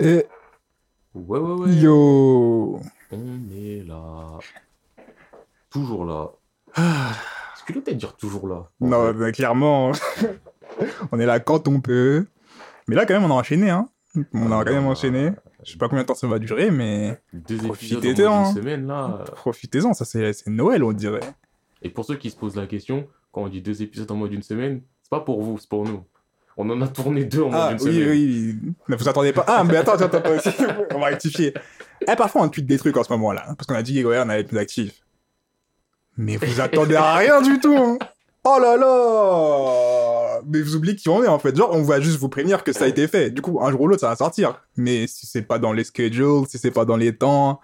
Et Ouais, ouais, ouais. yo On est là. Toujours là. Ah, Est-ce que l'autre à dire toujours là Non, clairement, on est là quand on peut. Mais là, quand même, on a enchaîné, hein. On a Ah, quand même enchaîné. Je sais pas combien de temps ça va durer, mais Deux Profitez-en, hein. semaine là. profitez-en, ça c'est c'est Noël, on dirait. Et pour ceux qui se posent la question, quand on dit deux épisodes en moins d'une semaine, c'est pas pour vous, c'est pour nous. On en a tourné deux en moins Ah, d'une oui, semaine. oui, oui. Ne vous attendez pas. Ah, mais attends, attends, attends. on va rectifier. Eh, parfois, on tweet des trucs en ce moment-là. hein, Parce qu'on a dit, ouais, on allait être plus actifs. Mais vous attendez à rien du tout. hein. Oh là là Mais vous oubliez qui on est, en fait. Genre, on va juste vous prévenir que ça a été fait. Du coup, un jour ou l'autre, ça va sortir. Mais si c'est pas dans les schedules, si c'est pas dans les temps,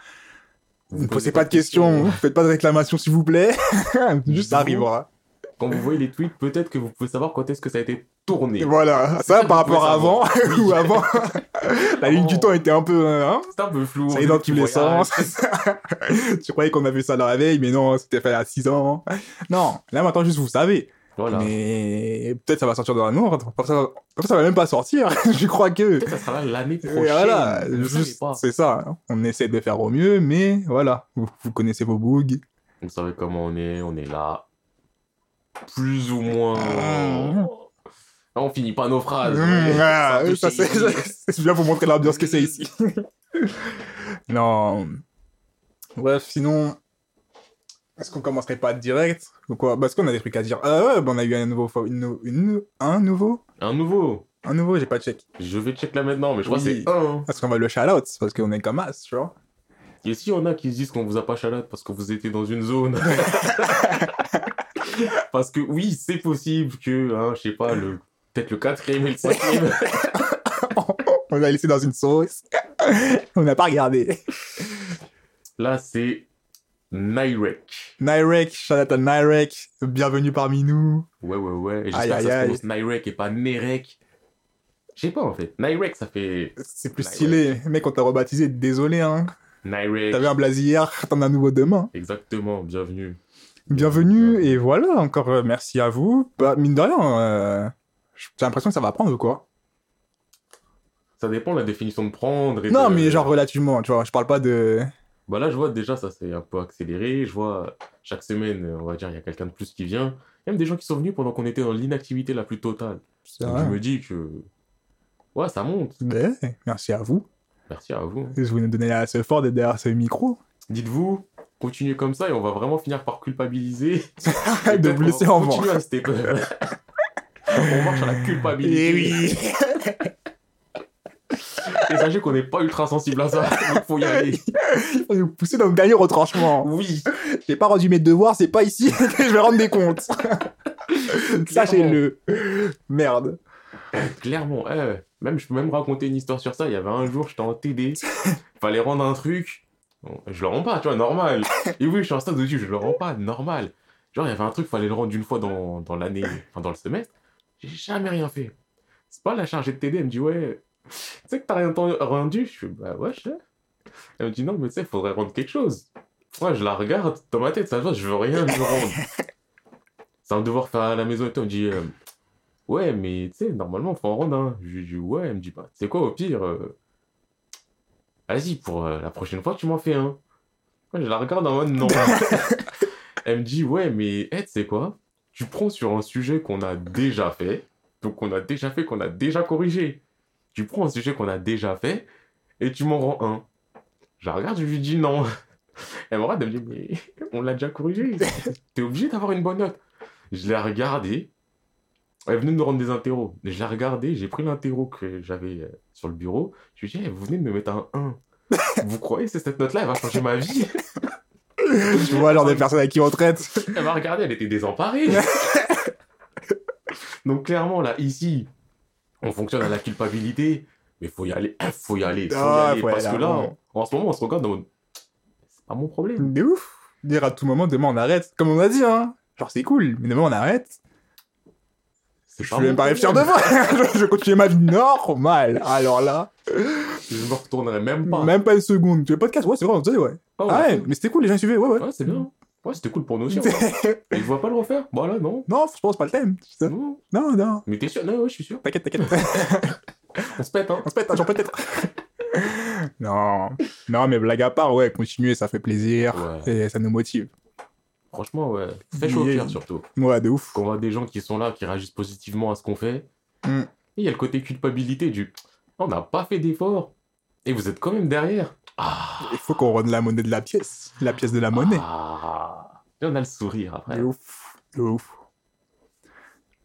Vous ne posez pas de questions, faites pas de réclamations, s'il vous plaît. juste, ça arrivera. Quand vous voyez les tweets, peut-être que vous pouvez savoir quand est-ce que ça a été voilà. ça par rapport à avant, ou avant, la ligne du Oh. temps était un peu, hein, C'est un peu flou. Ça dans tous les sens. tu croyais qu'on avait ça dans la veille, mais non, c'était fait a 6 ans. Non, là maintenant, juste vous savez. Voilà. Mais peut-être ça va sortir dans un an, peut-être ça, ça va même pas sortir. Je crois que. Peut-être ça sera là l'année prochaine. voilà, c'est ça. hein. On essaie de faire au mieux, mais voilà, vous, vous connaissez vos bugs. Vous savez comment on est, on est là. Plus ou moins. On finit pas nos phrases. Mmh, ça, c'est- bien pour montrer l'ambiance que c'est ici. non. Bref, sinon, est-ce qu'on commencerait pas direct ou quoi? Parce qu'on a des trucs à dire? Ah ouais, bah on a eu un nouveau, une, un nouveau, Un nouveau. un nouveau, j'ai pas check. Je vais check là maintenant, mais je crois que c'est un. Parce qu'on va le shout out parce qu'on est comme as, tu vois. Et si on a qui se disent qu'on vous a pas chalade parce que vous étiez dans une zone? parce que oui, c'est possible que, hein, je sais pas, le peut-être le quatrième et le cinquième. On l'a laissé dans une sauce. on n'a pas regardé. Là, c'est Nyrek. Nyrek, shout Nyrek, bienvenue parmi nous. Ouais, ouais, ouais. Et j'espère que ça aïe, se prononce Nyrek et pas Nerek. Je sais pas en fait. Nyrek, ça fait C'est plus Nyrek. stylé. Mec, on t'a rebaptisé, désolé, hein. Nyrek. T'avais un blaze hier, t'en as un nouveau demain. Exactement, bienvenue. Bienvenue, et voilà, encore euh, merci à vous. Bah, mine de rien, euh, j'ai l'impression que ça va prendre ou quoi? Ça dépend de la définition de prendre. Et Non, de- mais genre relativement, tu vois, je parle pas de... Bah là, je vois déjà, ça s'est un peu accéléré. Je vois chaque semaine, on va dire, il y a quelqu'un de plus qui vient. Il y a même des gens qui sont venus pendant qu'on était dans l'inactivité la plus totale. Donc je me dis que. Ouais, ça monte. Mais, merci à vous. Merci à vous. Vous nous donnez assez fort d'être derrière ce micro. Dites-vous, continuez comme ça et on va vraiment finir par culpabiliser. De va en à peur. on marche sur la culpabilité. Eh oui Et sachez qu'on n'est pas ultra sensible à ça. Donc faut y aller. Faut nous pousser dans le dernier retranchement. Oui. J'ai pas rendu mes devoirs, c'est pas ici que je vais rendre des comptes. Sachez-le. Merde. Clairement, eh, même je peux même raconter une histoire sur ça. Il y avait un jour, j'étais en TD, fallait rendre un truc. Bon, je le rends pas, tu vois, normal. Et oui, je suis en stade dessus, je le rends pas, normal. Genre, il y avait un truc, fallait le rendre une fois dans, dans l'année, enfin dans le semestre. J'ai jamais rien fait. C'est pas la chargée de TD, elle me dit, ouais, tu sais que t'as rien rendu? Je fais, bah ouais, je sais. Elle me dit, non, mais tu sais, il faudrait rendre quelque chose. Moi, je la regarde dans ma tête, ça va, je veux rien lui rendre. C'est un devoir faire à la maison et tout. Elle me dit, euh, Ouais, mais tu sais, normalement, faut en rendre un. Je lui dis, ouais, elle me dit, bah, c'est quoi, au pire, euh, vas-y, pour euh, la prochaine fois, tu m'en fais un. Moi, je la regarde en mode, non. elle me dit, ouais, mais, hey, tu sais quoi, tu prends sur un sujet qu'on a déjà fait, donc qu'on a déjà fait, qu'on a déjà corrigé. Tu prends un sujet qu'on a déjà fait, et tu m'en rends un. Je la regarde, je lui dis, non. Elle me regarde, elle me dit, mais on l'a déjà corrigé. T'es obligé d'avoir une bonne note. Je l'ai regardé. Elle venait de me rendre des interros. Je l'ai regardé, j'ai pris l'interro que j'avais euh, sur le bureau. Je lui ai dit, Eh, vous venez de me mettre un 1. vous croyez que cette note-là, elle va changer ma vie? Tu vois, genre des personnes avec qui on traite. Elle m'a regardé, elle était désemparée. Donc clairement, là, ici, on fonctionne à la culpabilité. Mais faut y aller, faut y aller, faut Ah, y aller. faut y parce aller que là, en, en ce moment, on se regarde mode, c'est pas mon problème. De ouf. Dire à tout moment, demain on arrête. Comme on a dit, hein. Genre c'est cool, mais demain on arrête. Je vais même pas réfléchir de moi. je vais continuer ma vie normale. Alors là, Je me retournerai même pas. même pas une seconde. Tu veux podcast? Ouais, c'est vrai, on faisait, ouais. Pas Ah ouais. ouais, mais c'était cool, les gens suivaient, ouais, ouais. Ouais, c'est bien. Ouais, c'était cool pour nous aussi. hein. Et je vois pas le refaire? Voilà, non. non, je pense pas le thème. Non. Non, non. Mais t'es sûr? Non, ouais, je suis sûr. T'inquiète, t'inquiète. On se pète, hein. on se pète, hein, genre peut-être. Non, non, mais blague à part, ouais, continuer, ça fait plaisir Ouais. et ça nous motive. Franchement, ouais. Fait chaud au surtout. Ouais, de ouf. Quand on voit des gens qui sont là, qui réagissent positivement à ce qu'on fait, Mm. et il y a le côté culpabilité du on n'a pas fait d'effort et vous êtes quand même derrière. Ah, Il faut qu'on rende la monnaie de la pièce, la pièce de la monnaie. Ah. Et on a le sourire après. De ouf, de ouf.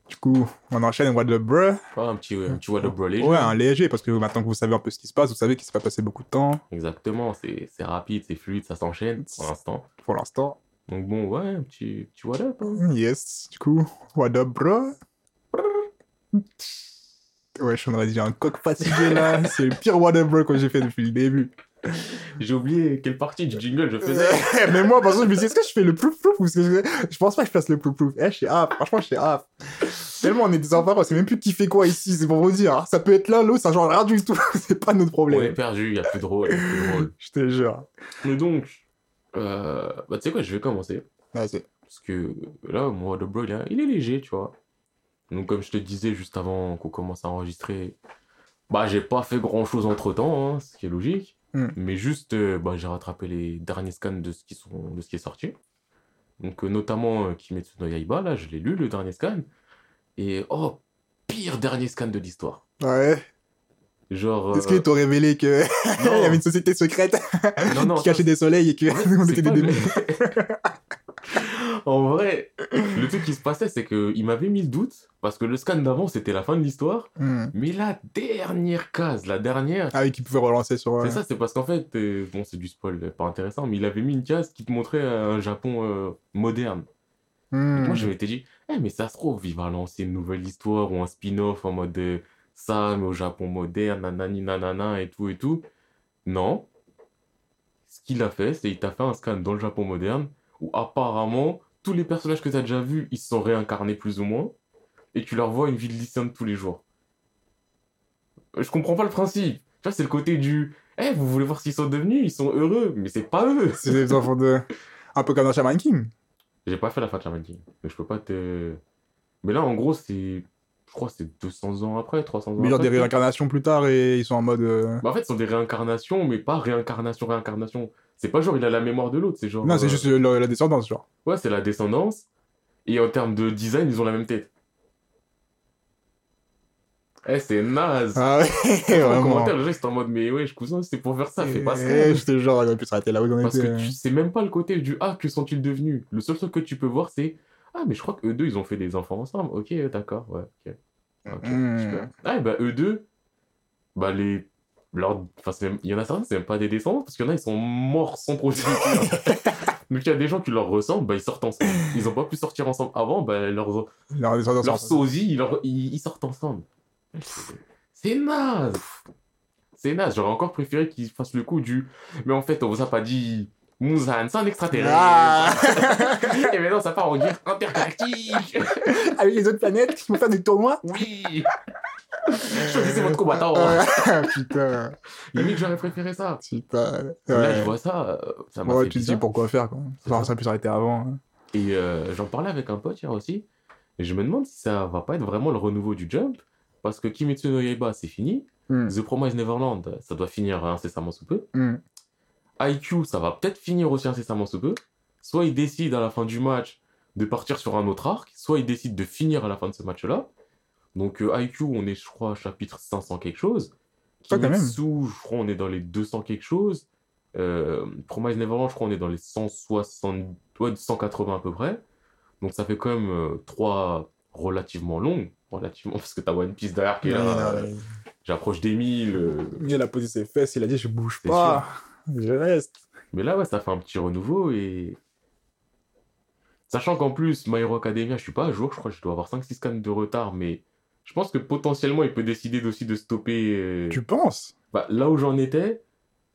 Du coup, on enchaîne What the bruh. Ouais, un petit, un petit what bro léger. Ouais, un léger, parce que maintenant que vous savez un peu ce qui se passe, vous savez qu'il s'est pas passé beaucoup de temps Exactement, c'est rapide, c'est fluide, ça s'enchaîne pour l'instant. pour l'instant. Donc bon, ouais, un petit, petit what up. hein. Yes, du coup, what up, bro? Ouais, je aurait dit un coq fatigué là. C'est le pire what up, bro que j'ai fait depuis le début. J'ai oublié quelle partie du jingle je faisais. Mais moi, par exemple, je me dis, est-ce que je fais le plouf plouf ou est-ce que je... je pense pas que je fasse le plouf plouf. Eh, je suis franchement, je suis. Tellement on est des enfants, on sait même plus qui fait quoi ici, c'est pour vous dire. Ça peut être l'un, l'autre, ça change rien du tout. c'est pas notre On est problème. perdu, il y a plus de drôle. Je te jure. Mais donc, euh, bah tu sais quoi, je vais commencer. C'est- Parce que là, moi, le bro, est- il est léger, tu vois. Donc, comme je te disais juste avant qu'on commence à enregistrer, bah, j'ai pas fait grand chose entre temps, ce qui est logique. Mm. Mais juste, euh, bah, j'ai rattrapé les derniers scans de ce qui, sont, de ce qui est sorti. Donc, euh, notamment euh, Kimetsu no Yaiba, là, je l'ai lu, le dernier scan. Et, oh, pire dernier scan de l'histoire. Ouais. Genre. Est-ce qu'ils t'ont révélé que il y avait une société secrète non, non, qui cachait des soleils et que on c'est était des démons en vrai, le truc qui se passait, c'est qu'il m'avait mis le doute, parce que le scan d'avant, c'était la fin de l'histoire, Hmm. mais la dernière case, la dernière, Ah oui, qui pouvait relancer sur. c'est euh, ça, c'est parce qu'en fait, euh, bon, c'est du spoil, euh, pas intéressant, mais il avait mis une case qui te montrait un Japon euh, moderne. hmm. Moi, je m'étais dit, eh, mais ça se trouve, il va lancer une nouvelle histoire ou un spin-off en mode ça, mais au Japon moderne, nanani, nanana, et tout, et tout. Non. Ce qu'il a fait, c'est qu'il t'a fait un scan dans le Japon moderne où apparemment, tous les personnages que tu as déjà vus, ils se sont réincarnés plus ou moins, et tu leur vois une vie de lycéen de tous les jours. Je comprends pas le principe. Tu vois, c'est le côté du, eh, vous voulez voir ce qu'ils sont devenus, ils sont heureux, mais c'est pas eux. C'est des enfants de. Un peu comme dans Shaman King. J'ai pas fait la fin de Shaman King. Donc je peux pas te. Mais là, en gros, c'est. Je crois que c'est 200 ans après, 300 ans Mais genre après. des réincarnations plus tard et ils sont en mode. euh, Bah, en fait, ce sont des réincarnations, mais pas réincarnation, réincarnation. C'est pas genre il a la mémoire de l'autre, c'est genre. Non, c'est euh, juste euh, la, descendance, genre. Ouais, c'est la descendance. Et en termes de design, ils ont la même tête. Eh, c'est naze. Ah ouais, En commentaire, les gens ils sont en mode, mais ouais, cousin, c'est pour faire ça, fais pas ça. Eh, Je te jure, on aurait pu s'arrêter là où on Parce était. que tu sais même pas le côté du Ah, que sont-ils devenus Le seul truc que tu peux voir, c'est Ah, mais je crois qu'eux deux, ils ont fait des enfants ensemble. Ok, d'accord, ouais, ok. Ok, Hmm. super. Ah, et bah, eux deux, bah, les. Leur... Enfin, même- il y en a certains, c'est même pas des descendants, parce qu'il y en a, ils sont morts sans progéniture. Donc, il y a des gens qui leur ressemblent, bah, ils sortent ensemble. Ils ont pas pu sortir ensemble avant, bah, leurs Leur leur sosie, ils, leur- ils, ils sortent ensemble. C'est- naze. C'est naze. J'aurais encore préféré qu'ils fassent le coup du. Mais en fait, on vous a pas dit. Muzan, c'est un extraterrestre. Ah Et maintenant, ça part en guerre intergalactique. Avec les autres planètes qui vont faire des tournois Oui. Choisissez votre combattant. Ah, Putain, Limite, j'aurais préféré ça. putain. Là, je vois ça. euh, Ça m'a ouais fait tu te dis pourquoi faire, quoi. Genre, ça. ça aurait pu s'arrêter avant. hein. Et euh, j'en parlais avec un pote hier aussi. Et je me demande si ça va pas être vraiment le renouveau du Jump. Parce que Kimetsu no Yaiba, c'est fini. Hmm. The Promised Neverland, ça doit finir incessamment sous peu. Hmm. IQ, ça va peut-être finir aussi incessamment sous peu. Soit il décide à la fin du match de partir sur un autre arc, soit il décide de finir à la fin de ce match-là. Donc euh, IQ, on est, je crois, chapitre 500 quelque chose. Pas quand même. Je crois, on est dans les 200 quelque chose. Euh, Promise Neverland, je crois, on est dans les 160, ouais, 180 à peu près. Donc ça fait quand même euh, trois relativement longues. Relativement, parce que t'as One Piece derrière qui est là. Ouais, non, ouais. J'approche des 1000. euh, Il a posé ses fesses, il a dit je bouge pas, je reste. Mais là, ouais, ça fait un petit renouveau et. Sachant qu'en plus, My Hero Academia, je suis pas à jour, je crois que je dois avoir 5-6 scans de retard, mais je pense que potentiellement, il peut décider aussi de stopper. euh, Tu penses? Bah, là où j'en étais,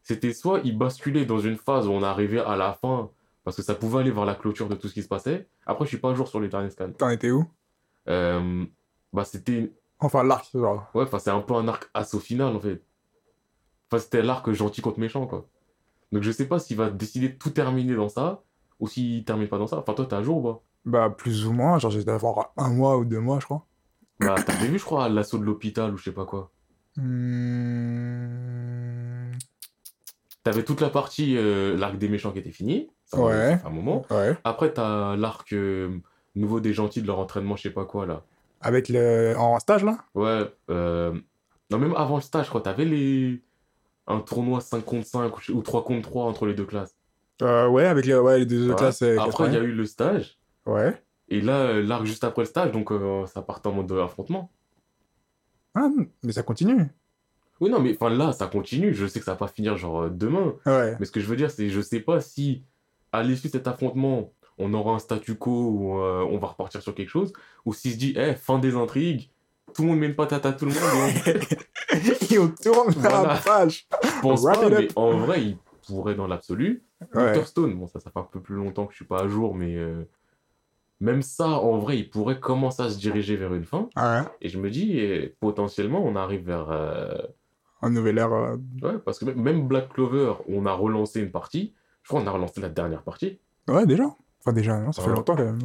c'était soit il basculait dans une phase où on arrivait à la fin, parce que ça pouvait aller vers la clôture de tout ce qui se passait. Après, je suis pas à jour sur les derniers scans. T'en étais où? Euh, bah, c'était. Enfin, l'arc, genre. Ouais, enfin, c'est un peu un arc assaut final, en fait. Enfin, c'était l'arc gentil contre méchant, quoi. Donc, je sais pas s'il va décider de tout terminer dans ça, ou s'il termine pas dans ça. Enfin, toi, t'es à jour ou pas? Bah, plus ou moins, genre, j'ai dû avoir un mois ou deux mois, je crois. Bah, t'avais vu, je crois, l'assaut de l'hôpital ou je sais pas quoi. Hmm... T'avais toute la partie, euh, l'arc des méchants qui était fini. Ça, Ouais. fait un moment. Ouais. Après, t'as l'arc euh, nouveau des gentils de leur entraînement, je sais pas quoi, là. Avec le. En stage, là? Ouais. euh, Non, même avant le stage, je crois, t'avais les... un tournoi 5 contre 5 ou- ou 3 contre 3 entre les deux classes. Ouais, avec les, ouais, les deux Ouais. classes. Après, il y a 80. eu le stage. Ouais. Et là, euh, l'arc juste après le stage, donc euh, ça partait en mode affrontement. Ah, mais ça continue. Oui, non, mais enfin là, ça continue. Je sais que ça va pas finir genre euh, demain. Ouais. Mais ce que je veux dire, c'est je sais pas si à l'issue de cet affrontement, on aura un statu quo ou euh, on va repartir sur quelque chose, ou s'il se dit, eh, fin des intrigues, tout le monde met une patate à tout le monde. et Et on tourne la Voilà. page. on pense pas, mais en vrai, il pourrait dans l'absolu. Ouais. Dr. Stone, bon, ça, ça fait un peu plus longtemps que je suis pas à jour, mais euh, même ça, en vrai, il pourrait commencer à se diriger vers une fin. Ouais. Et je me dis, eh, potentiellement, on arrive vers. euh, Un nouvel ère. euh, Ouais, parce que même- Black Clover, on a relancé une partie. Je crois qu'on a relancé la dernière partie. Ouais, déjà. Enfin, déjà, non, ça fait longtemps quand même.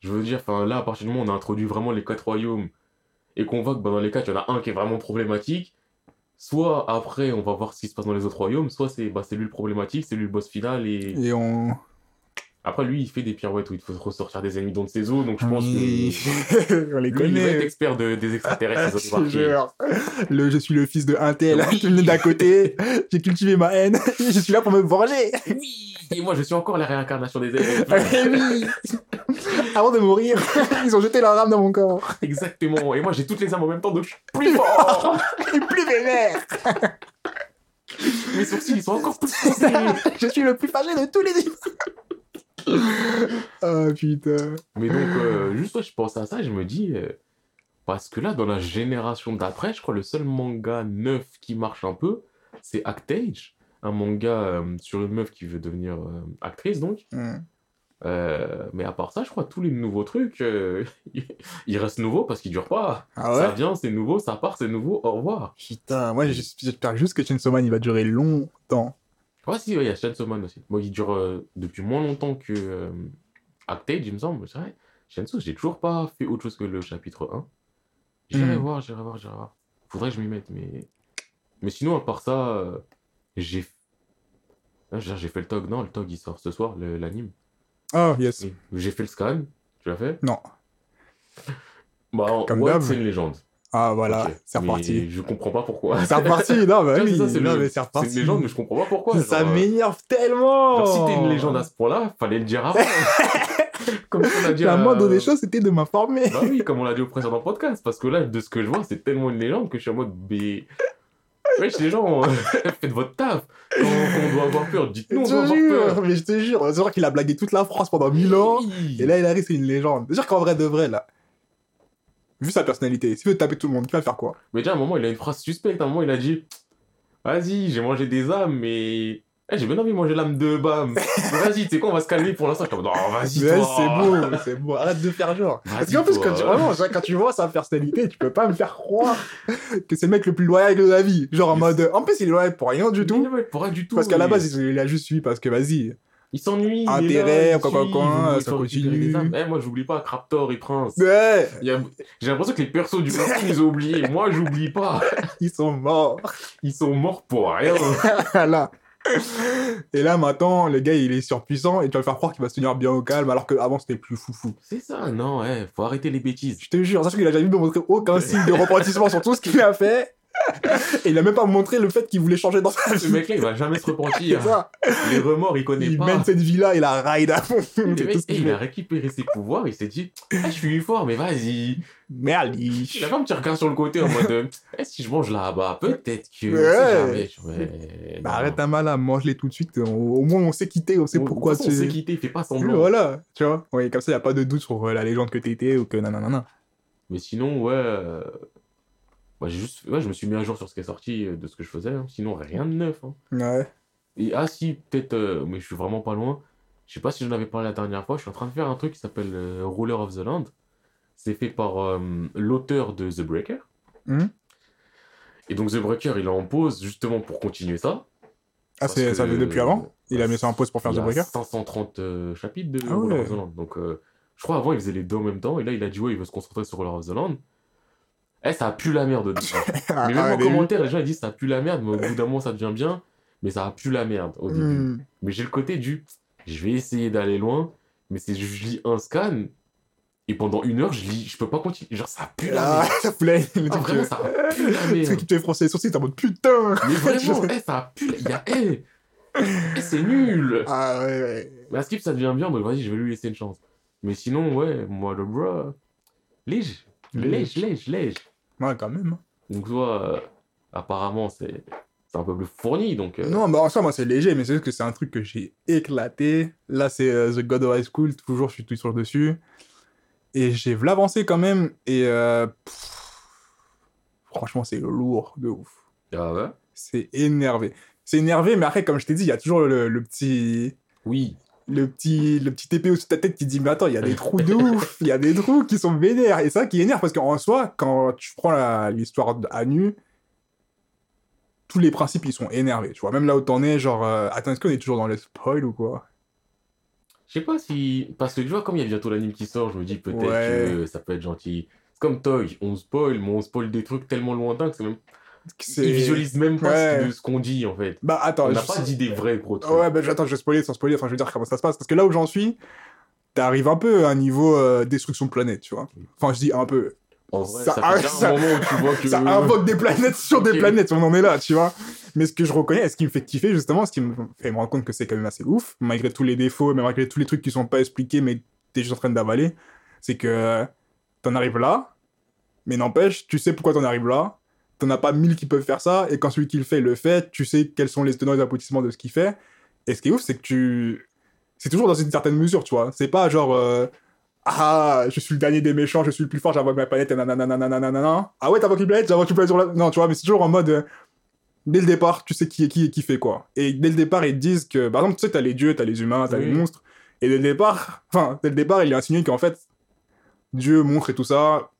Je veux dire, enfin là, à partir du moment où on a introduit vraiment les quatre royaumes et qu'on voit que dans les quatre, il y en a un qui est vraiment problématique, soit après, on va voir ce qui se passe dans les autres royaumes, soit c'est bah, lui le problématique, c'est lui le boss final et Et on. Après, lui, il fait des pirouettes où il faut ressortir des ennemis dans de ses eaux, donc je pense Oui. que. on les Lui, il connaît. expert de- des extraterrestres. Je jure. Le, je suis le fils de un tel qui venait d'à côté. J'ai cultivé ma haine. Je suis là pour me venger. Oui Et moi, je suis encore la réincarnation des elfes. Eh oui. Avant de mourir, ils ont jeté leur âme dans mon corps. Exactement. Et moi, j'ai toutes les armes en même temps, donc je suis plus fort Et plus vénère. Mes sourcils, ils sont encore plus. Je suis le plus fâché de tous les Ah putain. Mais donc, euh, juste, ouais, je pense à ça, je me dis, euh, parce que là, dans la génération d'après, je crois le seul manga neuf qui marche un peu, c'est Actage, un manga euh, sur une meuf qui veut devenir actrice, donc. Euh, mais à part ça, je crois tous les nouveaux trucs, euh, ils restent nouveaux parce qu'ils durent pas. Ah Ça vient, c'est nouveau, ça part, c'est nouveau, au revoir. Putain, moi j'espère juste que Chainsaw Man il va durer longtemps. Ouais, si, ouais, il y a Chainsaw Man aussi. Moi, il dure euh, depuis moins longtemps que euh, Actage, il me semble. C'est vrai. J'ai toujours pas fait autre chose que le chapitre 1. J'irai Hmm. voir, j'irai voir, j'irai voir. Faudrait que je m'y mette, mais. Mais sinon, à part ça, euh, j'ai. Ah, J'ai fait le TOG. Non, le TOG il sort ce soir, l'anime. Oh yes. J'ai fait le scan. Tu l'as fait? Non. Bah, Comme c'est une légende. Ah voilà, c'est Mais reparti. Je comprends pas pourquoi. C'est reparti, non bah oui, c'est ça, c'est non le- mais c'est C'est reparti. une légende, mais je comprends pas pourquoi. Ça genre, euh, m'énerve tellement Genre, si t'es une légende à ce point-là, fallait le dire avant. comme on a dit La à- moindre des choses c'était de m'informer. Bah oui, comme on l'a dit au précédent podcast. Parce que là, de ce que je vois, c'est tellement une légende que je suis en mode. Mais... Wesh, les gens, faites votre taf. Quand, on doit avoir peur, dites-nous, on doit avoir jure, peur. mais je te jure, c'est vrai qu'il a blagué toute la France pendant mille ans. Et là il arrive, c'est une légende. C'est sûr qu'en vrai de vrai là. Vu sa personnalité, s'il veut taper tout le monde, il va faire quoi? Mais déjà, à un moment, il a une phrase suspecte. À un moment, il a dit Vas-y, j'ai mangé des âmes, mais. Eh, j'ai bien envie de manger l'âme de Bam. Vas-y, tu sais quoi, on va se calmer pour l'instant. Je suis en Oh, vas-y, toi. c'est beau, c'est beau, arrête de faire genre. Parce qu'en plus, quand tu, vraiment, quand tu vois sa personnalité, tu peux pas me faire croire que c'est le mec le plus loyal de la vie. Genre en mode, en plus il est loyal pour rien du tout. Pour rien du tout. Parce qu'à la base, il il a juste suivi parce que vas-y. Il s'ennuie. Intérêt, là, quoi, quoi, quoi, ça continue. Eh, moi, j'oublie pas Craptor et Prince. Ouais, a- J'ai l'impression que les persos du passé, ils ont oublié. Moi, j'oublie pas. ils sont morts. Ils sont morts pour rien. Voilà. Et là, maintenant, le gars, il est surpuissant et tu vas le faire croire qu'il va se tenir bien au calme alors qu'avant, c'était plus foufou. C'est ça, non, ouais, faut arrêter les bêtises. Je te jure, sachant qu'il a jamais montré aucun signe de repentissement sur tout ce qu'il a fait. Et il a même pas montré le fait qu'il voulait changer dans sa Ce vie. mec-là, il va jamais se repentir. ça. Les remords, il connaît Il pas. mène cette vie-là, il a ride à fond. Ce il a récupéré ses pouvoirs, il s'est dit Ah, Je suis fort, mais vas-y. Merde, il... Il a pas un petit regard sur le côté en mode euh, Eh, Si je mange là-bas, peut-être que. Ouais. jamais. Ouais, Bah, arrête un malin, mange-les tout de suite. Au moins, on sait quitter, on sait On- pourquoi tu. On sait quitter, fais pas semblant. Voilà, tu vois. Oui, comme ça, il a pas de doute sur euh, la légende que t'étais ou que nanana. Mais sinon, ouais. Bah, juste... ouais, je me suis mis à jour sur ce qui est sorti euh, de ce que je faisais. hein. Sinon, rien de neuf. hein. Ouais. Et ah si, peut-être, euh, mais je suis vraiment pas loin. Je sais pas si j'en avais parlé la dernière fois. Je suis en train de faire un truc qui s'appelle euh, Ruler of the Land. C'est fait par euh, l'auteur de The Breaker. Mhm. Et donc The Breaker, il est en pause justement pour continuer ça. Ah, c'est, ça veut depuis avant? Il a mis ça en pause pour faire Il The Breaker? 530 euh, chapitres de Ah Ruler ouais. of the Land. Donc je crois avant il faisait les deux en même temps. Et là il a dit ouais, il veut se concentrer sur Ruler of the Land. Eh, ça a pu la merde. Mais même ah, en commentaire, les gens ils disent ça pue la merde, mais au bout d'un moment ça devient bien. mais ça a pu la merde au début. Hmm. Mais j'ai le côté du, je vais essayer d'aller loin, mais c'est je lis un scan, et pendant une heure, je lis, je peux pas continuer. Genre, ça pue la Ah, merde. la- le Ah, truc, vraiment, ça pue la Le truc merde. te fait froncer les sourcils, t'es en mode putain Mais vraiment, Je- eh, ça pue. la- Il y a, eh, eh, c'est nul. Ah ouais, ouais. Mais à Skip, ça devient bien, donc vas-y, je vais lui laisser une chance. Mais sinon, ouais, moi, le bro, léger, léger, léger, léger. Ouais, quand même. hein. Donc, toi, euh, apparemment, c'est c'est un peu plus fourni, donc. euh, Non, bah en soi, moi, c'est léger, mais c'est juste que c'est un truc que j'ai éclaté. Là, c'est euh, The God of High School, toujours, je suis toujours dessus. Et j'ai l'avancé quand même, et euh, pff, franchement, c'est lourd de ouf. Ah ouais? C'est énervé. C'est énervé, mais après, comme je t'ai dit, il y a toujours le, le petit... Oui. Le petit, le petit épée au-dessus de ta tête qui dit Mais attends, il y a des trous de ouf, il y a des trous qui sont vénères. Et ça qui énerve parce qu'en soi, quand tu prends l'histoire à nu, tous les principes ils sont énervés. Tu vois, même là où t'en es, genre, euh, attends, est-ce qu'on est toujours dans le spoil ou quoi? Je sais pas si. Parce que tu vois, comme il y a bientôt l'anime qui sort, je me dis peut-être Ouais. que ça peut être gentil. C'est comme Toy, on spoil, mais on spoil des trucs tellement lointains que c'est même. Ils visualisent même pas Ouais. ce qu'on dit en fait. Bah attends, On n'a pas d'idée vraie, gros truc. Ouais, bah j'attends, je vais spoiler sans spoiler, enfin je veux dire comment ça se passe. Parce que là où j'en suis, t'arrives un peu à un niveau euh, destruction de planète, tu vois. Enfin, je dis un peu. En vrai, Ça- ça, fait déjà ça- un moment où tu vois que. Ça invoque des planètes sur des Ok. planètes, on en est là, tu vois. Mais ce que je reconnais, ce qui me fait kiffer, justement, ce qui me fait me rendre compte que c'est quand même assez ouf, malgré tous les défauts, mais malgré tous les trucs qui sont pas expliqués, mais t'es juste en train d'avaler, c'est que t'en arrives là, mais n'empêche, tu sais pourquoi t'en arrives là, t'en as pas mille qui peuvent faire ça, et quand celui qui le fait le fait, tu sais quels sont les tenants et les aboutissements de ce qu'il fait. Et ce qui est ouf, c'est que tu. C'est toujours dans une certaine mesure, tu vois. C'est pas genre. euh, Ah, je suis le dernier des méchants, je suis le plus fort, j'invoque ma planète, et nanana, nanana, nanana. Ah ouais, t'invoques une planète, j'invoque une planète sur la. Non, tu vois, mais c'est toujours en mode. euh, Dès le départ, tu sais qui est qui et qui fait quoi. Et dès le départ, ils te disent que. Par exemple, tu sais, t'as les dieux, t'as les humains, t'as les monstres. Et dès le départ. Enfin, dès le départ, il est insinué qu'en fait, Dieu, monstre et tout ça,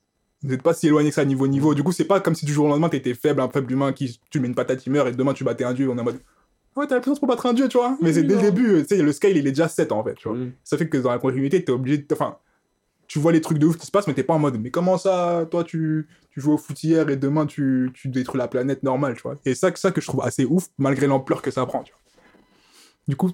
vous n'êtes pas si éloigné que ça niveau niveau. Du coup, c'est pas comme si du jour au lendemain, t'étais faible, un faible humain qui. Tu mets une patate, il meurt, et demain, tu battais un dieu. On est en mode. Ouais, t'as la puissance pour battre un dieu, tu vois. Mais Oui, c'est dès le début, tu sais, le scale, il est déjà 7 en fait, tu vois. Oui. Ça fait que dans la continuité, t'es obligé de. Enfin, tu vois les trucs de ouf qui se passent, mais t'es pas en mode, mais comment ça, toi, tu, tu joues au foot hier et demain, tu, tu détruis la planète normale, tu vois. Et ça, ça que je trouve assez ouf, malgré l'ampleur que ça prend, tu vois. Du coup,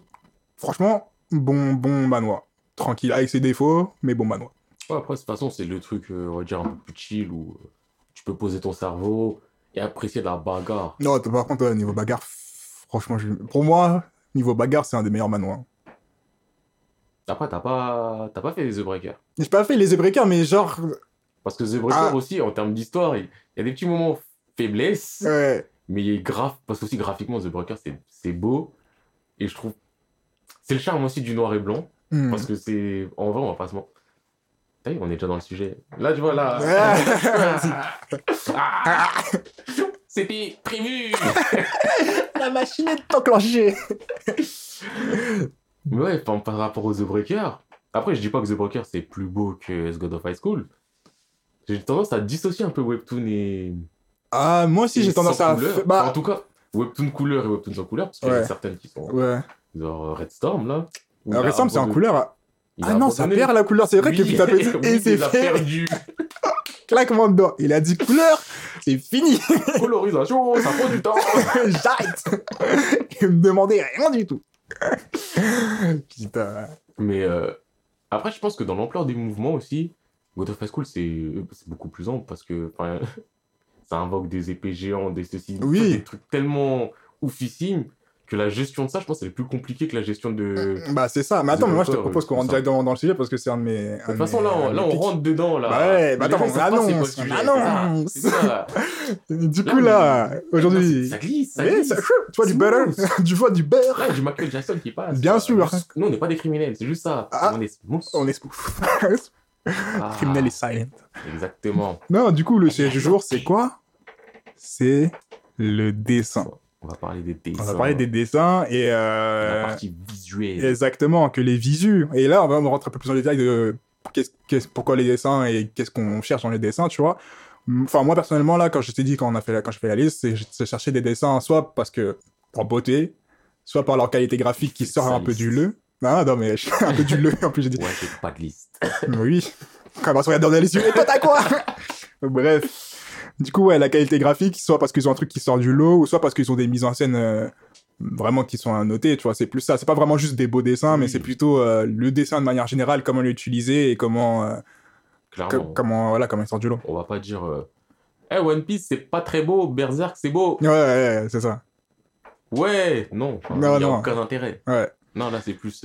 franchement, bon, bon manoir. Tranquille, avec ses défauts, mais bon manoir. Ouais, après, de toute façon, c'est le truc, euh, on va dire, un peu plus chill où euh, tu peux poser ton cerveau et apprécier la bagarre. Non, par contre, euh, niveau bagarre, franchement, je- pour moi, niveau bagarre, c'est un des meilleurs manoirs. Après, t'as pas, t'as pas fait The Breaker. J'ai pas fait les Zebreakers, mais genre, Parce que The Breaker Ah. aussi, en termes d'histoire, il y a des petits moments faiblesse, ouais. mais il est grave, parce que aussi graphiquement, The Breaker, c'est c'est beau. Et je trouve. C'est le charme aussi du noir et blanc. Hmm. Parce que c'est. En vrai, on va pas se mentir. Vu, on est déjà dans le sujet. Là, tu vois, là. Ah. C'était prévu La machine est enclenchée. Mais ouais, par, par rapport aux The Breaker. Après, je dis pas que The Breaker c'est plus beau que The God of High School. J'ai tendance à dissocier un peu Webtoon et. Ah, moi aussi, j'ai tendance à. couleur. fa- Enfin, Bah, en tout cas, Webtoon couleur et Webtoon sans couleur, parce qu'il y en a certaines qui sont. ouais. Genre euh, Red Storm là. Alors, a récemment, c'est en couleur. Il Ah non, ça perd la couleur. C'est vrai que Oui, putain, oui, et a fait. perdu. Claquement dedans. Il a dit couleur, c'est fini. Colorisation, ça prend du temps. J'arrête. Il me demandait rien du tout. Putain. Mais euh, après, je pense que dans l'ampleur des mouvements aussi, God of High School, c'est beaucoup plus ample parce que ça invoque des épées géantes, des ceci, Oui. des trucs tellement oufissimes que la gestion de ça, je pense, elle est plus compliquée que la gestion de. De Bah, c'est ça. Mais attends, The mais moi, je te propose qu'on c'est rentre ça. directement dans le sujet parce que c'est un de mes. toute façon, là, on, là, on rentre dedans. Là. Bah ouais, bah attends, on c'est annonce, on annonce. c'est. Du coup, là, aujourd'hui. Ça glisse, ça glisse. ça- tu vois du beurre Du vois du beurre Ouais, du Michael Jackson qui passe. Bien sûr. Nous, on n'est pas des criminels, c'est juste ça. Ah. On est smooth. On est smooth. Ah, Criminel est silent. Exactement. Non, du coup, le sujet du jour, c'est quoi? C'est le dessin. On va parler des dessins. On va parler des dessins et... La Euh... partie visuelle. Exactement, que les visus. Et là, on va rentrer un peu plus dans les détails de qu'est-ce, qu'est-ce- pourquoi les dessins et qu'est-ce qu'on cherche dans les dessins, tu vois. Enfin, moi, personnellement, là, quand je t'ai dit, quand on a fait la, quand je fais la liste, c'est j'ai cherché des dessins soit parce que, pour beauté, soit par leur qualité graphique qui sort un peu du le. Ah, non, mais un peu du le, en plus, j'ai dit. Ouais, j'ai pas de liste. Oui. Quand on va se regarder dans les yeux, et toi, t'as quoi? Bref. Du coup, ouais, la qualité graphique, soit parce qu'ils ont un truc qui sort du lot, ou soit parce qu'ils ont des mises en scène euh, vraiment qui sont à noter, tu vois. C'est plus ça. C'est pas vraiment juste des beaux dessins, mais c'est plutôt euh, le dessin de manière générale, comment l'utiliser et comment, euh, Clairement. co- comment, voilà, comment il sort du lot. On va pas dire. Eh, One Piece, c'est pas très beau. Berserk, c'est beau. Ouais, ouais, ouais, c'est ça. Ouais, non. Il n'y a non. aucun intérêt. Ouais, Non, là, c'est plus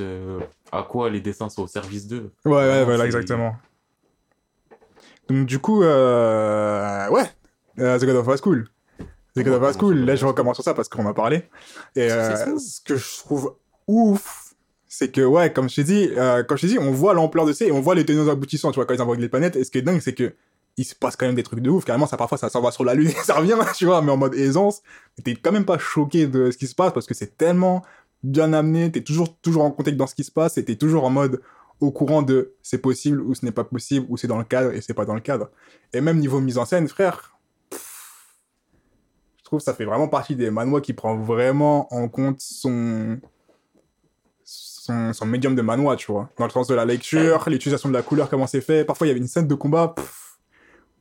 à quoi les dessins sont au service d'eux. ouais, ouais, voilà, exactement. Donc, du coup, euh, ouais, euh, The God of High School. The God of High School, là, je recommence sur ça parce qu'on en a parlé. Et euh, ce que je trouve ouf, c'est que, ouais, comme je t'ai dit, euh, comme je t'ai dit, on voit l'ampleur de ça et on voit les tenants aboutissants, tu vois, quand ils envoient les planètes. Et ce qui est dingue, c'est que il se passe quand même des trucs de ouf. Carrément, ça, parfois, ça s'en va sur la Lune et ça revient, tu vois, mais en mode aisance. Mais t'es quand même pas choqué de ce qui se passe parce que c'est tellement bien amené, t'es toujours, toujours en contexte dans ce qui se passe et t'es toujours en mode au courant de c'est possible ou ce n'est pas possible ou c'est dans le cadre et c'est pas dans le cadre. Et même niveau mise en scène, frère, trouve ça fait vraiment partie des manois qui prend vraiment en compte son, son, son médium de manoir, tu vois. Dans le sens de la lecture, l'utilisation de la couleur, comment c'est fait. Parfois, il y avait une scène de combat pff,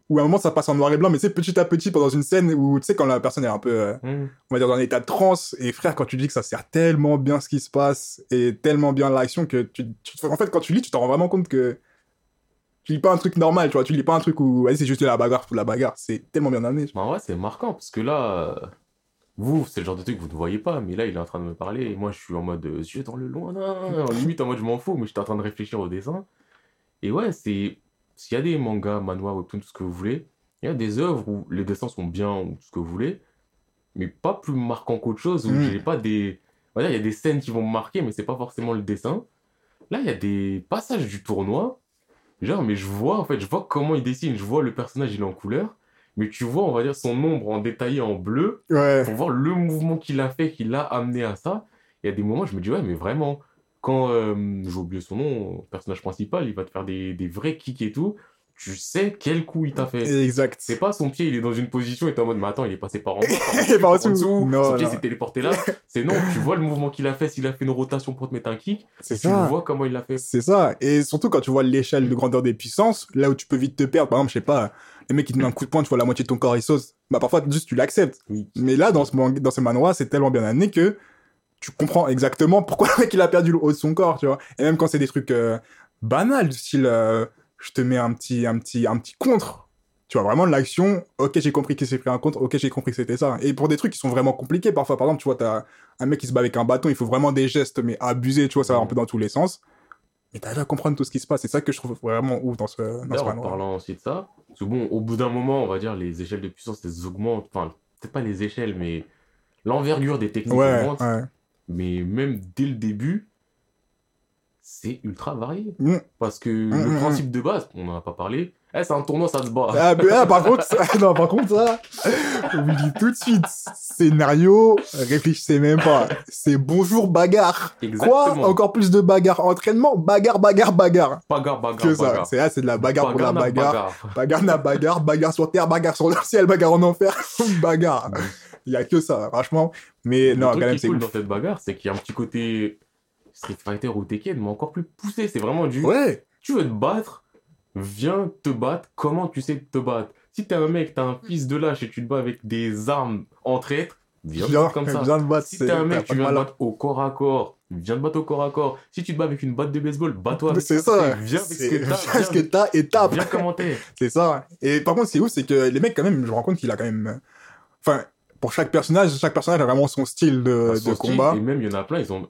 où à un moment ça passe en noir et blanc, mais c'est petit à petit pendant une scène où, tu sais, quand la personne est un peu, euh, Hmm. on va dire, dans un état de transe, et frère, quand tu dis que ça sert tellement bien ce qui se passe et tellement bien l'action que tu, tu- en fait, quand tu lis, tu t'en rends vraiment compte que tu lis pas un truc normal, tu vois, tu lis pas un truc où, c'est juste de la bagarre pour la bagarre, c'est tellement bien amené. En vrai, c'est marquant parce que là, vous, c'est le genre de truc que vous ne voyez pas, mais là, il est en train de me parler et moi, je suis en mode euh, yeux dans le lointain, en limite en mode je m'en fous, mais j'étais en train de réfléchir au dessin. Et ouais, c'est. S'il y a des mangas, manhwa, webtoons, tout ce que vous voulez, il y a des œuvres où les dessins sont bien ou tout ce que vous voulez, mais pas plus marquant qu'autre chose, où Mm. j'ai pas des. Il y a des scènes qui vont me marquer, mais c'est pas forcément le dessin. Là, il y a des passages du tournoi, genre, mais je vois, en fait, je vois comment il dessine, je vois le personnage, il est en couleur, mais tu vois, on va dire, son ombre en détaillé en bleu, Ouais, pour voir le mouvement qu'il a fait, qui l'a amené à ça. Il y a des moments, je me dis, ouais, mais vraiment, quand euh, j'ai oublié son nom, personnage principal, il va te faire des, des vrais kicks et tout, tu sais quel coup il t'a fait. exact. C'est pas son pied, il est dans une position et t'es en mode, mais attends, il est passé par en bas, par en dessous. Non, son pied s'est téléporté là. C'est non, tu vois le mouvement qu'il a fait, s'il a fait une rotation pour te mettre un kick, C'est tu vois comment il l'a fait. C'est ça. Et surtout quand tu vois l'échelle de grandeur des puissances, là où tu peux vite te perdre. Par exemple, je sais pas, les mecs qui te donnent un coup de poing, tu vois la moitié de ton corps il sauce. Bah parfois juste tu l'acceptes. Oui. Mais là, dans ce, dans ce manoir, c'est tellement bien amené que tu comprends exactement pourquoi le mec il a perdu le haut de son corps, tu vois. Et même quand c'est des trucs euh, banals, du style euh, je te mets un petit, un petit, un petit contre. Tu vois vraiment l'action, ok j'ai compris qu'il s'est pris un contre, ok j'ai compris que c'était ça. Et pour des trucs qui sont vraiment compliqués, parfois par exemple tu vois t'as un mec qui se bat avec un bâton, il faut vraiment des gestes mais abusés, tu vois ça va un peu dans tous les sens. Mais t'arrives à comprendre tout ce qui se passe, c'est ça que je trouve vraiment ouf dans ce, dans ce en parlant aussi de ça, parce que bon, au bout d'un moment, on va dire, les échelles de puissance, elles augmentent. Enfin, peut-être pas les échelles, mais l'envergure des techniques Ouais, augmente. ouais. Mais même dès le début, c'est ultra varié. Mm. Parce que Mm, le mm, principe de base, on n'en a pas parlé, eh, c'est un tournoi, ça se bat. Ah, mais, ah, par contre, ça- non, par contre, ça, je vous dis tout de suite, scénario, réfléchissez même pas. C'est bonjour bagarre. Quoi? Exactement. Encore plus de bagarre. Entraînement, bagarre, bagarre, bagarre. Bagarre, bagarre, Que ça. bagarre. C'est ah, c'est de la bagarre, pour la bagarre. bagarre. Bagarre, na bagarre, bagarre sur terre, bagarre sur le ciel, bagarre en enfer, bagarre. Il y a que ça, franchement. Mais Le non, quand même, qui c'est est cool dans cette bagarre, c'est qu'il y a un petit côté Street Fighter ou Tekken, mais encore plus poussé. C'est vraiment du. Ouais, Tu veux te battre, viens te battre comment tu sais te battre? Si t'es un mec, t'as un fils de lâche et tu te bats avec des armes en traître, viens te viens, battre comme ça. viens te battre. Si t'es un mec, tu viens te battre au corps à corps, viens te battre au corps à corps. Si tu te bats avec une batte de baseball, bats-toi avec C'est ça. Viens avec ce C'est- que t'as. viens et tape. viens commenter. C'est ça. Et par contre, c'est ouf, c'est que les mecs, quand même, je me rends compte qu'il a quand même. Enfin, pour chaque personnage, chaque personnage a vraiment son style de, Son de style, combat. Et même, il y en a plein, ils ont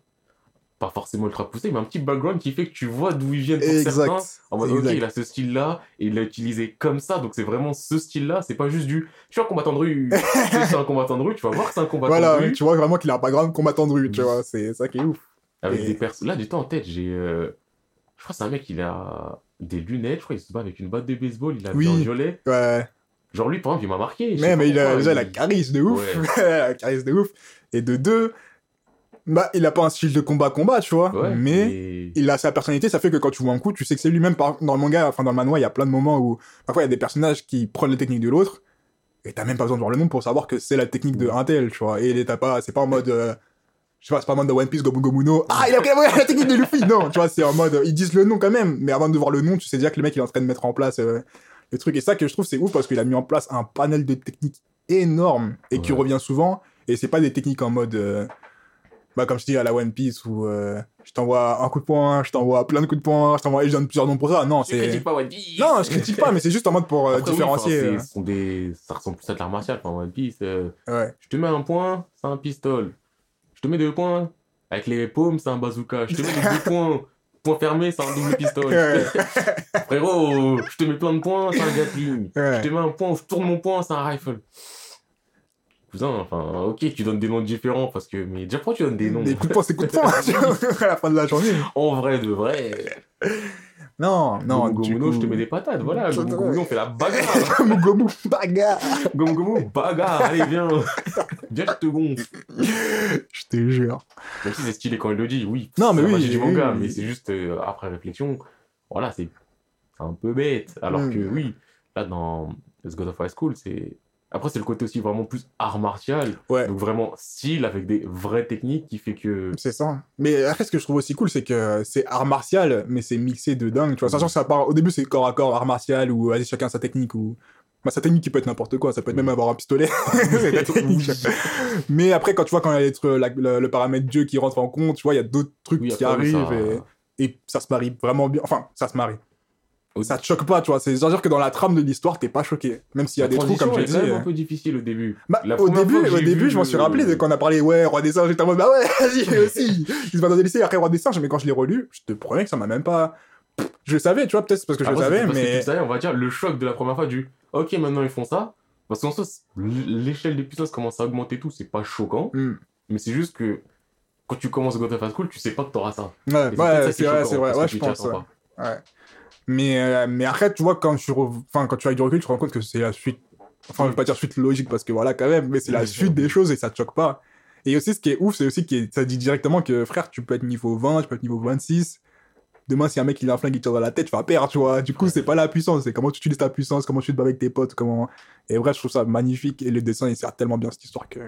pas forcément ultra poussé, mais un petit background qui fait que tu vois d'où ils viennent pour certains. En mode, ok, il a ce style-là, et il l'a utilisé comme ça, donc c'est vraiment ce style-là, c'est pas juste du. Je suis un combattant de rue, c'est un combattant de rue, tu vas voir que c'est un combattant Voilà, de rue. tu vois vraiment qu'il a un background combattant de rue, tu vois, c'est ça qui est ouf. Avec Et- des personnes. Là, du temps en tête, j'ai. euh, Je crois que c'est un mec, il a des lunettes, je crois, il se bat avec une batte de baseball, il a Oui. un violet. Ouais, Genre, lui, par exemple, il m'a marqué. mais, il a, déjà, il a il- charisme de ouf. Ouais. la charisme de ouf. Et de deux, bah, il a pas un style de combat-combat, tu vois, Ouais, mais il a sa personnalité, ça fait que quand tu vois un coup, tu sais que c'est lui-même. Dans le manga, enfin dans le manoir, il y a plein de moments où parfois il y a des personnages qui prennent les techniques de l'autre, et t'as même pas besoin de voir le nom pour savoir que c'est la technique de un tel, tu vois. Et t'as pas, c'est pas en mode, euh, je sais pas, c'est pas en mode de One Piece, Gomu Gomu no. Ah, il a pris la technique de Luffy, non, tu vois, c'est en mode, ils disent le nom quand même, mais avant de voir le nom, tu sais déjà que le mec il est en train de mettre en place euh, le truc. Et ça que je trouve c'est ouf parce qu'il a mis en place un panel de techniques énorme et qui revient souvent, et c'est pas des techniques en mode, euh, Bah, comme je dis à la One Piece où euh, je t'envoie un coup de poing, je t'envoie plein de coups de poing, je t'envoie, et je donne plusieurs noms pour ça. Non, Je c'est. critique pas One Piece. Non, je critique pas, mais c'est juste en mode pour euh, oui, différencier. enfin, ce sont des... Ça ressemble plus à de l'art martial. Enfin, One Piece, euh, euh, Ouais. je te mets un point, c'est un pistolet. Je te mets deux points, avec les paumes, c'est un bazooka. Je te mets deux points, point fermé, c'est un double pistolet. Frérot, je te mets plein de points, c'est un Gatling. Ouais. Je te mets un point, je tourne mon point, c'est un rifle. Cousin, enfin, ok, tu donnes des noms différents parce que. Mais déjà, pourquoi tu donnes des noms? Des coups de poing, c'est coups de poing à la fin de la journée. En vrai, de vrai. Non, non. Gomu je te mets des patates, voilà. Gomu Gomu, on fait la bagarre. Gomu Gomu, bagarre. Gomu Gomu, bagarre, allez, viens. Viens, je te gonfle. Je te jure. Même si c'est stylé quand il le dit, oui. Non, mais c'est oui, magie du manga, mais c'est juste euh, après réflexion, voilà, c'est c'est un peu bête. Alors Mm. que oui, là dans Let's God of High School, c'est. Après, c'est le côté aussi vraiment plus art martial, Ouais. donc vraiment style avec des vraies techniques qui fait que. C'est ça. Mais après, ce que je trouve aussi cool, c'est que c'est art martial, mais c'est mixé de dingue. Tu vois, sachant que ça part, au début, c'est corps à corps, art martial, ou vas-y, chacun sa technique, ou. Bah, sa technique qui peut être n'importe quoi, ça peut être même avoir un pistolet. technique. Mais après, quand tu vois, quand il y a la- le, le paramètre Dieu qui rentre en compte, tu vois, il y a d'autres trucs Oui, qui oui, arrivent ça- et, et ça se marie vraiment bien. Enfin, ça se marie. Ça te choque pas, tu vois. C'est genre que dans la trame de l'histoire, t'es pas choqué. Même s'il y a La des trous, comme transition j'ai est dit. quand même euh, un peu difficile au début. Bah, au début, au début, je m'en suis rappelé de quand on a parlé, ouais, Roi des singes, j'étais en mode, bah ouais, vas-y, aussi. Il se va dans des lycées, après Roi des singes, mais quand je l'ai relu, je te promets que ça m'a même pas. Je le savais, tu vois, peut-être parce que je le savais, c'est mais. on va dire, le choc de la première fois du ok, maintenant ils font ça. Parce qu'en soi, c'est- l'échelle des puissances commence à augmenter tout, c'est pas choquant. Hmm. Mais c'est juste que quand tu commences God of High School, tu sais pas que t'auras ça. Ouais, c'est ouais, c'est vrai, c'est vrai, ouais, je pense. ouais. Mais, euh, mais après, tu vois, quand, re- enfin, quand tu as du recul, tu te rends compte que c'est la suite. Enfin, je veux pas dire suite logique parce que voilà, quand même, mais c'est la suite des choses et ça te choque pas. Et aussi, ce qui est ouf, c'est aussi que ça dit directement que frère, tu peux être niveau 20, tu peux être niveau 26. Demain, si un mec il a un flingue qui tire dans la tête, tu vas perdre, tu vois. Du coup, c'est pas la puissance, c'est comment tu utilises ta puissance, comment tu te bats avec tes potes, comment. Et bref, je trouve ça magnifique et le dessin, il sert tellement bien cette histoire que.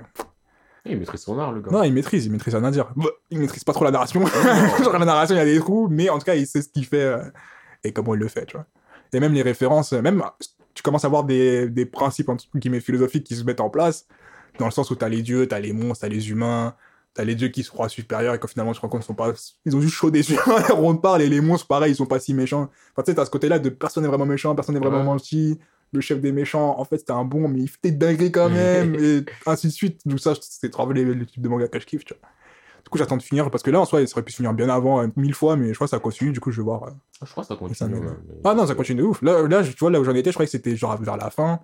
Il maîtrise son art, le gars. Non, il maîtrise, il maîtrise rien à dire. Bah, Il maîtrise pas trop la narration. Genre, la narration, il y a des trous, mais en tout cas, il sait ce qu'il fait euh, et comment il le fait, tu vois. Et même les références, même tu commences à voir des, des principes, entre guillemets, philosophiques qui se mettent en place, dans le sens où t'as les dieux, t'as les monstres, t'as les humains, t'as les dieux qui se croient supérieurs et qu'au finalement, tu te rends compte qu'ils sont pas, ils ont juste chaud des humains, on parle, et les monstres, pareil, ils sont pas si méchants. Enfin, tu sais, t'as ce côté-là de personne n'est vraiment méchant, personne n'est vraiment Ouais. gentil, le chef des méchants, en fait, c'était un bon, mais il fait des dingueries quand même, et ainsi de suite. Donc ça, c'est trop les, le type de manga que je kiffe, tu vois. Du coup, j'attends de finir, parce que là, en soi, il serait pu finir bien avant, euh, mille fois, mais je crois que ça continue, du coup, je vais voir. euh. Ah, Je crois que ça Ça continue. ouais, Ah non, ça continue de ouf. Là, là, je- tu vois, là où j'en étais, je croyais que c'était genre vers la fin.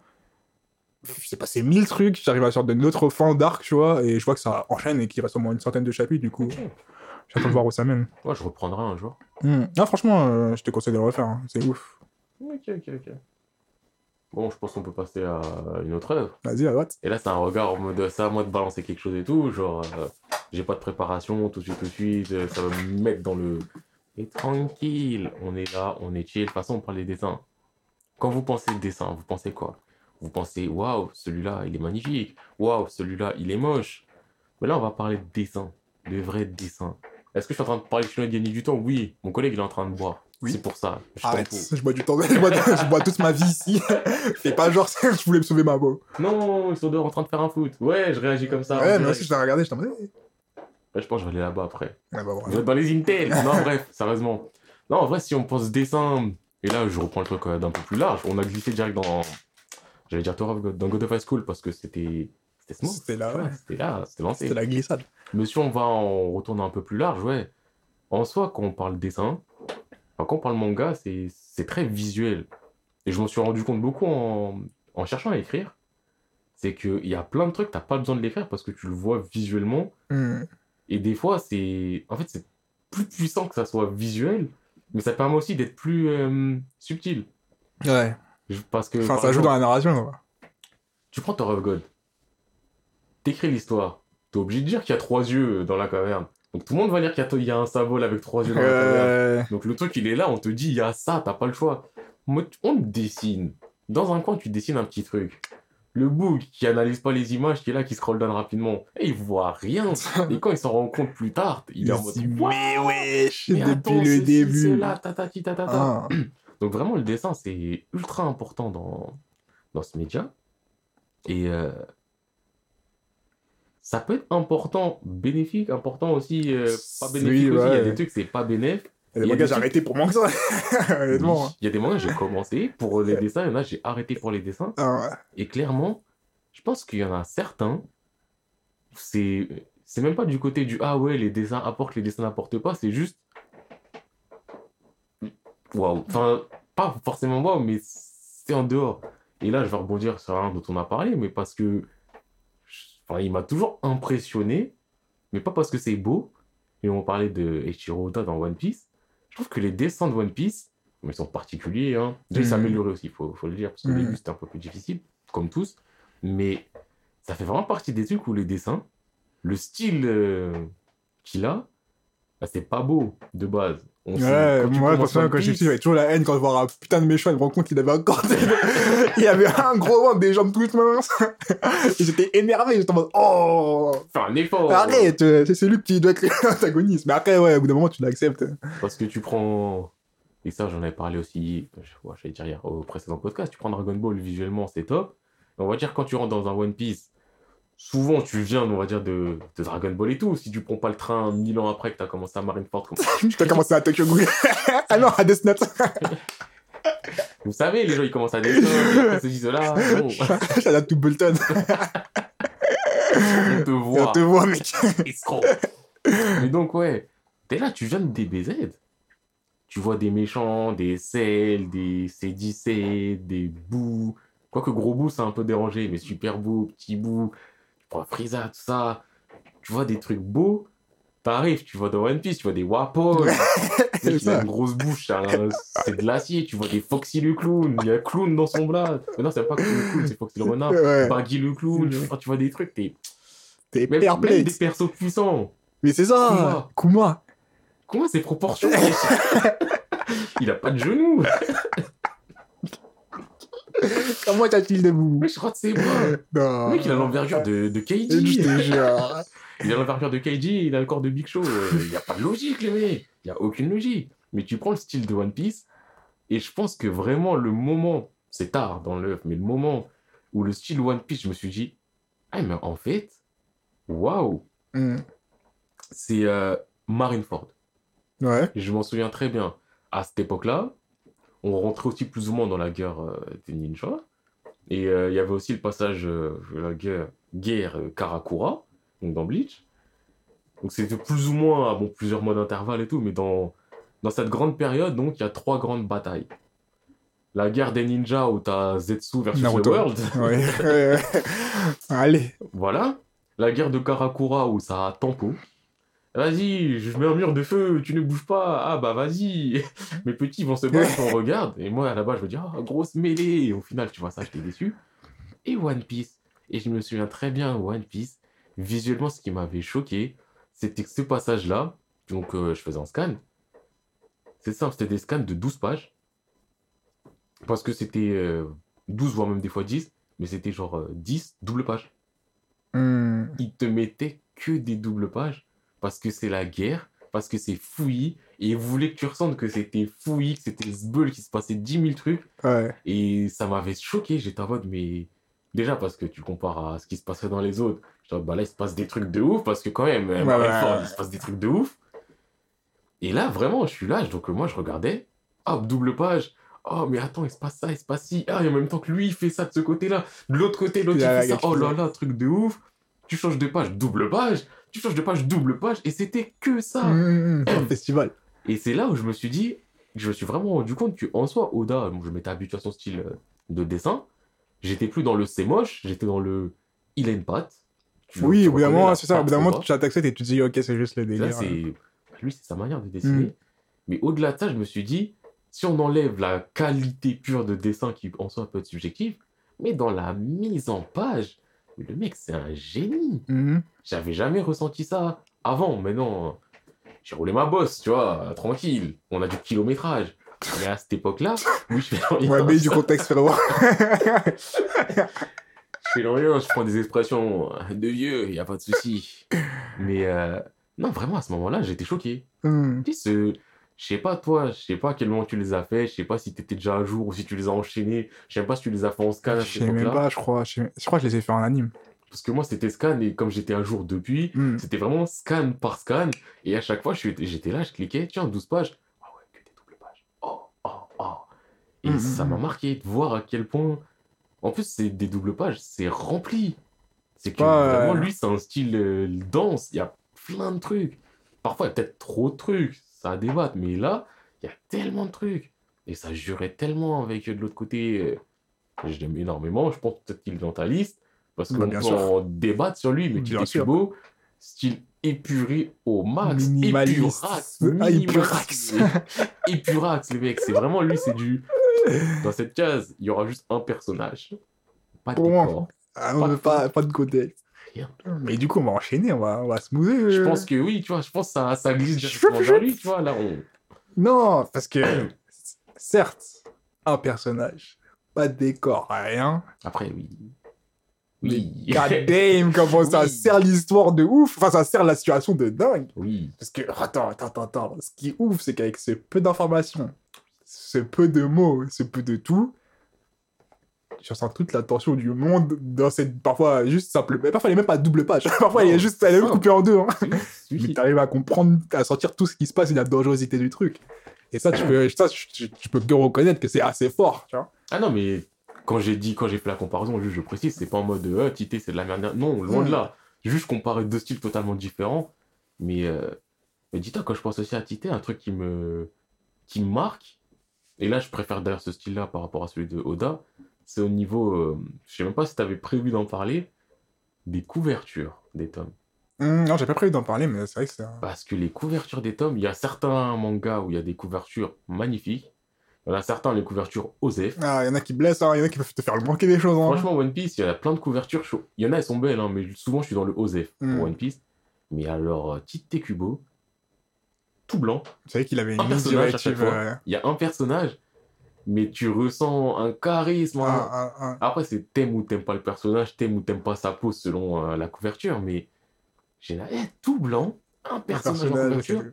C'est passé mille trucs, j'arrive à sorte de notre fin d'arc, tu vois, et je vois que ça enchaîne et qu'il reste au moins une centaine de chapitres, du coup, j'attends de voir où ça mène. Ouais, je reprendrai un jour. Hmm. Non, franchement, euh, je te conseille de le refaire, hein. c'est ouf. Ok, ok, ok. Bon, je pense qu'on peut passer à une autre œuvre. Vas-y, à droite. Et là, c'est un regard en mode, à moi de balancer quelque chose et tout. Genre, euh, j'ai pas de préparation, tout de suite, tout de suite. euh, ça va me mettre dans le. Et tranquille, on est là, on est chill. De toute façon, on parle des dessins. Quand vous pensez dessin, vous pensez quoi? Vous pensez, waouh, celui-là, il est magnifique. Waouh, celui-là, il est moche. Mais là, on va parler de dessin, de vrais dessins. Est-ce que je suis en train de parler chinois de gagner du temps? Oui, mon collègue, il est en train de boire. Oui. C'est pour ça. Je Arrête, je bois du temps, je bois, je bois toute ma vie ici. Fais pas genre, je voulais me sauver ma peau. Non, ils sont dehors en train de faire un foot. Ouais, je réagis comme ça. ouais, mais direct. aussi, je t'ai regardé, je t'en. Ouais, je pense que je vais aller là-bas après. Ouais, bah, Je voilà. vais être dans les Intel. Non, bref, sérieusement. Non, en vrai, si on pense dessin, et là, je reprends le truc euh, d'un peu plus large, on a glissé direct dans. J'allais dire Torah of God- dans God of High School parce que c'était. C'était smooth. C'était là, ouais. C'était là, c'était lancé. C'était la glissade. Mais si on va en retourner un peu plus large, ouais. En soi, quand on parle dessin, enfin, quand on parle manga, c'est c'est très visuel. Et je m'en suis rendu compte beaucoup en, en cherchant à écrire. C'est qu'il y a plein de trucs, t'as pas besoin de les faire parce que tu le vois visuellement. Hmm. Et des fois, c'est. En fait, c'est plus puissant que ça soit visuel, mais ça permet aussi d'être plus euh, subtil. Ouais. Parce que. Enfin, par ça joue dans la narration, quoi. Tu prends Tower of God. T'écris l'histoire. T'es obligé de dire qu'il y a trois yeux dans la caverne. Donc tout le monde va lire qu'il y a, il y a un symbole avec trois yeux dans la caverne. Euh... Donc le truc, il est là, on te dit, il y a ça, t'as pas le choix. On te dessine. Dans un coin, tu dessines un petit truc. Le bug qui analyse pas les images, qui est là, qui scroll down rapidement, et il voit rien. Et quand il s'en rend compte plus tard, il est en mode. mais wesh, Mais depuis le début. tatata. Ah. Donc vraiment, le dessin, c'est ultra important dans, dans ce média. Et euh, ça peut être important, bénéfique, important aussi, euh, pas Oui, bénéfique aussi. Il y a ouais. des trucs, c'est pas bénéf. Il y a des mangas, j'ai arrêté pour moins que ça. Honnêtement. Il y a des mangas, j'ai commencé pour les dessins, il y en a, j'ai arrêté pour les dessins. Ah, Et clairement, je pense qu'il y en a certains, c'est c'est même pas du côté du ah ouais, les dessins apportent, les dessins n'apportent pas, c'est juste. Waouh. Enfin, pas forcément waouh, mais c'est en dehors. Et là, je vais rebondir sur un dont on a parlé, mais parce que. Enfin, il m'a toujours impressionné, mais pas parce que c'est beau. Et on parlait de Eiichiro Oda dans One Piece. Je trouve que les dessins de One Piece, mais ils sont particuliers, hein. Déjà, ils Mhm. s'améliorent aussi, il faut, faut le dire, parce qu'au Mhm. début, c'était un peu plus difficile, comme tous. Mais ça fait vraiment partie des trucs où les dessins, le style euh, qu'il a, bah, c'est pas beau de base. On Ouais, quand moi, One quand j'étais petit, j'avais toujours la haine quand je vois un putain de méchant, il me rend compte qu'il avait un corps. il y avait un gros ventre, des jambes toutes minces. Et j'étais énervé, j'étais en mode, oh, fais un effort. arrête, euh, c'est celui qui doit être l'antagoniste. Mais après, ouais, au bout d'un moment, tu l'acceptes. Parce que tu prends. Et ça, j'en avais parlé aussi, je j'allais dire hier au précédent podcast. Tu prends Dragon Ball visuellement, c'est top. On va dire, quand tu rentres dans un One Piece, souvent tu viens, on va dire, de, de Dragon Ball et tout. Si tu prends pas le train mille ans après que tu as commencé à Marineford, comme Je dois commencer à Tokyo Ghoul. ah non, à Death Note. vous savez, les gens ils commencent à descendre, ils se disent là, bon, J'adore tout Bolton. on te On voit. te voit, mec. escroc. Mais donc, ouais, t'es là, tu viens de DBZ. Tu vois des méchants, des Cell, des C17, des Boo. Quoique Gros Boo, c'est un peu dérangé, mais Super Boo, Petit Boo, tu prends Frieza, tout ça. Tu vois des trucs beaux. T'arrives, tu vois dans One Piece, tu vois des C'est mec, il a une grosse bouche, c'est un- c'est de l'acier. Tu vois des Foxy le clown, il y a Clown dans son blad. Mais non, c'est pas Clown le clown, c'est Foxy le renard. Ouais, Baggy le clown, Ouais. Enfin, tu vois des trucs, t'es t'es même, même des perplexe. persos puissants. Mais c'est ça. Kuma. Comment ses proportions Il a pas de genoux. Comment t'as-t-il debout Mais je crois que c'est moi. Non. Le mec, il a l'envergure de, de Je Keiji. te jure. Il a l'envergure de Keiji, il a le corps de Big Show. Euh, Il n'y a pas de logique, les mecs. Il n'y a aucune logique. Mais tu prends le style de One Piece, et je pense que vraiment le moment, c'est tard dans l'œuvre, mais le moment où le style One Piece, je me suis dit, ah, mais en fait, waouh, Hmm. c'est euh, Marineford. Ouais. Je m'en souviens très bien. À cette époque-là, on rentrait aussi plus ou moins dans la guerre euh, des ninjas. Et euh, il y avait aussi le passage euh, de la guerre, guerre Karakura, donc dans Bleach. Donc c'était plus ou moins, à bon, plusieurs mois d'intervalle et tout, mais dans, dans cette grande période, donc il y a trois grandes batailles. La guerre des ninjas où t'as Zetsu versus Naruto. le World. Ouais. ouais, ouais. Allez. Voilà. La guerre de Karakura où ça a tempo. Vas-y, je mets un mur de feu, tu ne bouges pas. Ah bah vas-y. Mes petits vont se battre, on regarde. Et moi là-bas, je me dis, ah, grosse mêlée. Et au final, tu vois ça, j'étais déçu. Et One Piece. Et je me souviens très bien, One Piece, visuellement, ce qui m'avait choqué, c'était que ce passage-là, donc euh, je faisais un scan. C'est simple, c'était des scans de 12 pages. Parce que c'était euh, 12, voire même des fois 10. Mais c'était genre euh, 10 double pages Hmm. ils te mettaient que des doubles pages parce que c'est la guerre, parce que c'est fouillis, et ils voulaient que tu ressentes que c'était fouillis, que c'était zbeul, qu'il se passait 10 000 trucs, Ouais. et ça m'avait choqué. J'étais en mode, mais déjà parce que tu compares à ce qui se passait dans les autres, mode, bah là il se passe des trucs de ouf, parce que quand même, Ouais, il se passe des trucs de ouf. Et là, vraiment, je suis là, donc moi je regardais, hop, double page. Oh, mais attends, il se passe ça, il se passe ci. Ah, et en même temps que lui, il fait ça de ce côté-là. De l'autre côté, l'autre, il Là, fait là, ça. Oh là là, truc de ouf. Tu changes de page, double page. Tu changes de page, double page. Et c'était que ça. Hmm, hmm, hmm. Un festival. Et c'est là où je me suis dit, je me suis vraiment rendu compte que en soi, Oda, je m'étais habitué à son style euh, de dessin. J'étais plus dans le c'est moche, j'étais dans le il a une patte. Tu- Oui, au bout d'un moment, c'est ça. Au bout d'un moment, tu t'acceptes et tu te dis, ok, c'est juste le délire. hein. lui, c'est sa manière de dessiner. Mais au-delà de ça, je me suis dit, si on enlève la qualité pure de dessin qui en soi peut être subjective, mais dans la mise en page, le mec, c'est un génie. Hmm. J'avais jamais ressenti ça avant. Maintenant, j'ai roulé ma bosse, tu vois, tranquille. On a du kilométrage. Mais à cette époque-là, oui, je fais. Ouais, mais du contexte, frérot. Je fais rien, je prends des expressions de vieux, y a pas de souci. Mais euh, non, vraiment, à ce moment-là, j'étais choqué. Tu sais, ce- je sais pas toi, je sais pas à quel moment tu les as fait, je sais pas si t'étais déjà à jour ou si tu les as enchaînés, je sais pas si tu les as fait en scan à Je sais même pas, je crois. Je, sais- je crois que je les ai fait en anime. Parce que moi, c'était scan, et comme j'étais un jour depuis, Hmm. c'était vraiment scan par scan. Et à chaque fois, j'étais là, je cliquais, tiens, 12 pages. Ah ouais, que des doubles pages. Oh, oh, oh. Et Mhm. ça m'a marqué de voir à quel point. En plus, c'est des doubles pages, c'est rempli. C'est que Ouais. vraiment, lui, c'est un style euh, dense. Il y a plein de trucs. Parfois, il y a peut-être trop de trucs. Ça à débattre. Mais là, il y a tellement de trucs. Et ça jurait tellement avec de l'autre côté. je l'aime énormément. Je pense peut-être qu'il est dans ta liste. Parce Bah, qu'on peut en débattre sur lui. Mais Tite sûr. Kubo, style épuré au max. Minimaliste. Épurax. Ah, minimaliste. Épurax, le mec. C'est vraiment lui, c'est du. Dans cette case, il y aura juste un personnage. Pas de Pour moi. Ah, pas, pas de contexte. Rien. Mais du coup, on va enchaîner, on va, on va smoother. Je euh. pense que oui, tu vois, je pense que ça, ça glisse directement vers lui, tu vois. Là, on. Non, parce que, certes, un personnage, pas de décor, rien. Après, oui. Oui. God damn, comment ça Oui. sert l'histoire de ouf. Enfin, ça sert la situation de dingue. oui. Parce que, attends, attends, attends, attends. Ce qui est ouf, c'est qu'avec ce peu d'informations, ce peu de mots, ce peu de tout, tu ressens toute la tension du monde dans cette, parfois, juste simple. mais Parfois, elle est même pas double page. Parfois, elle est Non, juste, elle est même coupée en deux. Hein. Mais t'arrives à comprendre, à sentir tout ce qui se passe et la dangerosité du truc. Et ça, tu peux, ça, tu, peux bien reconnaître que c'est assez fort, tu vois. Ah non, mais quand j'ai dit, quand j'ai fait la comparaison, juste je précise, c'est pas en mode euh, Tité, c'est de la merde. Non, loin de là. Juste comparé deux styles totalement différents. Mais, euh, mais dis-toi, quand je pense aussi à Tité, un truc qui me, qui me marque, et là je préfère d'ailleurs ce style-là par rapport à celui de Oda, c'est au niveau, euh, je sais même pas si t'avais prévu d'en parler, des couvertures des tomes. Hum, non, j'ai pas prévu d'en parler, mais c'est vrai que c'est. Parce que les couvertures des tomes, il y a certains mangas où il y a des couvertures magnifiques. Il y en a certains, les couvertures OSEF. Ah, il y en a qui blessent, hein, il y en a qui peuvent te faire manquer des choses. Hein. Franchement, One Piece, il y a plein de couvertures. chaudes. Il y en a, elles sont belles, hein, mais souvent, je suis dans le OSEF pour Mm. One Piece. Mais alors, euh, Tite Kubo, tout blanc, Vous savez qu'il avait une Un personnage à chaque fois. euh, il y a un personnage, mais tu ressens un charisme. Après, c'est t'aimes ou t'aimes pas le personnage, t'aimes ou t'aimes pas sa pose selon euh, la couverture, mais j'ai la... eh, tout blanc, un un personnage, en personnage, couverture,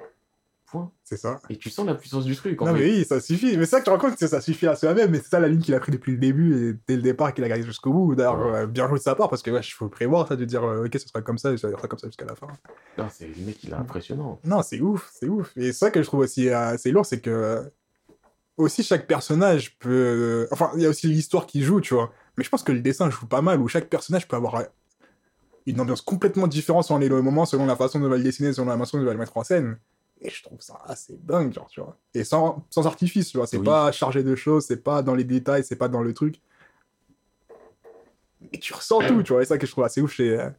point. C'est ça. Et tu sens la puissance du truc. En Non, fait. mais oui, ça suffit. Mais c'est ça que tu rends compte que ça suffit à soi-même. Mais c'est ça la ligne qu'il a pris depuis le début et dès le départ qu'il a gardé jusqu'au bout. D'ailleurs, Ouais. euh, bien joué de sa part parce que, ouais, il faut prévoir ça, de dire, euh, ok, ce sera comme ça et ça sera comme ça jusqu'à la fin. Non, c'est le mec, il est impressionnant. Non, c'est ouf, c'est ouf. Et c'est ça que je trouve aussi assez lourd, c'est que aussi chaque personnage peut. euh, Enfin, il y a aussi l'histoire qui joue, tu vois. Mais je pense que le dessin joue pas mal, où chaque personnage peut avoir euh, une ambiance complètement différente selon les moments, selon la façon dont il va le dessiner, selon la façon dont il va le mettre en scène. Et je trouve ça assez dingue, genre, tu vois. Et sans, sans artifice, tu vois. C'est Oui. pas chargé de choses, c'est pas dans les détails, c'est pas dans le truc. Et tu ressens tout, tu vois. Et ça que je trouve assez ouf chez. euh,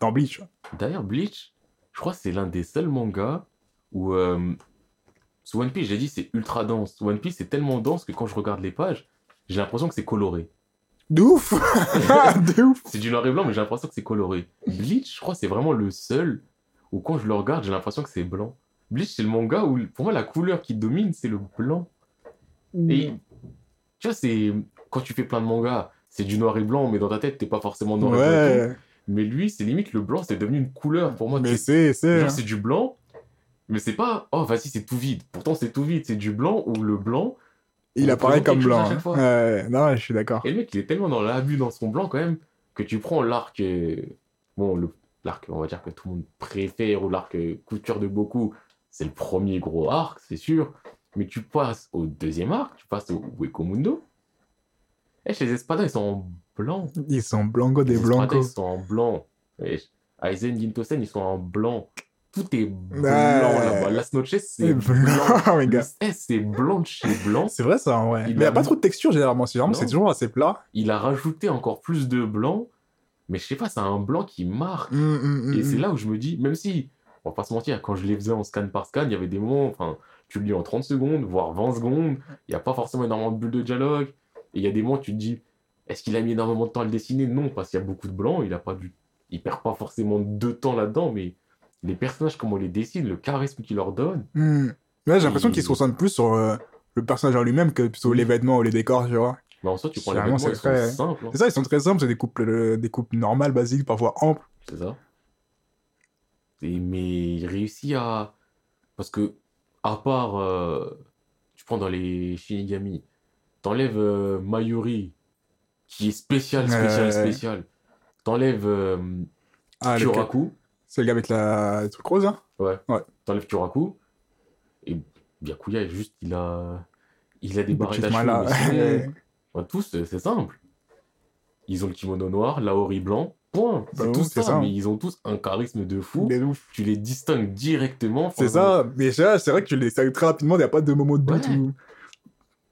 dans Bleach. D'ailleurs, Bleach, je crois que c'est l'un des seuls mangas où. Euh, One Piece, j'ai dit c'est ultra dense. One Piece, c'est tellement dense que quand je regarde les pages, j'ai l'impression que c'est coloré. De ouf De ouf C'est du noir et blanc, mais j'ai l'impression que c'est coloré. Bleach, je crois c'est vraiment le seul où quand je le regarde, j'ai l'impression que c'est blanc. Bleach, c'est le manga où, pour moi, la couleur qui domine, c'est le blanc. Et tu vois, c'est. Quand tu fais plein de mangas, c'est du noir et blanc, mais dans ta tête, t'es pas forcément noir et blanc. et. Ouais, Mais lui, c'est limite le blanc, c'est devenu une couleur pour moi. mais c'est- c'est, hein. c'est du blanc, mais c'est pas, oh, vas-y, c'est tout vide. Pourtant, c'est tout vide. C'est du blanc ou le blanc. Il apparaît comme blanc. hein. non, je suis d'accord. Et le mec, il est tellement dans l'abus dans son blanc quand même que tu prends l'arc. Bon, le- l'arc, on va dire que tout le monde préfère, ou l'arc couture de beaucoup, c'est le premier gros arc, c'est sûr. Mais tu passes au deuxième arc, tu passes au Wekomundo. Et chez les espadons, ils sont en blanc. Ils sont blanco des blancos. ils sont en blanc. Et Aizen, Gintosen, ils sont en blanc. Tout est blanc Ouais. là-bas. Las Noches, c'est Blanc, gars. S, c'est blanc de chez blanc. C'est vrai ça, ouais. Il Mais il a a pas trop de texture généralement. C'est généralement, Non. c'est toujours assez plat. Il a rajouté encore plus de blanc. Mais je sais pas, c'est un blanc qui marque. Hum, hum, hum, Et c'est là où je me dis, même si, on va pas se mentir, quand je les faisais en scan par scan, il y avait des moments, enfin, tu le lis en 30 secondes, voire 20 secondes, il n'y a pas forcément énormément de bulles de dialogue, et il y a des moments où tu te dis, est-ce qu'il a mis énormément de temps à le dessiner? Non, parce qu'il y a beaucoup de blanc, il a pas du... il perd pas forcément de temps là-dedans, mais les personnages, comment on les dessine, le charisme qu'il leur donne, Hum. Ouais, j'ai l'impression Et- qu'il se concentre plus sur euh, le personnage en lui-même que sur les vêtements ou les décors, tu vois. mais en soi, tu prends les vêtements, ils très- sont simples, hein. C'est ça, ils sont très simples, c'est des coupes, euh, des coupes normales, basiques, parfois amples. c'est ça. Et, mais il réussit à... Parce que, à part, euh, tu prends dans les Shinigami, t'enlèves Mayuri, qui est spécial, spécial, spécial. t'enlèves Ah, Kyoraku, c'est le gars avec la... le truc rose, hein? T'enlèves Kyoraku, et Byakuya, juste, il a, il a des Le barrettes à bah, tous, c'est simple. Ils ont le kimono noir, l'aori blanc, point. C'est Bah tout c'est ça, ça. mais ils ont tous un charisme de fou. Tu les distingues directement. C'est ça, mais ça, c'est vrai que tu les sais très rapidement, il n'y a pas de moment de doute. Ouais. où-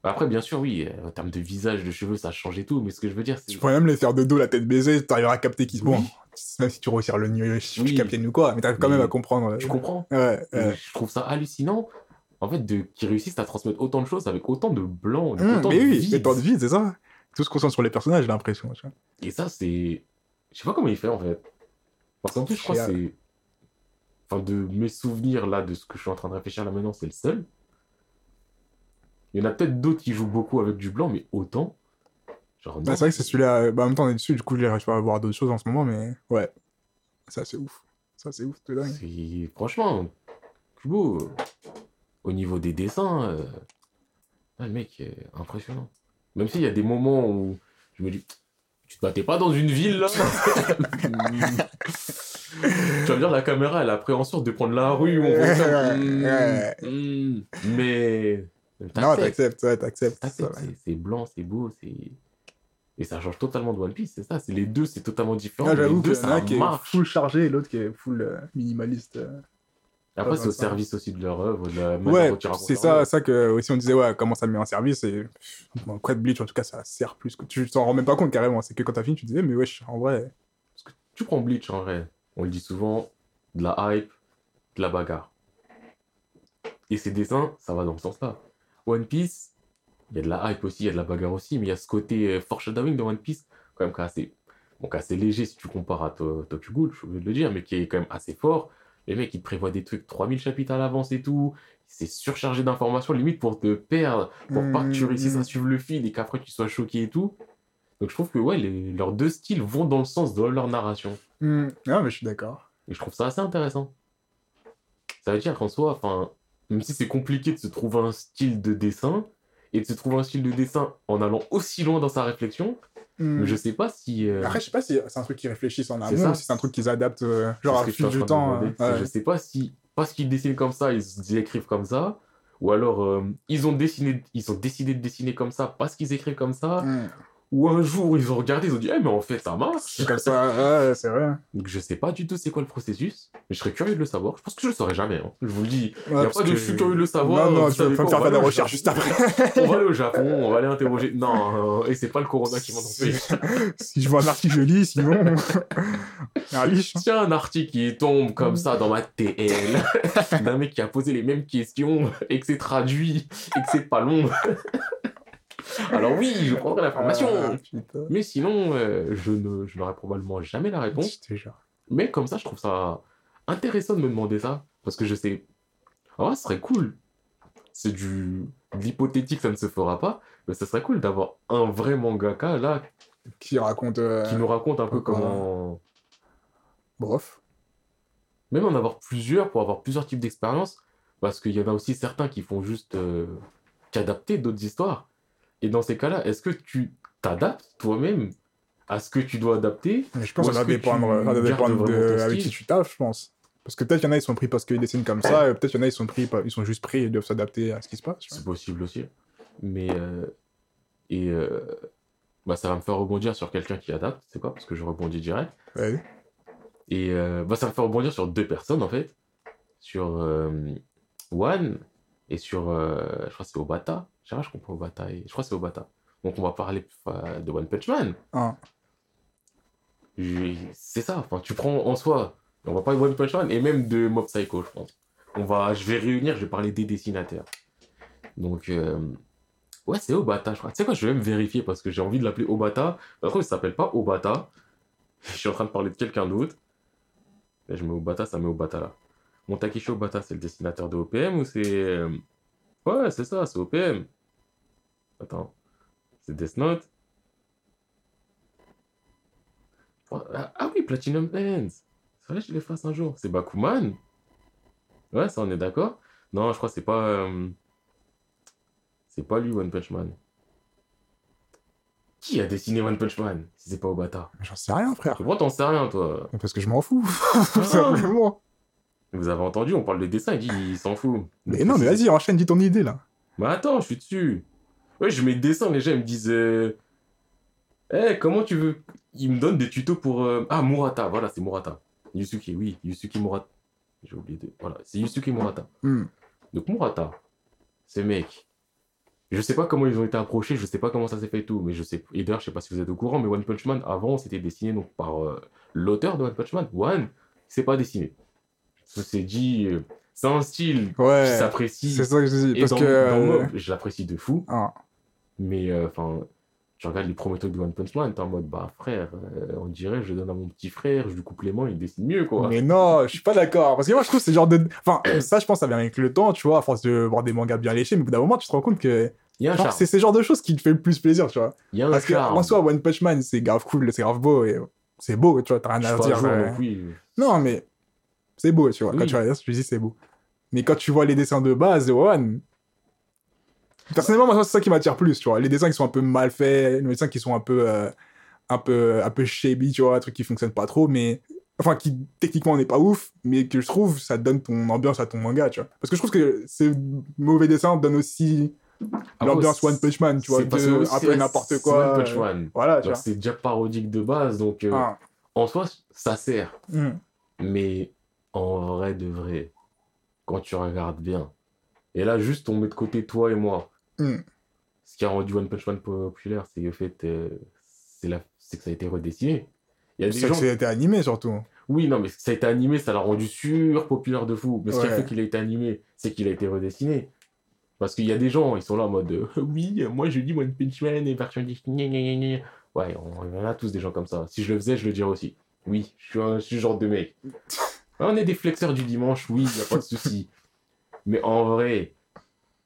Après, bien sûr, oui, euh, en termes de visage, de cheveux, ça a changé tout, mais ce que je veux dire, c'est. Tu pourrais même les faire de dos, la tête baisée, t'arriveras à capter qu'ils se Oui. Même si tu retires le nez, je Oui. capitaine ou quoi, mais t'arrives quand même à comprendre. Tu comprends Ouais. Je trouve ça hallucinant, en fait, de qu'ils réussissent à transmettre autant de choses avec autant de blanc, Hum, autant mais de oui, vide. c'est temps de vie, c'est ça. Tout se concentre sur les personnages, j'ai l'impression. Et ça, c'est. Je sais pas comment il fait, en fait. Parce qu'en plus, je crois que c'est. Enfin, de mes souvenirs, là, de ce que je suis en train de réfléchir là maintenant, c'est le seul. Il y en a peut-être d'autres qui jouent beaucoup avec du blanc, mais autant. Genre. Bah, c'est vrai que c'est celui-là. euh, Bah, en même temps, on est dessus, du coup, j'arrive pas à voir d'autres choses en ce moment, mais ouais. Ça, c'est ouf. Ça, c'est ouf, c'est dingue. Franchement, Kubo, euh, au niveau des dessins, euh, ah, le mec est impressionnant. Même s'il y a des moments où je me dis, tu te battais pas dans une ville là? Tu vas me dire, la caméra, elle a appréhension de prendre la rue où on voit ça. Ouais. hmm, Mais. Non, t'acceptes, t'acceptes, ouais, t'acceptes. C'est blanc, c'est beau, c'est. Et ça change totalement de One Piece, c'est ça. C'est les deux, c'est totalement différent. Ah, J'avoue les deux, qu'il y en a ça un qui est full chargé et l'autre qui est full euh, minimaliste. euh. Après, c'est au service aussi de leur œuvre, de la manière Ouais, c'est ça, ça que aussi on disait, ouais, comment ça le met en service. Et Quad Bleach, en tout cas, ça sert plus. que- Tu t'en rends même pas compte carrément. C'est que quand t'as fini, tu disais, mais wesh, en vrai. Tu prends Bleach en vrai, on le dit souvent, de la hype, de la bagarre. Et ces dessins, ça va dans ce sens-là. One Piece, il y a de la hype aussi, il y a de la bagarre aussi, mais il y a ce côté euh, foreshadowing de One Piece, quand même qui est assez, bon, qui est assez léger si tu compares à To- Tokyo Ghoul, je suis obligé de le dire, mais qui est quand même assez fort. Les mecs, ils prévoient des trucs 3000 chapitres à l'avance et tout. C'est surchargé d'informations, limite pour te perdre, pour pas que tu Mm, réussisses à suivre le fil et qu'après tu sois choqué et tout. Donc je trouve que ouais, les- leurs deux styles vont dans le sens de leur narration. Hmm, Non, mais je suis d'accord. Et je trouve ça assez intéressant. Ça veut dire qu'en soi, enfin, même si c'est compliqué de se trouver un style de dessin, et de se trouver un style de dessin en allant aussi loin dans sa réflexion, mais je sais pas si. euh, Après, je sais pas si c'est un truc qu'ils réfléchissent en amont ou si c'est un truc qu'ils adaptent, euh, genre à fil du temps. euh, ouais. Je sais pas si, parce qu'ils dessinent comme ça, ils, ils écrivent comme ça, ou alors euh, ils, ont dessiné, ils ont décidé de dessiner comme ça parce qu'ils écrivent comme ça, Hmm. Ou un jour ils ont regardé, ils ont dit, eh, mais en fait ça marche. C'est comme ça, ouais, c'est vrai. Donc je sais pas du tout c'est quoi le processus, mais je serais curieux de le savoir. Je pense que je le saurai jamais, hein. je vous le dis. Ouais, Il a parce pas de que- je suis curieux de le savoir. Non, non, savez pas me faire des recherches juste après. on va aller au Japon, on va aller interroger. Non, euh, et c'est pas le corona qui m'en empêche. si je vois un article, je lis, sinon. un liche. Y a un article qui tombe comme ça dans ma TL, d'un mec qui a posé les mêmes questions et que c'est traduit et que c'est pas long. Alors oui, je prendrai l'information. Ah. Mais sinon, euh, je ne, je n'aurai probablement jamais la réponse. Mais comme ça, je trouve ça intéressant de me demander ça. Parce que je sais. En vrai, ce serait cool. C'est du. de L'hypothétique, ça ne se fera pas. Mais ce serait cool d'avoir un vrai mangaka là Qui raconte. euh, qui nous raconte un peu comment. Bof. Même en avoir plusieurs pour avoir plusieurs types d'expériences. Parce qu'il y en a aussi certains qui font juste. euh, qu'adapter d'autres histoires. Et dans ces cas-là, est-ce que tu t'adaptes toi-même à ce que tu dois adapter je pense que ça va dépendre, ça de avec qui tu taffes, je pense. Parce que peut-être qu'il y en a, ils sont pris parce qu'ils dessinent comme ça, et peut-être qu'il y en a, ils sont pris, ils sont juste pris et doivent s'adapter à ce qui se passe. C'est possible aussi. Mais. euh, et. euh, bah, ça va me faire rebondir sur quelqu'un qui adapte, c'est quoi? Parce que je rebondis direct. Ouais. Et euh, bah, ça me fait rebondir sur deux personnes en fait. Sur euh, One et sur. euh, je crois que c'est Obata. Je sais pas, je comprends Obata. Et, je crois que c'est Obata. Donc on va parler euh, de One Punch Man. Ah. J'ai- C'est ça, enfin, tu prends en soi. On va parler de One Punch Man et même de Mob Psycho, je pense. On va, je vais réunir, je vais parler des dessinateurs. Donc, euh, ouais, c'est Obata, je crois. Tu sais quoi, je vais même vérifier parce que j'ai envie de l'appeler Obata. Par contre, il s'appelle pas Obata. Je suis en train de parler de quelqu'un d'autre. Là, je mets Obata, ça met Obata là. Mon Takeshi Obata, c'est le dessinateur de OPM ou c'est. Ouais, c'est ça, c'est OPM. Attends. C'est Death Note. Ah ah oui, Platinum Ends. C'est vrai que je les fasse un jour. C'est Bakuman. Ouais, ça, on est d'accord. Non, je crois que c'est pas. euh, C'est pas lui, One Punch Man. Qui a dessiné One Punch Man si c'est pas Obata? J'en sais rien, frère. Pourquoi t'en sais rien, toi Parce que je m'en fous, tout simplement. Vous avez entendu, on parle de dessin, il dit il s'en fout. Mais non, mais vas-y, enchaîne, dis ton idée, là. Mais attends, je suis dessus. Ouais, je mets dessin, les gens ils me disent. euh, Eh, comment tu veux Ils me donnent des tutos pour. euh, Ah, Murata, voilà, c'est Murata. Yusuke, oui, Yusuke Murata. J'ai oublié de. Voilà, c'est Yusuke Murata. Hmm. Donc, Murata, ce mec. Je sais pas comment ils ont été approchés, je sais pas comment ça s'est fait et tout, mais je sais. Et d'ailleurs, je sais pas si vous êtes au courant, mais One Punch Man, avant, c'était dessiné donc par euh, l'auteur de One Punch Man, One, c'est pas dessiné. Ça s'est dit. euh, c'est un style qui Ouais. s'apprécie. C'est ça que je dis. Et Parce dans, que. dans euh, Mob, je l'apprécie de fou. ah. Mais euh, enfin, tu regardes les premiers trucs de One Punch Man, t'es en mode, bah frère, euh, on dirait, je donne à mon petit frère, je lui coupe les mains, il dessine mieux, quoi. Mais non, je suis pas d'accord. Parce que moi, je trouve que c'est genre de. Enfin, ça, je pense, ça vient avec le temps, tu vois, à force de voir des mangas bien léchés. Mais au bout d'un moment, tu te rends compte que. C'est ce genre de choses qui te fait le plus plaisir, tu vois. Il y a un Parce que, charme. en soi, One Punch Man, c'est grave cool, c'est grave beau. Et c'est beau, tu vois, t'as rien à dire. oui. Non, mais c'est beau, tu vois. Quand tu regardes tu dis c'est beau. Mais quand tu vois les dessins de base de One, personnellement, moi, c'est ça qui m'attire plus, tu vois. Les dessins qui sont un peu mal faits, les dessins qui sont un peu, euh, un peu, un peu shabby, tu vois, un truc qui fonctionne pas trop, mais enfin qui techniquement n'est pas ouf, mais que je trouve ça donne ton ambiance à ton manga, tu vois. Parce que je trouve que ces mauvais dessins donnent aussi l'ambiance One Punch Man, tu vois, de- un peu n'importe quoi. One Punch euh, Man. Voilà, tu Donc vois. c'est déjà parodique de base, donc euh, Ah. en soi, ça sert. Hmm. Mais en vrai de vrai, quand tu regardes bien, et là, juste on met de côté toi et moi, Hmm. ce qui a rendu One Punch Man populaire, c'est le fait, euh, c'est la... que ça a été redessiné. Il y a des gens que c'était animé surtout. Oui, non, mais ça a été animé, ça l'a rendu sur populaire de fou. Mais ce qui a fait qu'il a été animé, c'est qu'il a été redessiné. Parce qu'il y a des gens, ils sont là en mode euh, Oui, moi je dis One Punch Man et version. Ouais, on, en a tous des gens comme ça. Si je le faisais, je le dirais aussi. Oui, je suis, un, je suis genre de mec. On est des flexeurs du dimanche, oui, il a pas de souci. Mais en vrai,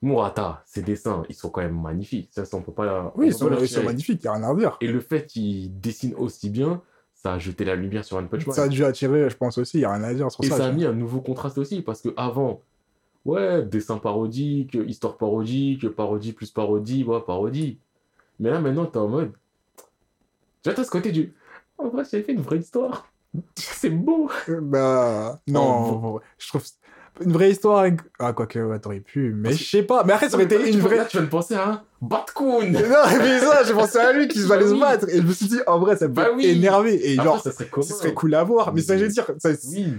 Murata, ses dessins, ils sont quand même magnifiques. Ça, ça on peut pas. Oui, ils sont, ils magnifiques, y a rien à redire. Et le fait qu'il dessine aussi bien, ça a jeté la lumière sur One Punch Man. Ça a dû attirer, je pense aussi, y a rien à dire sur Et ça. ça a mis un nouveau contraste aussi, parce que avant, ouais, dessin parodique, histoire parodique, parodie plus parodie, ouais, parodie. Mais là, maintenant, t'es en mode. Tu vois, t'as ce côté du. En vrai, j'ai fait une vraie histoire. C'est beau. Bah, non, Oh, je trouve. Une vraie histoire. avec- Ah, quoique, ouais, t'aurais pu. Mais je sais pas. Mais après, ça aurait été une vraie. Là, tu viens de penser à un Batcoon. Non, mais ça, j'ai pensé à lui qui va Bah aller se oui. battre. Et je me suis dit, en vrai, ça peut Bah oui. énerver. Et Après, genre, ça serait cool à voir. Mais ça, je veux dire, ça Oui.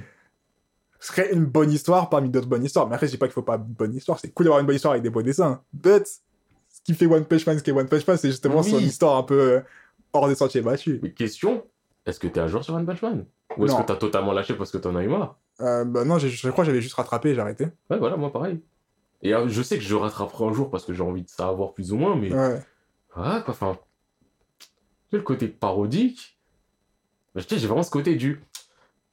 serait une bonne histoire parmi d'autres bonnes histoires. Mais après, je dis pas qu'il faut pas une bonne histoire. C'est cool d'avoir une bonne histoire avec des beaux dessins. But, ce qui fait One Punch Man, ce qui est One Punch Man, c'est justement Oui. son histoire un peu euh, hors des sentiers battus. Mais question est-ce que t'es un joueur sur One Punch Man? Ou est-ce que t'as totalement lâché parce que t'en as eu marre? Euh, bah non, je crois que j'avais juste rattrapé et j'ai arrêté. Ouais, voilà, moi pareil. Et euh, je sais que je rattraperai un jour parce que j'ai envie de savoir plus ou moins, mais. Ouais. Quoi, enfin. Tu sais, le côté parodique. bah, sais, j'ai vraiment ce côté du. De toute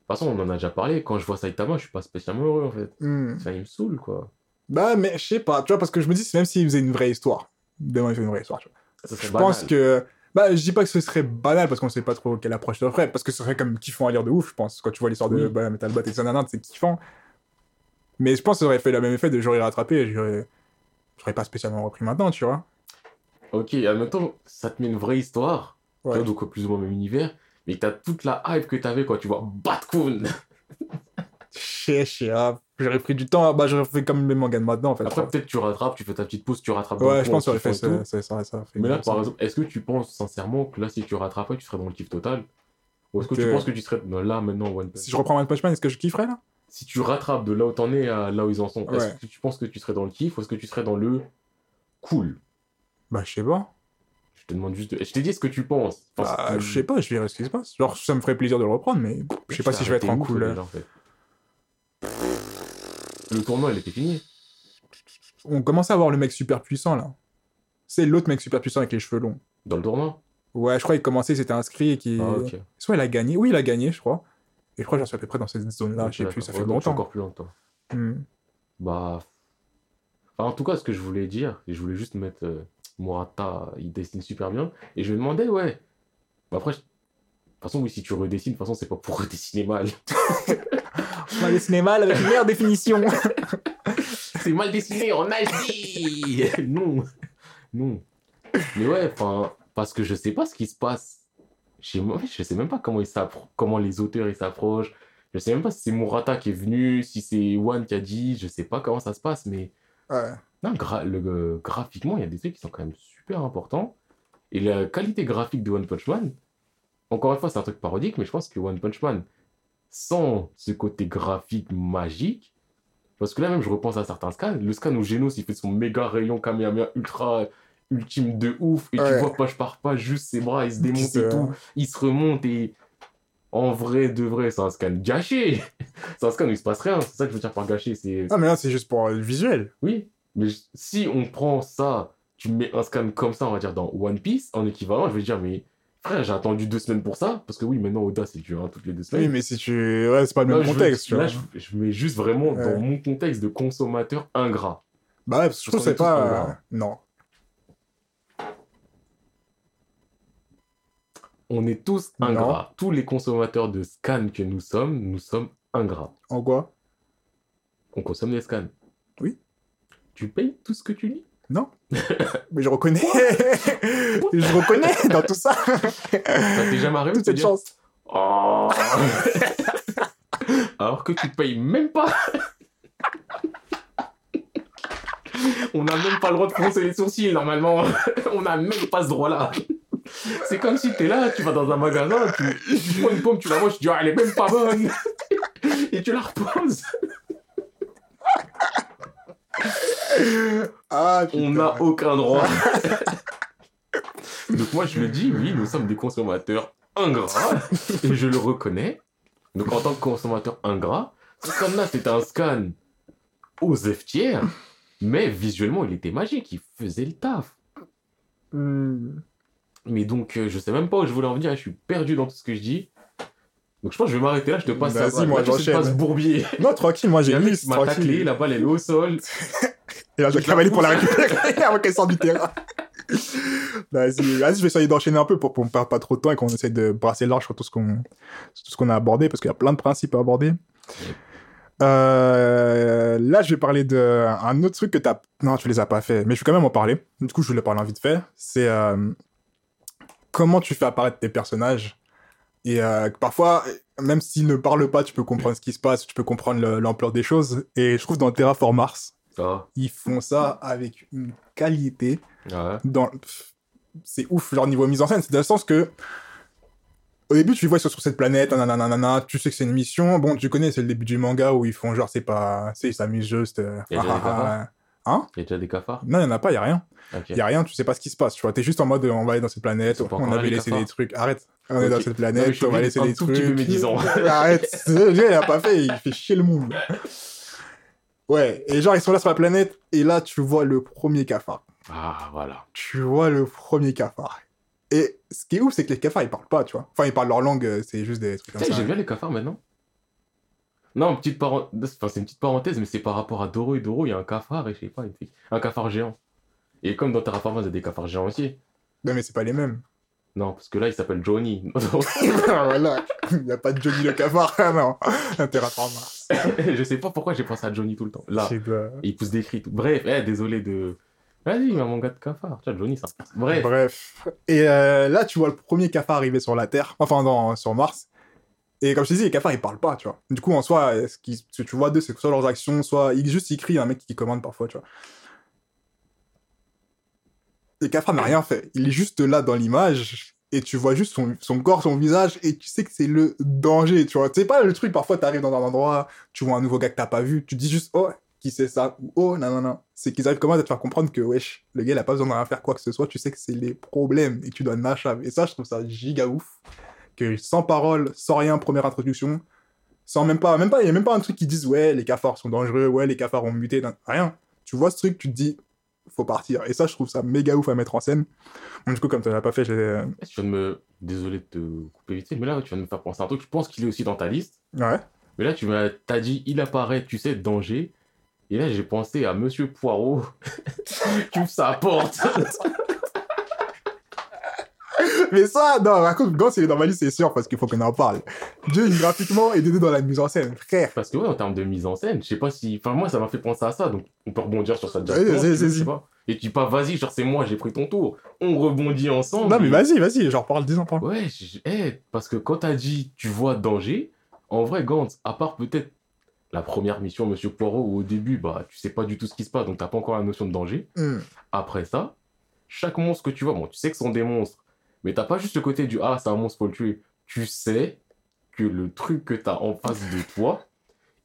façon, on en a déjà parlé. Quand je vois Saitama, je suis pas spécialement heureux en fait. Hmm. Ça, il me saoule quoi. Bah, mais je sais pas, tu vois, parce que je me dis, même s'il faisait une vraie histoire. Demain, il fait une vraie histoire, tu vois. Ça Je banal. pense que. Bah, je dis pas que ce serait banal parce qu'on sait pas trop quelle approche ça ferait, parce que ce serait comme kiffant à lire de ouf, je pense. Quand tu vois l'histoire de bah, Metal Bat et Sananand, c'est kiffant. Mais je pense que ça aurait fait le même effet de j'aurais rattrapé j'aurais. Pas spécialement repris maintenant, tu vois. Ok, admettons, ça te met une vraie histoire. tu Ouais. vois, donc plus ou moins même univers. Mais t'as toute la hype que t'avais quand tu vois Batcoon. Chier, chier, ah, J'aurais pris du temps, bah, j'aurais fait comme les mangas de maintenant, en fait. Après, peut-être tu rattrapes, tu fais ta petite pause, tu rattrapes. ouais, je pense que ça fait ça. ça, ça, ça aurait fait Mais là, par exemple, est-ce que tu penses sincèrement que là, si tu rattrapais, tu serais dans le kiff total? Ou est-ce que tu penses que tu serais dans là maintenant One Punch Si je reprends One Punch Man, est-ce que je kifferais là? Si tu rattrapes de là où t'en es à là où ils en sont, est-ce que tu penses que tu serais dans le kiff ou est-ce que tu serais dans le cool? Bah, je sais pas. Je te demande juste. de- Je t'ai dit ce que tu penses. Enfin, Bah, je sais pas, je verrai ce qui se passe. Genre, ça me ferait plaisir de le reprendre, mais je sais pas si je vais être en cool. déjà, en fait. Le tournoi, il était fini. On commençait à voir le mec super puissant là. C'est l'autre mec super puissant avec les cheveux longs. Dans le tournoi? Ouais, je crois qu'il commençait, il s'était inscrit et qu'il. Ah, ok. Soit il a gagné, oui, il a gagné, je crois. Et je crois que j'en suis à peu près dans cette zone-là, je sais plus, ça fait Ouais, longtemps. encore plus longtemps. Hmm. Bah. Enfin, en tout cas, ce que je voulais dire, et je voulais juste mettre euh, Murata, il dessine super bien. Et je me demandais, ouais. Bah, après, je- de toute façon, oui, si tu redessines, de toute façon, c'est pas pour redessiner mal. Va dessiner mal avec une meilleure définition. c'est mal dessiné en HD Non Non. Mais ouais, enfin, Parce que je sais pas ce qui se passe. Moi, je sais même pas comment, ils comment les auteurs ils s'approchent. Je sais même pas si c'est Murata qui est venu, si c'est One qui a dit. Je sais pas comment ça se passe, mais Ouais. non, gra- le, euh, graphiquement, il y a des trucs qui sont quand même super importants. Et la qualité graphique de One Punch Man, encore une fois, c'est un truc parodique, mais je pense que One Punch Man, sans ce côté graphique magique, parce que là même, je repense à certains scans. Le scan où Genos, il fait son méga rayon Kamehameha ultra ultime de ouf, et tu vois page par page juste ses bras, il se démonte et tout, il se remonte et. En vrai, de vrai, c'est un scan gâché. c'est un scan où il se passe rien. C'est ça que je veux dire par gâché. C'est Ah, mais là, c'est juste pour le visuel. oui, mais si on prend ça, tu mets un scan comme ça, on va dire dans One Piece, en équivalent, je vais dire, mais frère, j'ai attendu deux semaines pour ça, parce que oui, maintenant Oda c'est dur, hein, toutes les deux semaines. Oui, mais si tu. Ouais, c'est pas le Là, même veux- contexte, tu là, vois. je, je mets juste vraiment Ouais. dans mon contexte de consommateur ingrat. Bah ouais, parce que je trouve que c'est pas. euh, Non. On est tous Non. ingrats. Tous les consommateurs de scans que nous sommes, nous sommes ingrats. En quoi? On consomme des scans. Oui. Tu payes tout ce que tu lis? Non. mais je reconnais. je reconnais dans tout ça. Jamais arrivé de Toute te cette dire, chance. Oh Alors que tu payes même pas. On n'a même pas le droit de froncer les sourcils normalement. On n'a même pas ce droit-là. C'est comme si t'es là, tu vas dans un magasin, tu, tu prends une pomme, tu la manges, tu dis ah, elle est même pas bonne. Et tu la reposes. Ah, On n'a aucun droit. Donc moi je le dis, oui, nous sommes des consommateurs ingrats, et je le reconnais. Donc en tant que consommateur ingrat, ce scan-là c'était un scan aux F tiers, mais visuellement il était magique, il faisait le taf. Hmm. Mais donc euh, je sais même pas où je voulais en venir, je suis perdu dans tout ce que je dis. Donc je pense que je vais m'arrêter là, je te passe Vas-y, moi, Là, tu je j'enchaîne. passe bourbier. Non, tranquille, moi j'ai qui m'a taclé, la balle elle est au sol. Et là, je vais cavaler pour la récupérer avant qu'elle sorte du terrain. Vas-y, vas-y, je vais essayer d'enchaîner un peu pour qu'on ne perde pas trop de temps et qu'on essaie de brasser large sur tout ce qu'on qu'on a abordé, parce qu'il y a plein de principes à aborder. Euh, là, je vais parler de un autre truc que t'as... Non, tu les as pas fait, mais je vais quand même en parler. Du coup, je voulais parler en vite fait. C'est euh, comment tu fais apparaître tes personnages. Et euh, parfois, même s'ils ne parlent pas, tu peux comprendre ce qui se passe, tu peux comprendre le- l'ampleur des choses. Et je trouve dans Terraform Mars, Ah, ils font ça avec une qualité ouais. dans c'est ouf leur niveau mise en scène. C'est dans le sens que au début tu les vois sur, sur cette planète nanana, nanana, tu sais que c'est une mission. Bon tu connais c'est le début du manga où ils font genre c'est pas c'est ils s'amusent juste euh, ah, ah, ah. Il y a déjà des cafards? Non il y en a pas il y a rien il y a rien tu sais pas ce qui se passe tu vois t'es juste en mode on va aller dans cette planète on avait laissé des trucs arrête on est dans cette planète on va laisser des trucs petit peu médisant. arrête le gars il a pas fait il fait chier le monde ouais et genre ils sont là sur la planète et là tu vois le premier cafard Ah, voilà. tu vois le premier cafard. Et ce qui est ouf, c'est que les cafards, ils parlent pas, tu vois. Enfin, ils parlent leur langue, euh, c'est juste des trucs Tu comme ça. j'aime bien les cafards maintenant. Non, petite parenthèse, enfin, c'est une petite parenthèse, mais c'est par rapport à Doro et Doro, il y a un cafard et je sais pas, un cafard géant. Et comme dans Terraformers, il y a des cafards géants aussi. Non, mais c'est pas les mêmes. Non, parce que là, il s'appelle Johnny. voilà. Il n'y a pas de Johnny le cafard, ah non. Un Terraform Mars. je sais pas pourquoi j'ai pensé à Johnny tout le temps. Là, pas. il pousse des cris. Tout. Bref, eh, désolé de. Vas-y, il y a mon gars de cafard. Tiens, Johnny, ça. Bref. Bref. Et euh, là, tu vois le premier cafard arriver sur la Terre, enfin, dans, sur Mars. Et comme je te dis, les cafards, ils parlent pas, tu vois. Du coup, en soi, ce, que tu vois d'eux, c'est soit leurs actions, soit ils juste ils crient un mec qui commande parfois, tu vois. Le cafard n'a rien fait. Il est juste là dans l'image et tu vois juste son, corps, son visage et tu sais que c'est le danger, tu vois. C'est pas le truc, parfois t'arrives dans un endroit, tu vois un nouveau gars que t'as pas vu, tu dis juste, oh, qui c'est ça? Ou oh, non, non, non. C'est qu'ils arrivent comment à te faire comprendre que, wesh, le gars, il a pas besoin de faire quoi que ce soit, tu sais que c'est les problèmes et tu dois machin. Et ça, je trouve ça giga ouf. Que sans parole, sans rien, première introduction, sans même pas, même pas, il y a même pas un truc qui dise, ouais, les cafards sont dangereux, ouais, les cafards ont muté, rien. Tu vois ce truc, tu te dis, faut partir. Et ça, je trouve ça méga ouf à mettre en scène. Bon, du coup, comme tu l'as pas fait, j'ai. Eh, Tu viens de me. Désolé de te couper vite, mais là, tu viens de me faire penser à un truc. Je pense qu'il est aussi dans ta liste. Ouais. Mais là, tu m'as dit, il apparaît, tu sais, danger. Et là, j'ai pensé à Monsieur Poirot qui ouvre sa porte. Mais ça, non, par contre, Gantz, il est dans ma liste, c'est sûr, parce qu'il faut qu'on en parle. Dieu, graphiquement et Dédé dans la mise en scène, frère. Parce que ouais, en termes de mise en scène, je sais pas si. Enfin, moi, ça m'a fait penser à ça, donc on peut rebondir sur ça veux, vas-y. je sais pas. Et tu dis pas, vas-y, genre, c'est moi, j'ai pris ton tour. On rebondit ensemble. Non, mais et- vas-y, vas-y, j'en parle, dis-en, parle. Ouais, eh, parce que quand t'as dit tu vois danger, en vrai, Gantz, à part peut-être la première mission, Monsieur Poirot, où au début, bah, tu sais pas du tout ce qui se passe, donc t'as pas encore la notion de danger. Hmm. Après ça, chaque monstre que tu vois, bon, tu sais que ce sont des monstres, mais t'as pas juste le côté du ah, c'est un monstre, faut le tuer. Tu sais que le truc que t'as en face de toi,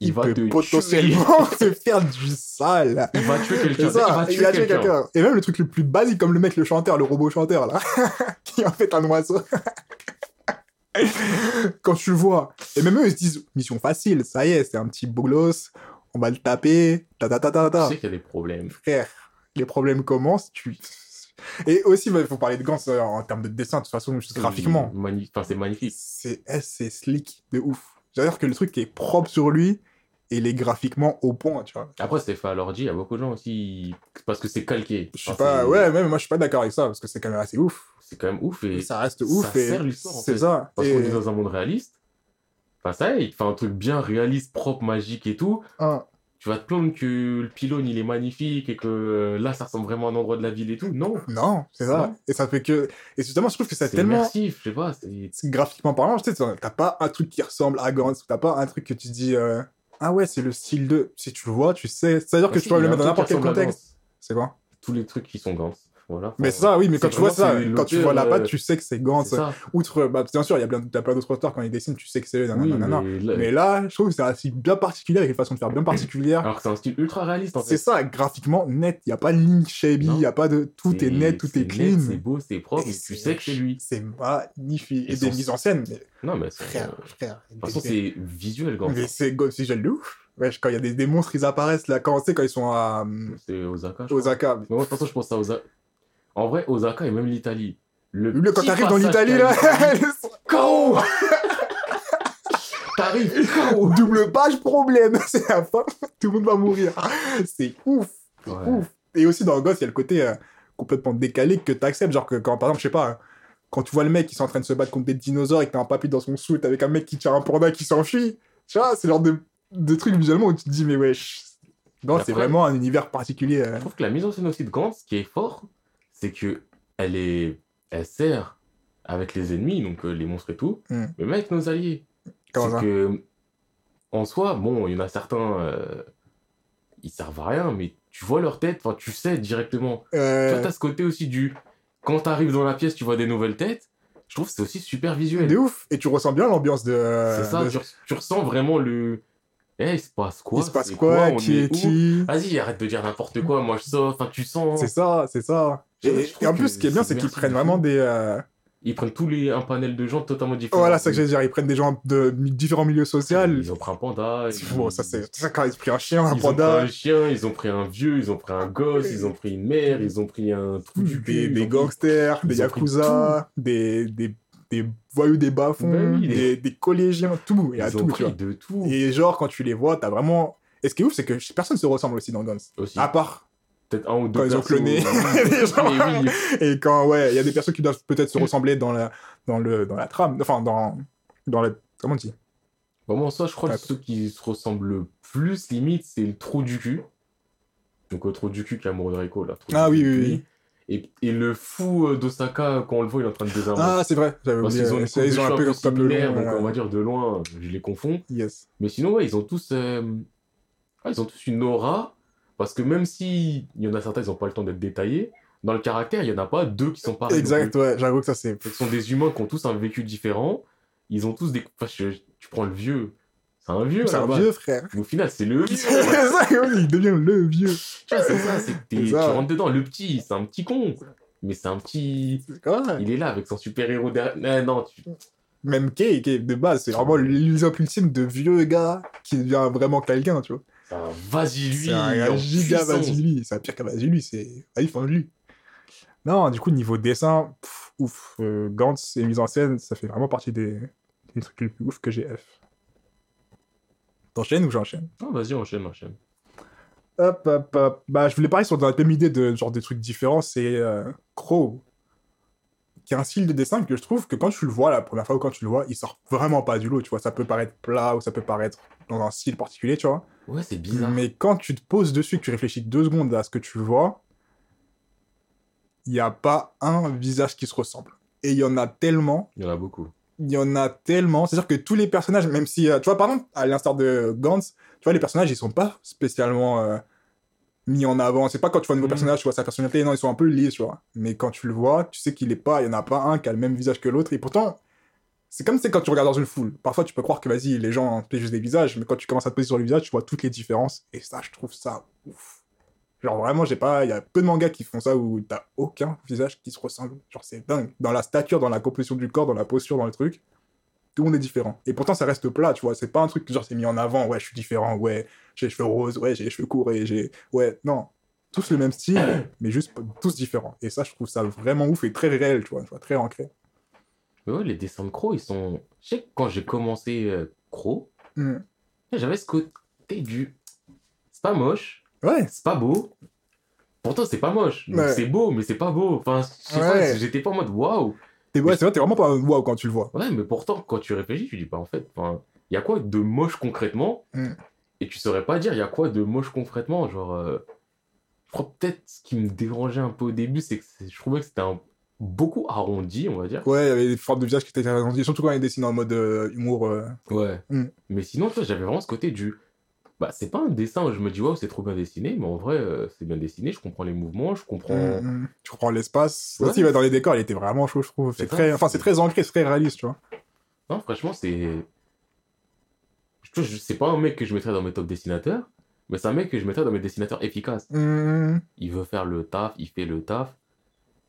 il, Il, va peut te tuer. potentiellement te faire du sale. Il va tuer quelqu'un. Il va tuer quelqu'un. Et même le truc le plus basique, comme le mec, le chanteur, le robot chanteur, là, qui est en fait un oiseau. Quand tu le vois, et même eux, ils se disent, mission facile, ça y est, c'est un petit bolos, on va le taper, ta ta ta ta Tu sais qu'il y a des problèmes. Frère, les problèmes commencent, tu... Et aussi, il faut parler de Gans euh, en termes de dessin, de toute façon, juste graphiquement. Enfin, c'est magnifique. C'est eh, c'est slick de ouf. C'est-à-dire que le truc est propre sur lui, et il est graphiquement au point, tu vois. Après, c'était fait à l'ordi, il y a beaucoup de gens aussi. Parce que c'est calqué. Je suis Enfin, pas... c'est- Ouais, même moi, je suis pas d'accord avec ça, parce que c'est quand même assez ouf. C'est quand même ouf et ça reste ouf ça et sert l'histoire, en c'est ça parce et... qu'on est dans un monde réaliste. Enfin, ça il fait un truc bien réaliste, propre, magique et tout. Ah, Tu vas te plaindre que le pylône il est magnifique et que euh, là ça ressemble vraiment à un endroit de la ville et tout. Non, non c'est ça Non. et ça fait que et justement je trouve que ça c'est tellement immersif, je sais pas. graphiquement parlant tu sais t'as pas un truc qui ressemble à Gantz t'as pas un truc que tu dis euh, ah ouais c'est le style de si tu le vois tu sais c'est à dire que tu peux le mettre dans n'importe quel contexte c'est quoi? Tous les trucs qui sont Gantz. Voilà. mais c'est ça oui mais c'est quand tu vois ça c'est quand tu vois la patte euh, tu sais que c'est c'est Gantz outre bah bien sûr il y a plein t'as plein d'autres auteurs quand ils dessinent tu sais que c'est eux Oui, mais là- mais là je trouve que c'est un style bien particulier avec une façon de faire bien particulière Alors c'est un style ultra réaliste en c'est fait. ça graphiquement net il y a pas de ligne shabby il y a pas de tout est C'est- net tout c'est est clean C'est beau, c'est propre, et, tu sais que c'est lui. C'est magnifique. Et, Et des mises en scène, Non, mais c'est- frère, de toute façon, c'est visuel, Gantz. Mais c'est c'est génial de ouf. Wesh, quand il y a des, des monstres, ils apparaissent là. Quand, tu sais, quand ils sont à euh, C'est Osaka. Osaka. Mais moi, de toute façon, je pense à Osaka. En vrai, Osaka et même l'Italie. Le Le, quand t'arrives dans l'Italie, là, KO T'arrives KO double page problème. C'est la fin. Tout le monde va mourir. C'est ouf. Ouais. ouf. Et aussi, dans Ghost, il y a le côté euh, complètement décalé que t'acceptes. Genre que quand, par exemple, je sais pas, quand tu vois le mec qui est en train de se battre contre des dinosaures et que t'as un papy dans son soute avec un mec qui tire un panda qui s'enfuit. Tu vois, c'est le genre de, de trucs visuellement où tu te dis, mais wesh. Ghost, c'est vraiment un univers particulier. euh. Je trouve que la mise en scène aussi de Gantz, qui est fort, c'est que elle est, elle sert avec les ennemis, donc euh, les monstres et tout, Mm. mais même avec nos alliés. Comment C'est que, en soi, bon, il y en a certains, euh, ils servent à rien, mais tu vois leur tête, enfin, tu sais directement. Tu Euh, vois, t'as ce côté aussi du, quand t'arrives dans la pièce, tu vois des nouvelles têtes. Je trouve que c'est aussi super visuel. De ouf. Et tu ressens bien l'ambiance de. C'est ça, de- tu, tu ressens vraiment le. Eh, il se passe quoi? Il se passe quoi, On Qui est est qui? Vas-y, arrête de dire n'importe quoi, moi je sors, enfin tu sens. C'est ça, c'est ça. Et, en plus, ce qui est bien, c'est qu'ils prennent vraiment des. euh, Ils prennent tous les un panel de gens totalement différents. Voilà, c'est ça que j'allais dire. Ils prennent des gens de différents milieux sociaux. Ils ont pris un panda. C'est ils- fou, ça, c'est ça, quand ils ont pris un chien, un Ils ont pris panda, un chien, ils ont pris un vieux, ils ont pris un gosse, ils ont pris une mère, ils ont pris un trou du cul. des, ils gangsters, des ils yakuza, des, des, des voyous des bas-fonds, Ben oui, des, collégiens, tout. Il y a Ils ont tout, tu pris vois. de tout. Et genre, quand tu les vois, t'as vraiment. Et ce qui est ouf, c'est que personne se ressemble aussi dans Guns. Aussi. À part. Peut-être un ou deux quand ils ont cloné oui. les gens. Oui, Et quand, ouais, il y a des personnes qui doivent peut-être se ressembler dans la, dans le, dans la trame. Enfin, dans, dans la. Comment on dit? Vraiment, ça, je crois que ceux qui se ressemblent le plus, limite, c'est le trou du cul. Donc, le trou du cul qui est amoureux de Reiko, là. Ah oui, oui, oui. Et, et le fou euh, d'Osaka, quand on le voit, il est en train de désarmer. Ah, c'est vrai, j'avais Parce oublié. qu'ils ont, une C'est- coupe de ils ont un peu un peu comme similaire, long, donc on va dire de loin, je les confonds. Yes. Mais sinon, ouais, ils ont tous, euh, ah, ils ont tous une aura, parce que même si il y en a certains, ils n'ont pas le temps d'être détaillés, dans le caractère, il n'y en a pas deux qui sont pareils. Exact, ouais, j'avoue que ça c'est. Ce sont des humains qui ont tous un vécu différent, ils ont tous des... Enfin, je- tu prends le vieux, c'est un vieux, C'est un vieux frère. Mais Au final, c'est le vieux. c'est ça, il devient le vieux. Tu vois, c'est ça, c'est que tu rentres dedans. Le petit, c'est un petit con. Mais c'est un petit. Ouais. Il est là avec son super-héros derrière. Non, tu... Même Kay, Kay, de base, c'est vraiment l'exemple ultime de vieux gars qui devient vraiment quelqu'un, tu vois. C'est un vas-y lui. C'est un giga lui, c'est un pire qu'un vas-y lui, c'est vas-y fin lui. Non, du coup, niveau dessin, pff, ouf, euh, Gantz et mise en scène, ça fait vraiment partie des, des trucs les plus ouf que j'ai F. T'enchaînes ou j'enchaîne? Ah, vas-y, enchaîne, enchaîne. Hop, hop, hop. Bah, je voulais parler sur la même idée de genre des trucs différents, c'est euh, Crow. Qui est un style de dessin que je trouve que quand tu le vois la première fois ou quand tu le vois, il sort vraiment pas du lot, tu vois. Ça peut paraître plat ou ça peut paraître dans un style particulier, tu vois. Ouais, c'est bizarre. Mais quand tu te poses dessus, que tu réfléchis deux secondes à ce que tu vois, il n'y a pas un visage qui se ressemble. Et il y en a tellement, Il y en a beaucoup. il y en a tellement. C'est-à-dire que tous les personnages, même si, euh, tu vois, par exemple, à l'instar de Gantz, tu vois, les personnages, ils sont pas spécialement euh, mis en avant. C'est pas quand tu vois un nouveau Mhm. personnage, tu vois sa personnalité, non, ils sont un peu lisses, tu vois. Mais quand tu le vois, tu sais qu'il est pas, il y en a pas un qui a le même visage que l'autre. Et pourtant, c'est comme c'est quand tu regardes dans une foule. Parfois, tu peux croire que, vas-y, les gens ont juste des visages, mais quand tu commences à te poser sur le visage, tu vois toutes les différences. Et ça, je trouve ça ouf. Genre vraiment, j'ai pas, il y a peu de mangas qui font ça où t'as aucun visage qui se ressemble. Genre c'est dingue. Dans la stature, dans la composition du corps, dans la posture, dans le truc, tout le monde est différent. Et pourtant, ça reste plat, tu vois. C'est pas un truc que genre c'est mis en avant. Ouais, je suis différent. Ouais, j'ai les cheveux roses. Ouais, j'ai les cheveux courts et j'ai, ouais, non. Tous le même style, mais juste tous différents. Et ça, je trouve ça vraiment ouf et très réel, tu vois, tu vois très ancré. Mais ouais, les dessins de Crow, ils sont. Je sais que quand j'ai commencé euh, Crow, Hmm. j'avais ce côté du. C'est pas moche, Ouais, c'est pas beau. Pourtant, c'est pas moche. Ouais. C'est beau, mais c'est pas beau. Enfin, Ouais. j'étais pas en mode waouh. T'es ouais, c'est vrai, t'es vraiment pas waouh quand tu le vois. Ouais, mais pourtant, quand tu réfléchis, tu dis pas en fait, il y a quoi de moche concrètement Mm. Et tu saurais pas dire il y a quoi de moche concrètement. Genre, euh, je crois peut-être ce qui me dérangeait un peu au début, c'est que je trouvais que c'était un... beaucoup arrondi, on va dire. Ouais, il y avait des formes de visage qui étaient agrandies, surtout quand il dessine en mode euh, humour. euh, Ouais. Mm. Mais sinon, tu vois, j'avais vraiment ce côté du. Bah, c'est pas un dessin où je me dis, waouh, c'est trop bien dessiné, mais en vrai, euh, c'est bien dessiné, je comprends les mouvements, je comprends. Mm, mm. Tu reprends l'espace. Ouais. Aussi, ouais, dans les décors, il était vraiment chaud, je trouve. C'est ça. très, enfin, c'est très ancré, c'est très réaliste, tu vois. Non, franchement, c'est. Je, je- c'est pas un mec que je mettrais dans mes top dessinateurs, mais c'est un mec que je mettrais dans mes dessinateurs efficaces. Mm. Il veut faire le taf, il fait le taf.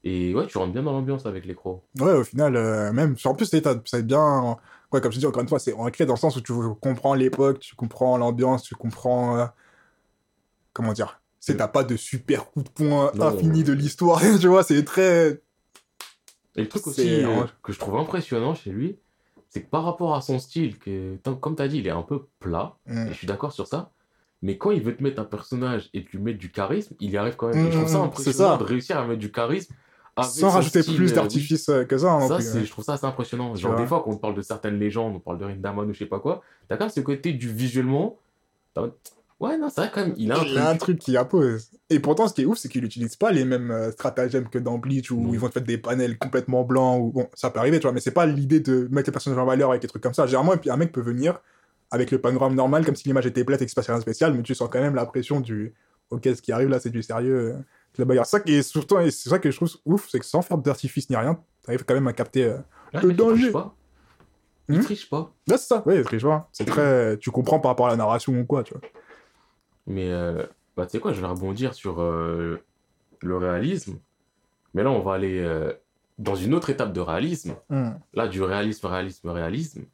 Et ouais, tu rentres bien dans l'ambiance avec les crocs. Ouais, au final, euh, même. En plus, c'est bien. Ouais, comme je dis encore une fois, c'est ancré dans le sens où tu comprends l'époque, tu comprends l'ambiance, tu comprends. euh, Comment dire C'est t'as pas de super coup de poing Non. infini de l'histoire, tu vois, c'est très. Et le truc aussi euh, que je trouve impressionnant chez lui, c'est que par rapport à son style, que, comme tu as dit, il est un peu plat, Mm. et je suis d'accord sur ça, mais quand il veut te mettre un personnage et lui mettre du charisme, il y arrive quand même. Et je trouve ça Mm, impressionnant ça. de réussir à mettre du charisme Sans rajouter style, plus euh, d'artifice euh, que ça, non Ça, plus, c'est, ouais. je trouve ça assez impressionnant. Genre, des fois, quand on parle de certaines légendes, on parle de Rindaman ou je sais pas quoi, t'as quand même ce côté du visuellement. Ouais, non, c'est vrai quand même, il a un Il a un truc. truc qui impose. Et pourtant, ce qui est ouf, c'est qu'il n'utilise pas les mêmes euh, stratagèmes que dans Bleach où ils vont te faire des panels complètement blancs. Ou... Bon, ça peut arriver, tu vois, mais c'est pas l'idée de mettre les personnages en valeur avec des trucs comme ça. Généralement, un mec peut venir avec le panorama normal, comme si l'image était plate et qu'il se passait rien de spécial, mais tu sens quand même la pression du Ok, ce qui arrive là, c'est du sérieux. La bagarre. Ça qui est surtout, et c'est ça que je trouve ouf, c'est que sans faire d'artifice ni rien, t'arrives quand même à capter. euh, le il danger. triche pas. Il Hmm triche pas. Là, c'est ça, ouais, tu vois. C'est très. Tu comprends par rapport à la narration ou quoi, tu vois. Mais, euh, bah, tu sais quoi, je vais rebondir sur euh, le réalisme. Mais là, on va aller euh, dans une autre étape de réalisme. Hmm. Là, du réalisme, réalisme, réalisme.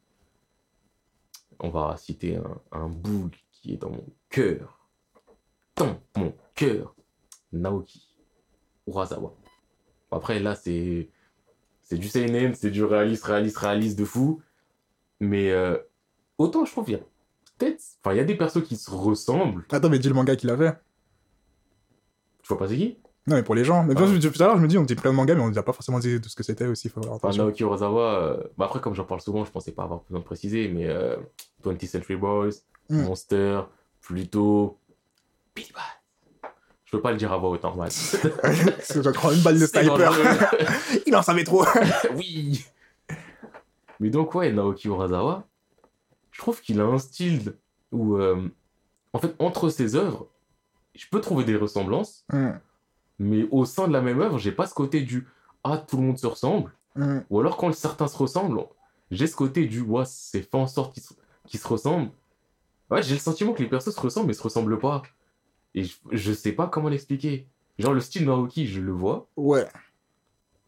On va citer un, un qui est dans mon cœur. Dans mon cœur. Naoki Urasawa. Après, là, c'est c'est du seinen, c'est du réaliste, réaliste, réaliste de fou. Mais euh, autant, je trouve, il y a peut-être... Enfin, il y a des persos qui se ressemblent. Attends, mais dis le manga qu'il a fait. Tu vois pas c'est qui? Non, mais pour les gens. Mais bien depuis tout à l'heure, je me dis, on dit plein de mangas, mais on ne dit pas forcément dit de ce que c'était aussi. Faut faire Enfin, attention. Naoki Urasawa, euh, bah après, comme j'en parle souvent, je pensais pas avoir besoin de préciser, mais euh, 20th Century Boys, Mm. Monster, Pluto, Billy Bat. Je peux pas le dire à voix haute, normal. Parce que je prends une balle de sniper. Il en savait trop. oui Mais donc, ouais, Naoki Urasawa, je trouve qu'il a un style où, euh, en fait, entre ses œuvres, je peux trouver des ressemblances, Hmm, mais au sein de la même œuvre, j'ai pas ce côté du Ah, tout le monde se ressemble. hmm. Ou alors quand certains se ressemblent, j'ai ce côté du ouais, c'est fait en sorte qu'ils se, qu'ils se ressemblent. Ouais, j'ai le sentiment que les persos se ressemblent mais se ressemblent pas. Et je, je sais pas comment l'expliquer. Genre le style Naoki, je le vois. Ouais.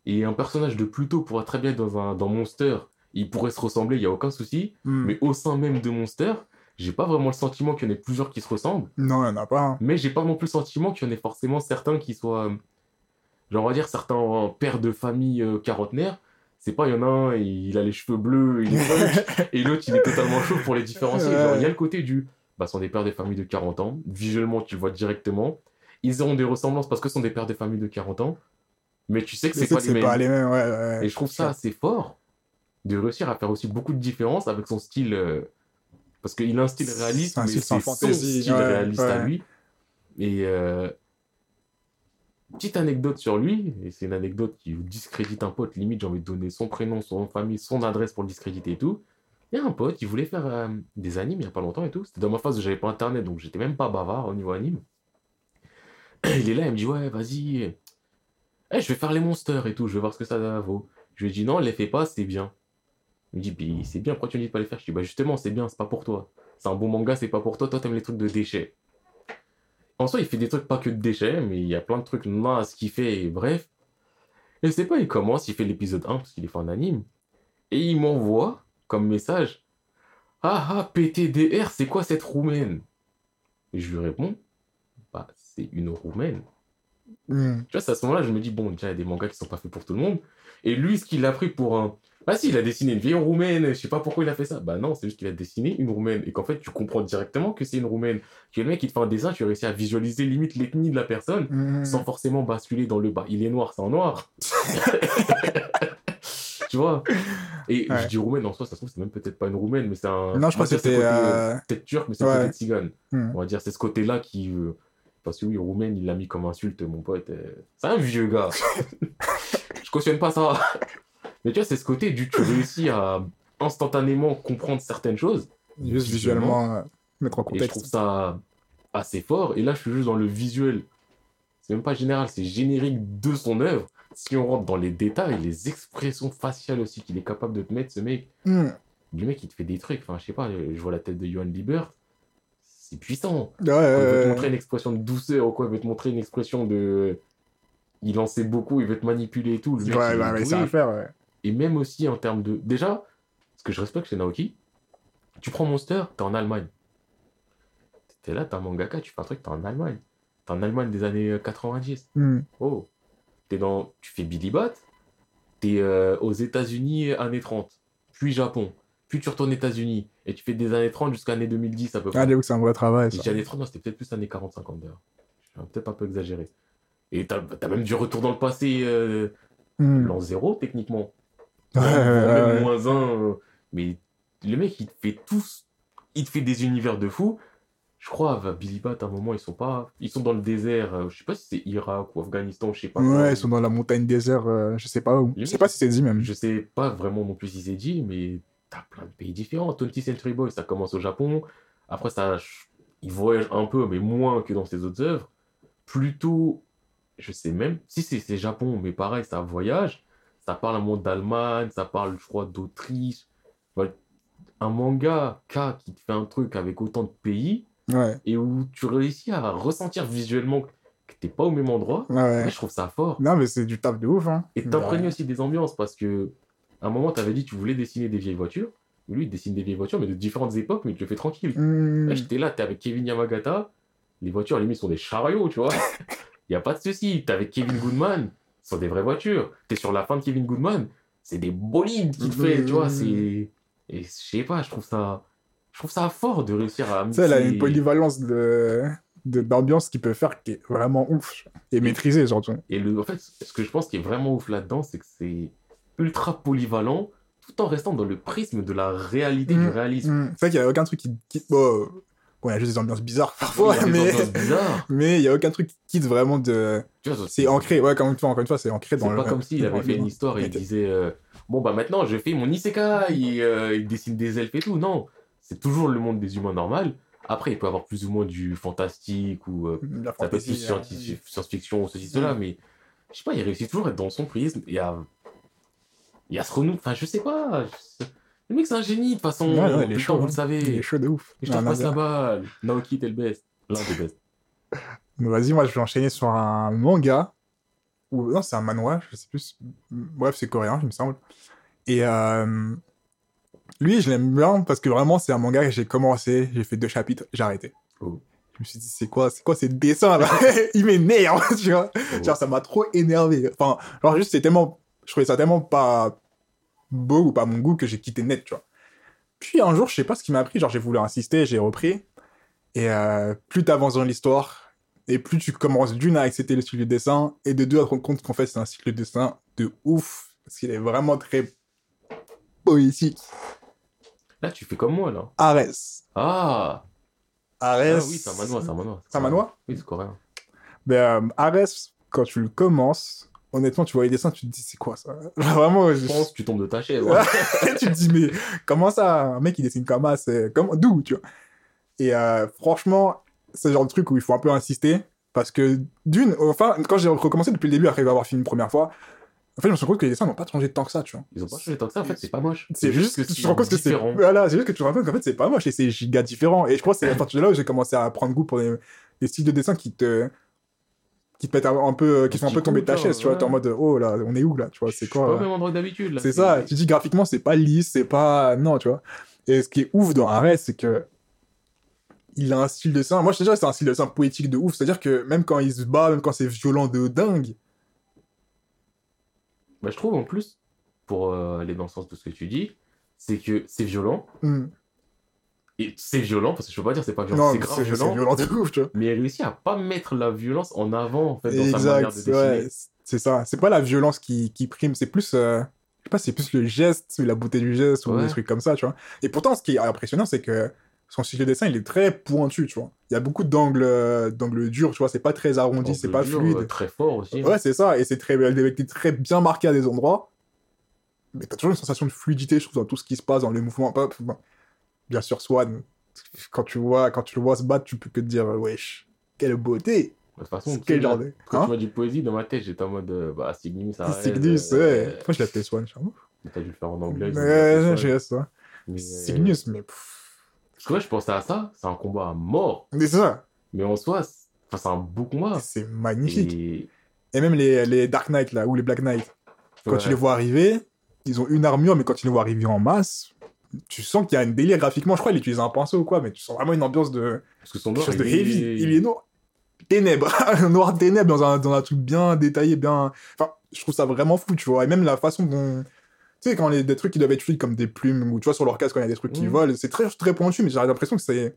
Et un personnage de Pluto pourrait très bien être dans, un, dans Monster. Il pourrait se ressembler, il y a aucun souci. Hmm. Mais au sein même de Monster, j'ai pas vraiment le sentiment qu'il y en ait plusieurs qui se ressemblent. Non, il n'y en a pas. hein. Mais j'ai pas non plus le sentiment qu'il y en ait forcément certains qui soient. euh, Genre, on va dire certains pères de famille euh, quarantenaires. C'est pas, il y en a un, il a les cheveux bleus, il est punk, et l'autre, il est totalement chaud pour les différencier. Genre, il y a le côté du. Bah, sont des pères de famille de 40 ans. Visuellement, tu le vois directement. Ils auront des ressemblances parce que ce sont des pères de famille de 40 ans. mais tu sais que c'est pas, pas mêmes. les mêmes, ouais, ouais. Et je trouve ça assez fort de réussir à faire aussi beaucoup de différences avec son style. euh, parce qu'il a un style réaliste, un mais style c'est son style réaliste à lui. Et euh, petite anecdote sur lui, et c'est une anecdote qui discrédite un pote, limite j'ai envie de donner son prénom, son nom de famille, son adresse pour le discréditer et tout. Il y a un pote, il voulait faire euh, des animes il n'y a pas longtemps et tout. C'était dans ma phase où j'avais pas internet, donc j'étais même pas bavard au niveau anime. Il est là, il me dit Ouais, vas-y, eh, je vais faire les monsters et tout, je vais voir ce que ça vaut. Je lui ai dit Non, les fais pas, c'est bien. Il me dit Puis c'est bien, pourquoi tu ne dis pas les faire? Je dis Bah justement, c'est bien, c'est pas pour toi. C'est un bon manga, c'est pas pour toi, toi t'aimes les trucs de déchets. En soi, il fait des trucs pas que de déchets, mais il y a plein de trucs nazes qu'il fait, bref. Et c'est pas, il commence, il fait l'épisode 1 parce qu'il est fait en anime. Et il m'envoie comme message Ah ah, PTDR, c'est quoi cette roumaine? Et je lui réponds Bah, c'est une roumaine. Hmm. Tu vois, c'est à ce moment-là, je me dis, bon, déjà, il y a des mangas qui sont pas faits pour tout le monde. Et lui, ce qu'il a pris pour un. Bah, si, il a dessiné une vieille roumaine, je sais pas pourquoi il a fait ça. Bah, non, c'est juste qu'il a dessiné une roumaine. Et qu'en fait, tu comprends directement que c'est une roumaine. Que le mec, il te fait un dessin, tu réussis à visualiser limite l'ethnie de la personne Hmm. sans forcément basculer dans le bas. Il est noir, c'est en noir. tu vois Et Ouais. je dis roumaine, en soi, ça se trouve, c'est même peut-être pas une roumaine, mais c'est un. Non, je crois que c'était. côté, euh, Peut-être turc, mais c'est ouais. côté tzigane. hmm. On va dire, c'est ce côté-là qui. euh, Parce que oui, roumaine, il l'a mis comme insulte, mon pote. euh, C'est un vieux gars. je cautionne pas ça. Mais tu vois, c'est ce côté du tu réussis à instantanément comprendre certaines choses. Juste visuellement, euh, mettre en Et je trouve ça assez fort. Et là, je suis juste dans le visuel. C'est même pas général, c'est générique de son œuvre. Si on rentre dans les détails, les expressions faciales aussi qu'il est capable de te mettre, ce mec, Hmm. du mec, il te fait des trucs. Enfin, je sais pas, je vois la tête de Johan Liebert. C'est puissant. Ouais, Quand il veut te montrer une expression de douceur ou quoi, il veut te montrer une expression de. Il en sait beaucoup, il veut te manipuler et tout. Le mec, Ouais, c'est doué. à faire, ouais. Et même aussi en termes de. Déjà, ce que je respecte chez Naoki, tu prends Monster, t'es en Allemagne. T'es là, t'es un mangaka, tu fais un truc, t'es en Allemagne. T'es en Allemagne des années euh, 90. Hmm. Oh. T'es dans. Tu fais Billy Bat, t'es euh, aux États-Unis années 30, puis Japon, puis tu retournes aux États-Unis, et tu fais des années 30 jusqu'à années 2010 à peu près. Ah, c'est un vrai travail, ça. dit années 30, non, c'était peut-être plus années 40-50 d'ailleurs. Peut-être un peu exagéré. Et t'as as même du retour dans le passé, euh, Hmm. l'an zéro techniquement. Ouais, Voire ouais, même ouais. moins un. euh, mais le mec, il te fait tous. Il te fait des univers de fou. Je crois, à Billy Bat, à un moment, ils sont pas. Ils sont dans le désert. euh, je sais pas si c'est Irak ou Afghanistan, je sais pas. quoi. Ouais, ils sont dans la montagne désert, euh, je sais pas où. Je sais pas si c'est dit même. Je sais pas vraiment non plus si c'est dit, mais t'as plein de pays différents. 20th Century Boy, ça commence au Japon. Après, ça, il voyage un peu, mais moins que dans ses autres œuvres. Plutôt, je sais même, si c'est Japon, mais pareil, ça voyage. Ça parle un monde d'Allemagne, ça parle, je crois, d'Autriche. Un manga K qui te fait un truc avec autant de pays Ouais, et où tu réussis à ressentir visuellement que t'es pas au même endroit. ouais, ouais. Je trouve ça fort. Non, mais c'est du taf de ouf, hein. Et t'imprègnes aussi des ambiances parce que à un moment, t'avais dit que tu voulais dessiner des vieilles voitures. Lui, il dessine des vieilles voitures, mais de différentes époques, mais il te le fait tranquille. Hmm. Là, j'étais là, t'es avec Kevin Yamagata. Les voitures, à limite, sont des chariots, tu vois. Il y a pas de souci. T'es avec Kevin Goodman. Ce sont des vraies voitures. T'es sur la fin de Kevin Goodman. C'est des bolides qu'il te fait, tu vois. C'est. Et je sais pas, je trouve ça. Je trouve ça fort de réussir à. Sais, elle a une polyvalence de d'ambiance qui peut faire qui est vraiment ouf et maîtrisée surtout. Et le, en fait, ce que je pense qui est vraiment ouf là-dedans, c'est que c'est ultra polyvalent, tout en restant dans le prisme de la réalité du Mm, réalisme. Hmm. C'est vrai qu'il y a aucun truc qui qui bon, bon, il y a juste des ambiances bizarres parfois mais bizarres. mais il y a aucun truc qui quitte vraiment de Tu vois, c'est ancré ouais comme une fois encore une fois c'est ancré dans C'est le pas comme s'il avait fait une histoire et il disait euh, Bon, bah maintenant, je fais mon isekai, et, euh, il dessine des elfes et tout. Non, c'est toujours le monde des humains normal. Après, il peut y avoir plus ou moins du fantastique ou euh, La ça peut être plus euh, scienti- science-fiction ou ceci, cela, mais je sais pas, il réussit toujours à être dans son prisme et à, et à se renouveler. Enfin, je sais pas. je sais- Le mec, c'est un génie de toute façon. Ouais, ouais, il est Putain, chaud, vous hein. le savez. il est chaud de ouf. Et je te passe la balle. Naoki, t'es le best. L'un des best. Mais Vas-y, moi je vais enchaîner sur un manga. Ou non, c'est un manhwa, je sais plus. Bref, c'est coréen, il me semble. Et euh, lui, je l'aime bien parce que vraiment, c'est un manga que j'ai commencé, j'ai fait deux chapitres, j'ai arrêté. Oh. Je me suis dit, c'est quoi, c'est quoi ces dessins là? Il m'énerve, tu vois? Oh. Genre, ça m'a trop énervé. Enfin, genre, juste, c'est tellement. Je trouvais ça tellement pas beau ou pas mon goût que j'ai quitté net, tu vois. Puis un jour, je sais pas ce qui m'a pris, genre, j'ai voulu insister, j'ai repris. Et euh, plus t'avances dans l'histoire, Et plus tu commences d'une à accepter le style de dessin, et de deux à te rendre compte qu'en fait c'est un style de dessin de ouf, parce qu'il est vraiment très poétique. Là, tu fais comme moi, là. Ares. Ah, Ares. ah oui, c'est un manoir, c'est un manoir. C'est un manoir Oui, c'est coréen. Ben, euh, Ares, quand tu le commences, honnêtement, tu vois les dessins, tu te dis, c'est quoi ça? Vraiment, je pense que tu tombes de ta chaise. ouais. tu te dis, mais comment ça? Un mec, il dessine comme ça, c'est comme d'où, tu vois? Et euh, franchement, c'est le genre de truc où il faut un peu insister. Parce que, d'une, enfin, quand j'ai recommencé depuis le début, après avoir fini une première fois, en fait, je me suis rendu compte que les dessins n'ont pas changé tant que ça, tu vois. Ils ont pas changé tant que ça, en fait, c'est pas moche. C'est juste que tu te rends compte que c'est. Voilà, c'est juste que tu te rends compte qu'en fait, c'est pas moche et c'est giga différent. Et je crois que c'est à partir de là où j'ai commencé à prendre goût pour les, les styles de dessin qui te. qui te mettent un, peu. qui font un peu tomber de ta chaise, tu vois. T'es en mode, oh là, on est où là, tu vois, c'est quoi pas là au même endroit d'habitude. là, C'est ça, tu dis graphiquement, c'est pas lisse, c'est pas. Non, tu vois. Et ce qui est ouf dans Arès, c'est que. Il a un style de dessin. Moi, je te dirais, c'est un style de dessin poétique de ouf. C'est-à-dire que même quand il se bat, même quand c'est violent de dingue. Bah, je trouve en plus, pour euh, aller dans le sens de ce que tu dis, c'est que c'est violent. hmm, Et c'est violent, parce que je peux pas dire c'est pas violent, c'est grave violent. violent de ouf, tu vois. Mais il réussit à pas mettre la violence en avant, en fait, dans sa manière de Exact, dessiner. ouais, c'est ça. C'est pas la violence qui, qui prime, c'est plus. euh, Je sais pas, c'est plus le geste, la beauté du geste ou des trucs comme ça, tu vois. Et pourtant, ce qui est impressionnant, c'est que son style de dessin, il est très pointu, tu vois. Il y a beaucoup d'angles euh, d'angles durs, tu vois. C'est pas très arrondi, c'est pas dur, fluide. euh, Très fort aussi. Ouais, c'est ça, et c'est très, très bien marqué à des endroits. Mais t'as toujours une sensation de fluidité, je trouve, dans tout ce qui se passe, dans les mouvements. Bien sûr, Swan, quand tu, vois, quand tu le vois se battre, tu peux que te dire, wesh, quelle beauté De toute façon, Quel genre de... quand Hein tu m'as dit poésie, dans ma tête, j'étais en mode, euh, bah, Cygnus, ça Cygnus, euh, ouais. Moi, je l'appelais Swan, je suis en ouf. mais T'as dû le faire en anglais. Ouais, je ça. euh, Cygnus, mais... pff, Parce que ouais, je pensais à ça, c'est un combat à mort. Mais c'est ça, Mais en soi, c'est un beau combat. c'est magnifique. Et... Et même les, les Dark Knight, là, ou les Black Knight, quand Ouais. tu les vois arriver, ils ont une armure, mais quand tu les vois arriver en masse, tu sens qu'il y a un délire graphiquement. Je crois qu'il utilise un pinceau ou quoi, mais tu sens vraiment une ambiance de... Parce que son noir, de il est- heavy. Il est noir. Ténèbres. noir ténèbres dans un, dans un truc bien détaillé, bien. Enfin, je trouve ça vraiment fou, tu vois. Et même la façon dont. Tu sais, quand les, des trucs qui doivent être fluides comme des plumes, ou tu vois, sur leur casque, quand il y a des trucs qui Mhm. volent, c'est très, très pointu, mais j'ai l'impression que c'est,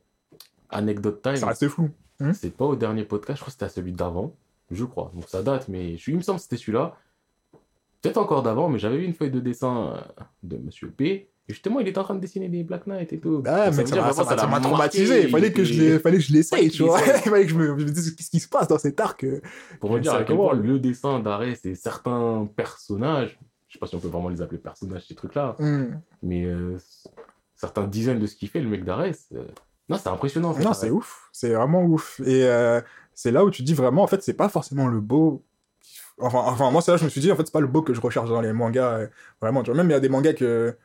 Anecdote time. ça reste flou. C'est pas au dernier podcast, je crois que c'était à celui d'avant, je crois. Donc ça date, mais je, il me semble que c'était celui-là. Peut-être encore d'avant, mais j'avais eu une feuille de dessin euh, de Monsieur P. Et justement, il était en train de dessiner des Black Knight et tout. Ah, mais ça m'a- traumatisé. Il fallait que je fallait que je l'essaye, tu vois. Il fallait que je me, dise qu'est-ce qui se passe dans cet arc. euh? Pour me dire à quel point le dessin d'arrêt, c'est certains personnages, je sais pas si on peut vraiment les appeler personnages, ces trucs-là, Hmm. mais euh, certains dizaines de ce qu'il fait, le mec d'arrêt, c'est- non, c'est impressionnant. Non, c'est ouf. C'est vraiment ouf. Et euh, c'est là où tu dis vraiment, en fait, c'est pas forcément le beau. Enfin, enfin moi, c'est là que je me suis dit, en fait, c'est pas le beau que je recherche dans les mangas. euh, Vraiment, tu vois, même il y a des mangas que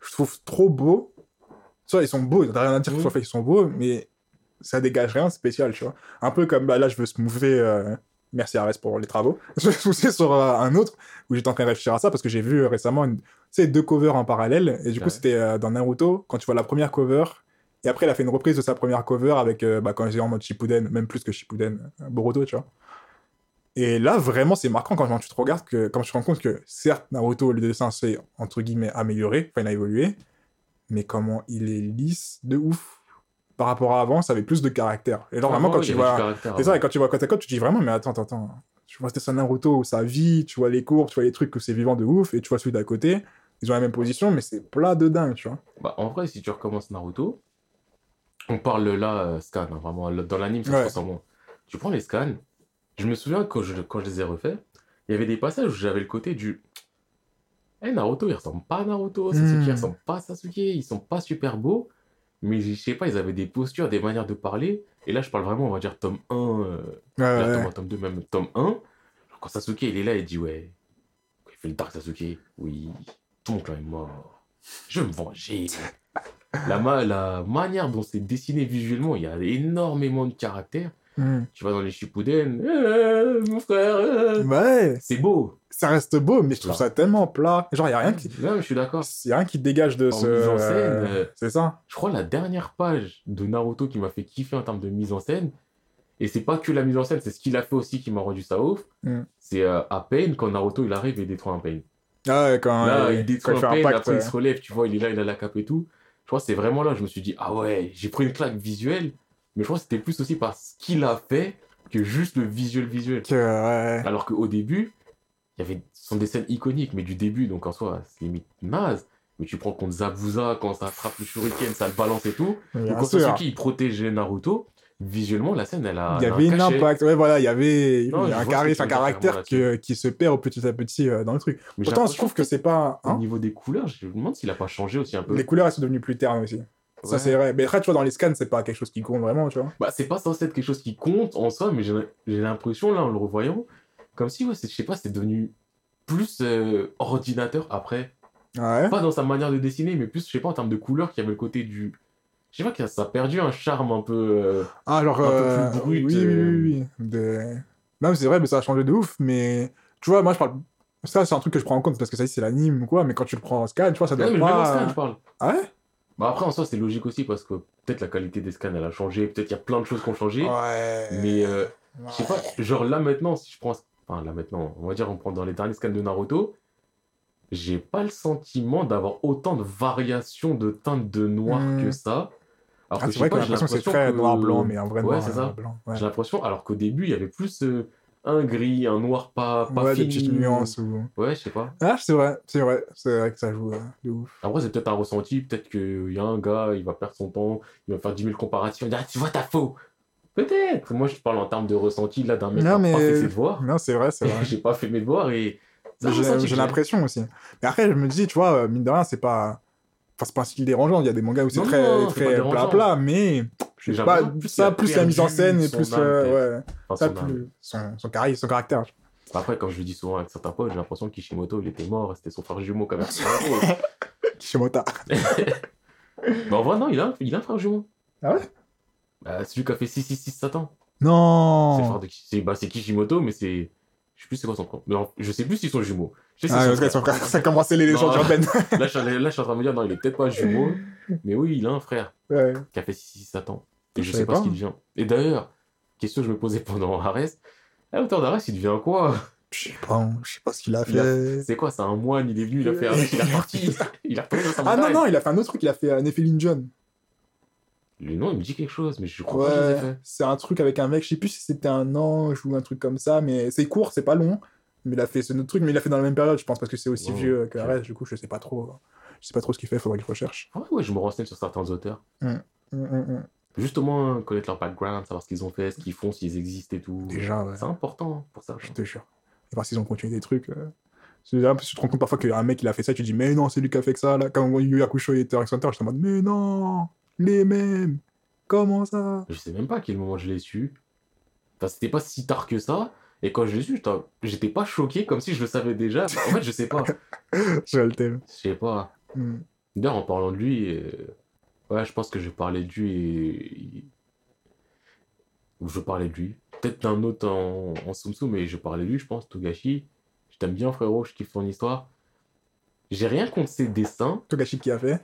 je trouve trop beaux. Tu vois, ils sont beaux, t'as rien à dire le fait qu'ils sont beaux, mais ça dégage rien spécial, tu vois. Un peu comme bah, là, je veux smoother. Euh... Merci Arès pour les travaux. Je vais smoother sur euh, un autre où j'étais en train de réfléchir à ça parce que j'ai vu euh, récemment une... deux covers en parallèle. Et du coup, c'était euh, dans Naruto, quand tu vois la première cover. Et après, il a fait une reprise de sa première cover avec, bah, quand est en mode Shippuden, même plus que Shippuden, Boruto, tu vois. Et là, vraiment, c'est marquant quand tu te regardes, que, quand tu te rends compte que, certes, Naruto, le dessin s'est, entre guillemets, amélioré, enfin, il a évolué, mais comment il est lisse de ouf. Par rapport à avant, ça avait plus de caractère. Et là, vraiment, Ah, quand tu vois. C'est ça, et quand tu vois côte à côte, tu te dis vraiment, mais attends, attends, attends. Tu vois dessin Naruto où ça vit, tu vois les courbes, tu vois les trucs où c'est vivant de ouf, et tu vois celui d'à côté, ils ont la même position, mais c'est plat de dingue, tu vois. Bah, en vrai, si tu recommences Naruto, on parle là, euh, scan, hein, vraiment, dans l'anime, ça Ouais. se ressent moins. Tu prends les scans, je me souviens quand je, quand je les ai refaits, il y avait des passages où j'avais le côté du. Eh, Naruto, il ressemble pas à Naruto, Sasuke, Hmm. il ressemble pas à Sasuke, ils sont pas super beaux, mais je sais pas, ils avaient des postures, des manières de parler, et là, je parle vraiment, on va dire, tome 1, euh, là, ouais. tome 1, tome 2, même tome 1. Quand Sasuke, il est là, il dit, ouais, il fait le Dark Sasuke, oui, ton clan est mort, je vais me venger. La, ma- la manière dont c'est dessiné visuellement, il y a énormément de caractère. Hmm. Tu vas dans les Shippuden, euh, mon frère, euh, Ouais, c'est beau. ça reste beau, mais je trouve Ça. ça tellement plat. Genre, il y a rien qui, Non, je suis d'accord. y a rien qui dégage de En ce. mise en scène, euh, euh, C'est ça. Je crois la dernière page de Naruto qui m'a fait kiffer en termes de mise en scène, et c'est pas que la mise en scène, c'est ce qu'il a fait aussi qui m'a rendu ça ouf. Mm. C'est euh, à peine quand Naruto il arrive et détruit un Pain. Ah ouais, quand, Là, euh, il détruit un Pain, après il euh, se relève, tu vois, il est là, il a la cape et tout. Je crois que c'est vraiment là, je me suis dit, ah ouais, j'ai pris une claque visuelle, Mais je crois que c'était plus aussi par ce qu'il a fait que juste le visuel visuel. Que, ouais. Alors qu'au début, il y avait ce sont des scènes iconiques, mais du début, donc en soi, c'est limite naze. Mais tu prends contre Zabuza, quand ça frappe le shuriken, ça le balance et tout. Bien Donc sûr. Sasuke, il protégeait Naruto, visuellement, la scène, elle a. Il y avait un impact. Ouais, voilà, il y avait Non, un, charisme, que caractère que- qui se perd petit à petit euh, dans le truc. Mais Pourtant, je trouve que c'est pas. Au hein, niveau des couleurs, je me demande s'il a pas changé aussi un peu. les couleurs, elles sont devenues plus ternes aussi. Ça, Ouais. c'est vrai. Mais après, tu vois, dans les scans, c'est pas quelque chose qui compte vraiment, tu vois. Bah, c'est pas censé être quelque chose qui compte en soi, mais j'ai l'impression, là, en le revoyant, comme si, ouais, c'est- je sais pas, c'est devenu plus euh, ordinateur après. Ouais. Pas dans sa manière de dessiner, mais plus, je sais pas, en termes de couleur, qui avait le côté du. Je sais pas, que ça a perdu un charme un peu. euh, Ah, genre. Un peu euh, plus brut, Oui, oui, euh. oui, oui. De... Mais c'est vrai, mais ça a changé de ouf. Mais tu vois, moi, je parle. Ça, c'est un truc que je prends en compte parce que ça, c'est l'anime ou quoi. Mais quand tu le prends en scan, tu vois, ça doit Non, mais même en scan, je parle. Ah ouais? Bah, après, en soi, c'est logique aussi, parce que peut-être la qualité des scans, elle a changé, peut-être il y a plein de choses qui ont changé. Ouais. Mais euh, je sais pas, genre là maintenant, si je prends. Enfin, là maintenant, on va dire, on prend dans les derniers scans de Naruto, j'ai pas le sentiment d'avoir autant de variations de teintes de noir Hmm. que ça. Alors Ah, que c'est vrai que pas, j'ai j'ai l'impression que c'est très que- noir-blanc, mais un vrai Ouais, noir c'est ça. blanc. Ouais, J'ai l'impression, alors qu'au début, il y avait plus euh, un gris, un noir pas, pas Ouais, des fini. petites nuances. Ou... Ouais, je sais pas. Ah, c'est vrai, c'est vrai. C'est vrai que ça joue euh, de ouf. Après, c'est peut-être un ressenti, peut-être qu'il y a un gars, il va perdre son temps, il va faire 10 000 comparatifs, il va dire, ah, tu vois, t'as faux. Peut-être. Moi, je parle en termes de ressenti, là, d'un mec qui mais- pas fait ses devoirs. Non, c'est vrai, c'est vrai. J'ai pas fait mes devoirs et. J'ai l'impression aussi. Mais après, je me dis, tu vois, euh, mine de rien, c'est pas. Enfin, c'est pas un style dérangeant. Il y a des mangas où c'est très, non, très dérangeant. plat-plat, mais. Je sais pas, plus ça, plus la mise en scène et plus. euh, ouais, Enfin, ça, son plus. Son, son, charisme, son caractère. Après, comme je le dis souvent avec certains potes, j'ai l'impression que Kishimoto, il était mort, c'était son frère jumeau qui avait Kishimoto. Mais en vrai, non, il a, il a un frère jumeau. Ah ouais? Bah, Celui qui a fait 666 Satan. Non c'est bah, Kishimoto, mais c'est. Je sais plus c'est quoi son non, je sais plus s'ils sont jumeaux. Je sais Ah, son que son frère. frère, ça commençait les légendes urbaines. Là, je, suis allé- là, je suis en train de me dire, non, il est peut-être pas jumeau. Mais oui, il a un frère ouais. qui a fait 666 Satan. Et Je je sais pas, pas. ce qu'il devient. Et d'ailleurs, question que je me posais pendant Ares. À l'auteur d'Ares, il devient quoi? Je sais pas, je sais pas ce qu'il a a- fait. C'est quoi C'est un moine, il est venu, il a fait Ares, il est parti. il a Ah non, non, il a fait un autre truc, il a fait euh, Nephilim John. Le nom, il me dit quelque chose, mais je crois pas que je l'ai Ouais, fait. c'est un truc avec un mec, je sais plus si c'était un ange ou un truc comme ça, mais c'est court, c'est pas long. Mais il a fait ce autre truc, mais il a fait dans la même période, je pense, parce que c'est aussi vieux que ok. Ares, du coup, je sais pas trop. Je sais pas trop ce qu'il fait, faudrait que je recherche. Ouais, ouais, je me renseigne sur certains auteurs. Hum, hum, hum. Juste au moins connaître leur background, savoir ce qu'ils ont fait, ce qu'ils font, s'ils existent et tout. Déjà, ouais. C'est important pour ça. Je te jure. Et voir s'ils ont continué des trucs. euh. C'est là, parce que tu te rends compte parfois qu'un mec il a fait ça, tu te dis mais non, c'est lui qui a fait ça. Là, quand Yu Hakusho était X Hunter, j'étais en mode mais non, les mêmes. Comment ça? Je sais même pas à quel moment je l'ai su. Enfin, c'était pas si tard que ça. Et quand je l'ai su, j'étais- pas choqué comme si je le savais déjà. En fait, je sais pas. Je le. Je sais pas. Hum. D'ailleurs, en parlant de lui, euh, ouais, je pense que je parlais de lui et. Ou je parlais de lui. Peut-être d'un autre en, en Tsum, mais je parlais de lui, je pense, Togashi. Je t'aime bien, frérot, je kiffe ton histoire. J'ai rien contre ses dessins. Togashi qui a fait.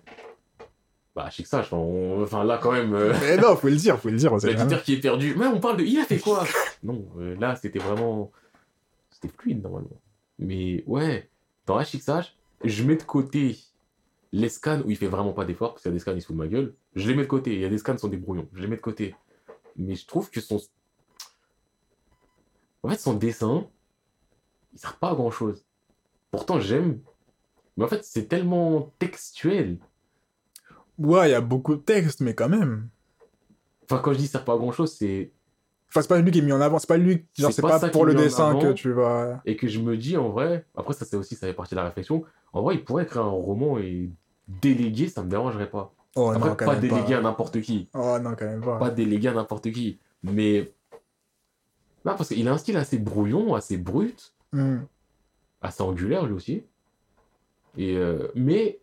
Bah, je sais que ça, enfin, on- enfin, là, quand même. euh, Mais non, faut le dire, faut le dire. L'auditeur qui est perdu. Mais on parle de. Il a fait quoi? Non, euh, là, c'était vraiment. C'était fluide, normalement. Mais ouais, dans Hachixage, je mets de côté les scans où il fait vraiment pas d'effort, parce qu'il y a des scans, il se fout de ma gueule. Je les mets de côté. Il y a des scans qui sont des brouillons. Je les mets de côté. Mais je trouve que son. En fait, son dessin, il sert pas à grand chose. Pourtant, j'aime. Mais en fait, c'est tellement textuel. Ouais, il y a beaucoup de textes, mais quand même. Enfin, quand je dis sert pas à grand chose, c'est. Enfin, c'est pas lui qui est mis en avant, c'est pas lui, genre, C'est pas pas, ça pour le dessin que tu vas. et que je me dis en vrai, après ça c'est aussi ça fait partie de la réflexion, en vrai il pourrait écrire un roman et déléguer, ça me dérangerait pas. Oh Après non, quand pas même déléguer pas. à n'importe qui, Oh non, quand même pas. pas déléguer à n'importe qui, mais non parce qu'il a un style assez brouillon, assez brut, Hum. assez angulaire lui aussi, et euh, mais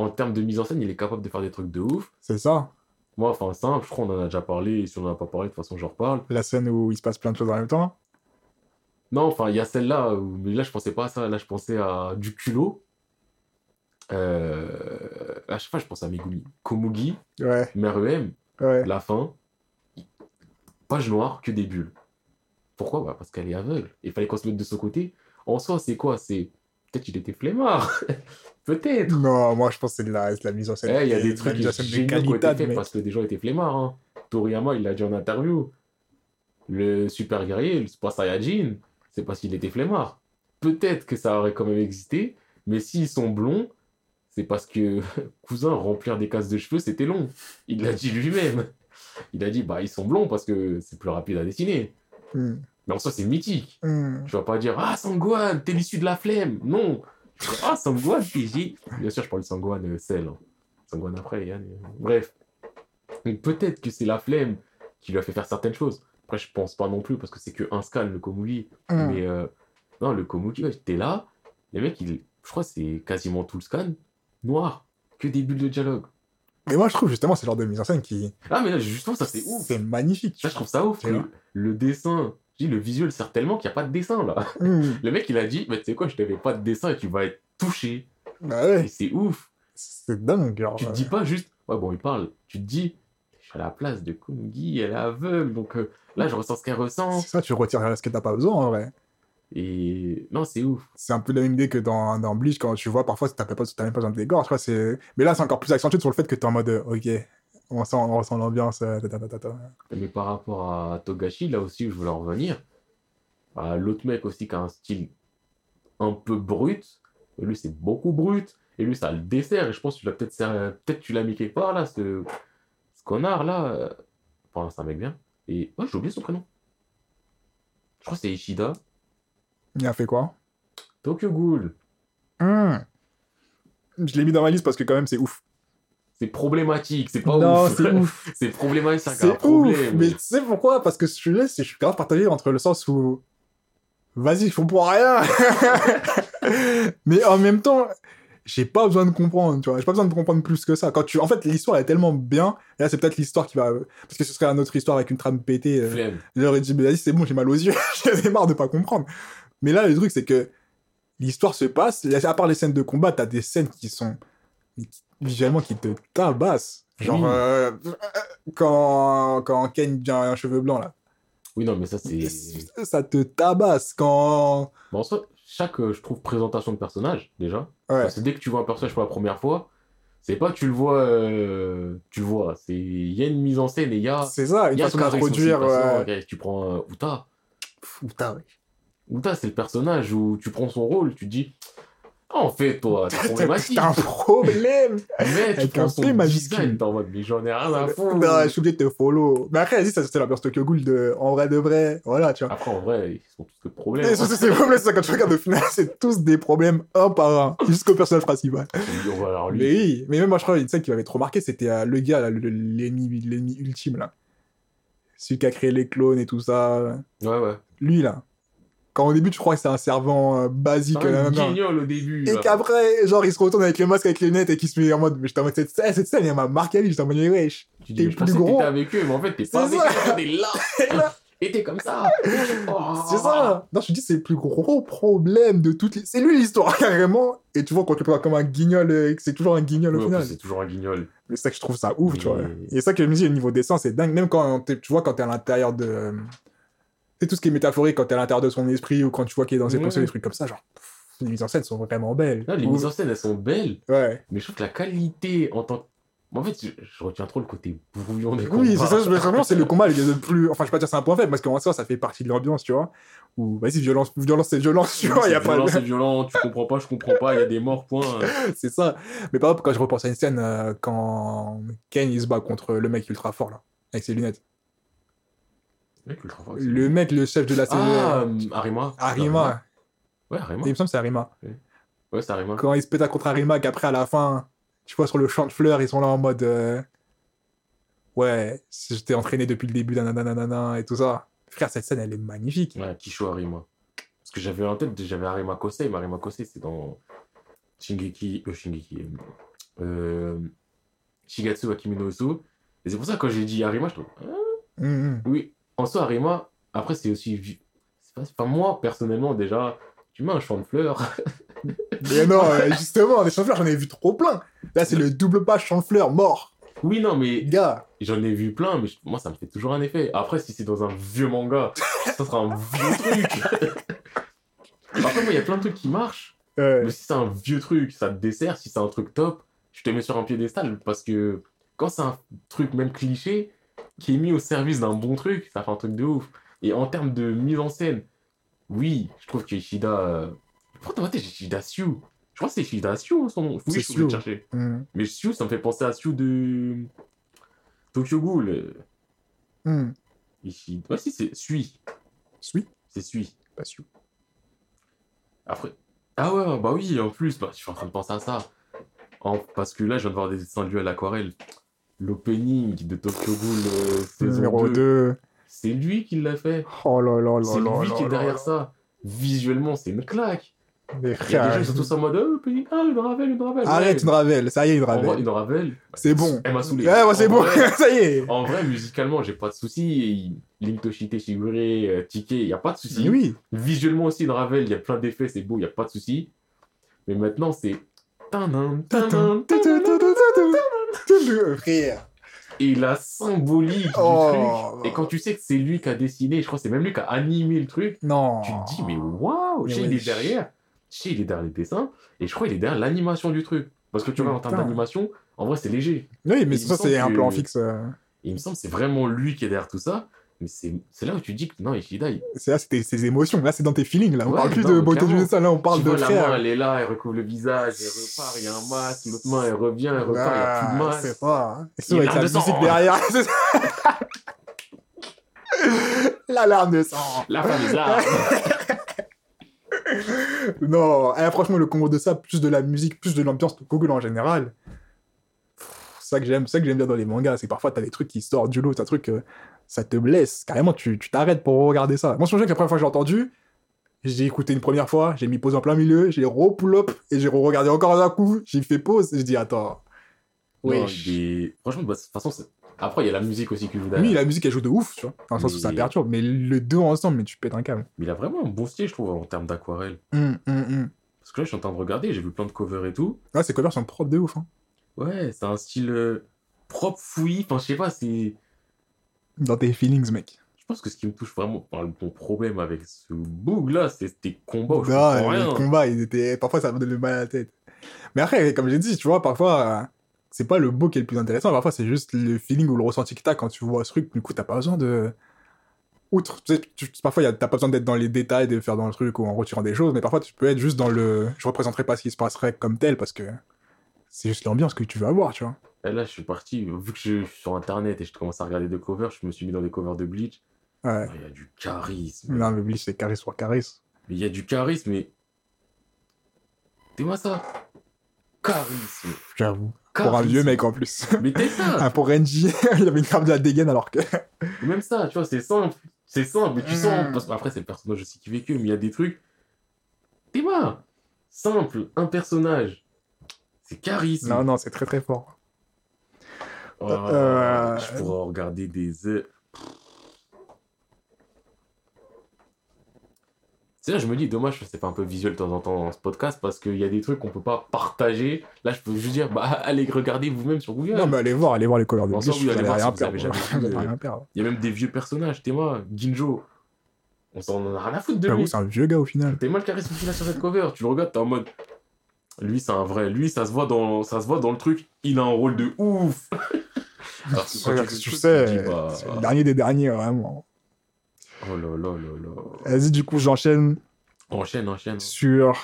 en termes de mise en scène il est capable de faire des trucs de ouf. C'est ça. Moi enfin simple, je crois qu'on en a déjà parlé, et si on n'en a pas parlé de toute façon j'en reparle. La scène où il se passe plein de choses en même temps. Non, enfin, il y a celle-là, où- mais là, je pensais pas à ça. Là, je pensais à du culot. Euh... À chaque fois, je pense à Megumi. Komugi, Ouais, Meruem, ouais. la fin. Page noire, que des bulles. Pourquoi? Bah, Parce qu'elle est aveugle. Il fallait qu'on se mette de son côté. En soi, c'est quoi? C'est. Peut-être qu'il était flemmard. Peut-être. Non, moi je pense que c'est de la, c'est de la mise en scène. Eh, Il y a de des trucs de géniaux qui ont été faits parce que des gens étaient flemmards. hein. Toriyama, il l'a dit en interview. Le super guerrier, le Super Saiyajin, c'est parce qu'il était flemmard. Peut-être que ça aurait quand même existé, mais s'ils sont blonds, c'est parce que cousin, remplir des cases de cheveux, c'était long. Il l'a dit lui-même. Il a dit, bah, ils sont blonds parce que c'est plus rapide à dessiner. Hmm. Mais en soi, c'est mythique. Hmm. Tu vas pas dire, ah, Sangwan, t'es l'issue de la flemme. Non. Tu dis, ah, Sangwan, PJ. Bien sûr, je parle de Sangwan, euh, Cell. hein. Sangwan après, Yann. euh, Bref. Donc, peut-être que c'est la flemme qui lui a fait faire certaines choses. Après, je pense pas non plus parce que c'est que un scan, le Komugi. Hmm. Mais euh, non, le Komugi, ouais, t'es là. Les mecs, ils- je crois que c'est quasiment tout le scan noir. Que des bulles de dialogue. Mais moi, je trouve justement ce genre de mise en scène qui. Ah, mais là, justement, ça c'est ouf. C'est magnifique. Ça, je trouve ça ouf. C'est le dessin, je dis, le visuel sert tellement qu'il n'y a pas de dessin là. Hmm. Le mec, il a dit, bah, tu sais quoi, je t'avais pas de dessin et tu vas être touché. Bah ouais, c'est ouf. c'est dingue. Genre, Tu te dis pas juste, ouais, bon, il parle. Tu te dis, je suis à la place de Kungi, elle est aveugle, donc euh, là, je ressens ce qu'elle ressent. C'est ça, tu retires ce que t'as pas besoin en vrai. Et non, c'est ouf. C'est un peu la même idée que dans, dans Bleach, quand tu vois, parfois, t'as pas, t'as même pas besoin de dégorge, quoi. C'est... Mais là, c'est encore plus accentué sur le fait que t'es en mode, euh, ok, on sent, on ressent l'ambiance, euh. Mais par rapport à Togashi, là aussi, je voulais en revenir, à l'autre mec aussi qui a un style un peu brut, et lui, c'est beaucoup brut, et lui, ça le dessert, et je pense que tu l'as peut-être peut-être tu l'as mis quelque part, là, ce, ce connard, là. euh, Enfin, c'est un mec bien. Et, ouais, j'ai oublié son prénom. Je crois que c'est Ishida. Il a fait quoi? Tokyo Ghoul. Hmm. Je l'ai mis dans ma liste parce que quand même, c'est ouf. C'est problématique, c'est pas non, ouf. c'est ouf. c'est problématique, c'est un ouf. problème. Mais tu sais pourquoi? Parce que celui-là, c'est- je suis grave partagé entre le sens où. Vas-y, ils font pour rien Mais en même temps, j'ai pas besoin de comprendre, tu vois. J'ai pas besoin de comprendre plus que ça. Quand tu... En fait, l'histoire est tellement bien. Là, c'est peut-être l'histoire qui va. Parce que ce serait une autre histoire avec une trame pétée. euh. J'aurais dit, mais vas-y, c'est bon, j'ai mal aux yeux. J'en marre de pas comprendre. Mais là, le truc, c'est que l'histoire se passe. À part les scènes de combat, t'as des scènes qui sont qui- visuellement qui te tabassent. Genre, Oui. euh, quand, quand Ken a un cheveu blanc, là. Oui, non, mais ça, c'est. Ça te tabasse quand. Bon, en soi, chaque, euh, je trouve, présentation de personnage, déjà, Ouais. parce que dès que tu vois un personnage pour la première fois, c'est pas tu le vois, euh, tu le vois. C'est il y a une mise en scène et il y a, C'est ça, il une y a façon d'introduire. Ouais. Tu prends euh, Uta. Putain, ouais. Uta, c'est le personnage où tu prends son rôle, tu te dis, ah, en fait, toi, t'es problématique. T'as un problème Mais tu Avec prends un P majuscule. t'es en mode, mais j'en ai rien à foutre. Non, je suis obligé de te follow. Mais après, vas-y, ça c'était l'ambiance Tokyo Ghoul de en vrai de vrai. Voilà, tu vois. Après, en vrai, ils sont tous des problèmes. Et c'est c'est problème, c'est ça, quand tu regardes au final, c'est tous des problèmes un par un, jusqu'au personnage principal. Alors lui. Mais oui, mais même moi, je crois, une scène qui m'avait trop marqué, c'était euh, le gars, là, le- l'ennemi l'ennemi ultime, là. Celui qui a créé les clones et tout ça. Ouais, ouais. Lui, là. Quand au début, tu crois que c'est un servant euh, basique, C'est un guignol au début. Et qu'après, genre, il se retourne avec le masque, avec les lunettes, et qu'il se met en mode, mais j'étais en mode, cette scène, cette scène, elle m'a marqué j'étais en mode, wesh. Tu t'es dis, je plus gros. t'étais avec eux, mais en fait, t'es pas avec eux, t'es là. Et t'es comme ça. Oh. C'est ça. Non, je te dis, c'est le plus gros problème de toutes les... C'est lui l'histoire, carrément. Et tu vois qu'on le prend comme un guignol, euh, que c'est toujours un guignol au Ouais, final. c'est toujours un guignol. C'est ça que je trouve ça ouf, tu vois. Et ça que je me dis, le niveau dessin, c'est dingue. Même quand tu vois, quand t'es à l'intérieur de. C'est tout ce qui est métaphorique, quand t'es à l'intérieur de son esprit ou quand tu vois qu'il est dans ses Ouais. pensées, des trucs comme ça, genre. pff, les mises en scène sont vraiment belles. Les mises en scène, elles sont belles, Ouais. mais je trouve que la qualité en tant que. En fait, je, retiens trop le côté brouillon des Oui, c'est combats. ça, je- vraiment, c'est le combat le le plus. Enfin, je vais pas dire c'est un point faible, parce qu'en soi, ça fait partie de l'ambiance, tu vois. Ou, vas-y, violence, violence, c'est violence, tu vois, y a C'est pas violent, de. c'est violent, tu comprends pas, je comprends pas, il y a des morts, point. c'est ça. Mais par exemple, quand je repense à une scène, euh, quand Ken, il se bat contre le mec ultra fort, là, avec ses lunettes. Mec, ultra fort, c'est- Le mec, le chef de la série. Ah, euh, Arima. Arima. Ouais, Arima. Il me semble que c'est Arima. Ouais, c'est Arima. Quand il se pète contre Arima, qu'après, à la fin, tu vois, sur le champ de fleurs, ils sont là en mode. euh, Ouais, j'étais entraîné depuis le début, nanana, et tout ça. Frère, cette scène, elle est magnifique. Ouais, Kisho Arima. Parce que j'avais en tête, j'avais Arima Kosei, mais Arima Kosei, c'est dans Shingeki, euh, Shingeki, euh, Shigatsu wa Kimi no Uso. Et c'est pour ça que quand j'ai dit Arima, je trouve, ah, Hum, hum. oui, en soi, Arima, après, c'est aussi, pas- enfin, moi, personnellement, déjà, tu mets un champ de fleurs, Mais non, euh, justement, des champs de fleurs, j'en ai vu trop plein. Là, c'est le double page champ de fleurs, mort. oui, non, mais Gars, j'en ai vu plein, mais je- moi, ça me fait toujours un effet. Après, si c'est dans un vieux manga, ça sera un vieux truc. Après, moi, il y a plein de trucs qui marchent. Mais si c'est un vieux truc, ça te dessert. Si c'est un truc top, je te mets sur un piédestal parce que quand c'est un truc même cliché, qui est mis au service d'un bon truc, ça fait un truc de ouf. Et en termes de mise en scène, oui, je trouve que Ishida. Euh... Pourquoi t'as Ishida Sue Je crois que c'est Ishida Sue hein, son nom. Oui, je Sue. chercher. Hmm. Mais Sue, ça me fait penser à Sue de. Tokyo Ghoul. Ishida. Ouais, si, c'est Sui. Sui? C'est Sui. Pas sûr. Après. Ah ouais, bah oui, en plus, bah, je suis en train de penser à ça. En- Parce que là, je viens de voir des dessins de lui à l'aquarelle. L'opening de Tokyo Ghoul euh, saison Numéro 2, 2. c'est lui qui l'a fait. Oh là là là C'est là lui là qui est derrière ça. Visuellement, c'est une claque. Les a des frères. gens sont tous en mode Oh, opening, ah, une Ravel, une Ravel. Arrête une Ravel, ça y est, une Ravel. une Ravel. C'est bon. Elle m'a saoulé. Ouais, ouais, c'est bon, ça y est. En vrai, musicalement, j'ai pas de soucis. Link Toshite, Shigure, euh, Tike, il y a pas de soucis. Oui. Visuellement aussi, une Ravel, il y a plein d'effets, c'est beau, il y a pas de soucis. Mais maintenant, c'est. Et la symbolique du Oh. truc. Et quand tu sais que c'est lui qui a dessiné, je crois que c'est même lui qui a animé le truc, Non. tu te dis, mais waouh, sais, il est derrière. Sais, il est derrière les dessins. Et je crois qu'il est derrière l'animation du truc. Parce que tu vois, en termes d'animation, en vrai, c'est léger. Oui, mais ça, c'est un plan fixe. euh, il me semble que c'est vraiment lui qui est derrière tout ça. Mais c'est là où tu dis que non, Ishida, il, C'est là, c'est tes ses émotions. Là, c'est dans tes feelings. Là, on Ouais, parle plus non, de beauté du dessin. Là, on parle tu de vois, la main, frère. elle est là, elle recouvre le visage, elle repart, il y a un masque, l'autre main, elle revient, elle repart, il n'y a plus de Ah, masque. C'est ça. Et Il surtout avec sa de sang. musique derrière. c'est ça. L'alarme de sang. La femme est là. Non, eh, franchement, le combo de ça, plus de la musique, plus de l'ambiance de Google en général. Ça que j'aime, c'est ça que j'aime bien dans les mangas, c'est parfois t'as des trucs qui sortent du lot, t'as un truc, euh, ça te blesse, carrément, tu t'arrêtes pour regarder ça. Moi, je me que la première fois que j'ai entendu, j'ai écouté une première fois, j'ai mis pause en plein milieu, j'ai re-pull-up, et j'ai re-regardé encore un coup, j'ai fait pause, et je dis, attends. Est- Franchement, bah, de toute façon, après, il y a la musique aussi qui joue derrière. Oui, la musique, elle joue de ouf, tu vois, dans le sens où ça perturbe, mais les deux ensemble, mais tu pètes un câble. Mais il a vraiment un bon style, je trouve, en termes d'aquarelle. Hum, hum, hum. Parce que là, je suis en train de regarder, j'ai vu plein de covers et tout. Ouais, ces covers sont propres de ouf, hein. Ouais, c'est un style euh, propre, fouillis. Enfin, je sais pas, c'est. Dans tes feelings, mec. Je pense que ce qui me touche vraiment, enfin, le- mon problème avec ce boug là, c'est tes combats où je Non, comprends les rien. combats, ils étaient... parfois ça me donne mal à la tête. Mais après, comme j'ai dit, tu vois, parfois, euh, c'est pas le beau qui est le plus intéressant, parfois c'est juste le feeling ou le ressenti que t'as quand tu vois ce truc. Du coup, t'as pas besoin de. Outre, tu sais, tu- parfois y a- t'as pas besoin d'être dans les détails, de faire dans le truc ou en retirant des choses, mais parfois tu peux être juste dans le. Je représenterai pas ce qui se passerait comme tel parce que c'est juste l'ambiance que tu veux avoir, tu vois. Et là, je suis parti, vu que je suis sur internet et je commence à regarder des covers, je me suis mis dans des covers de Bleach. Ouais. Ah, Il y a du charisme. Non, mais Bleach, c'est charisme sur charisme. Mais il y a du charisme, mais. Dis-moi ça. Charisme. J'avoue. Pour un vieux mec en plus. Mais t'es ça. Ah, pour Renji, il avait une carte de la dégaine alors que. Même ça, tu vois, c'est simple. C'est simple, mais tu Mm. sens. Parce qu'après, c'est le personnage aussi qui vécu, mais il y a des trucs. Dis-moi. Simple, un personnage. C'est charisme. Non, non, c'est très très fort. Oh, Euh, Je pourrais regarder des. C'est là, je me dis, dommage que c'est pas un peu visuel de temps en temps dans ce podcast parce qu'il y a des trucs qu'on peut pas partager. Là, je peux juste dire, bah, allez regarder vous-même sur Google. Non, mais allez voir, allez voir les covers de vous allez voir si vous avez jamais perdre. Il y a même des vieux personnages. T'es moi, Ginjo. On s'en en a rien à foutre de lui. c'est un vieux gars au final. T'es mal charisme qu'il a sur cette cover. Tu le regardes, t'es en mode. Lui, c'est un vrai. Lui, ça se voit dans, ça se voit dans le truc. Il a un rôle de ouf. Alors quand Regarde, tu, sais, dis, bah, c'est le dernier des derniers, vraiment. Oh là là là là. Vas-y, du coup, j'enchaîne Enchaîne, enchaîne. sur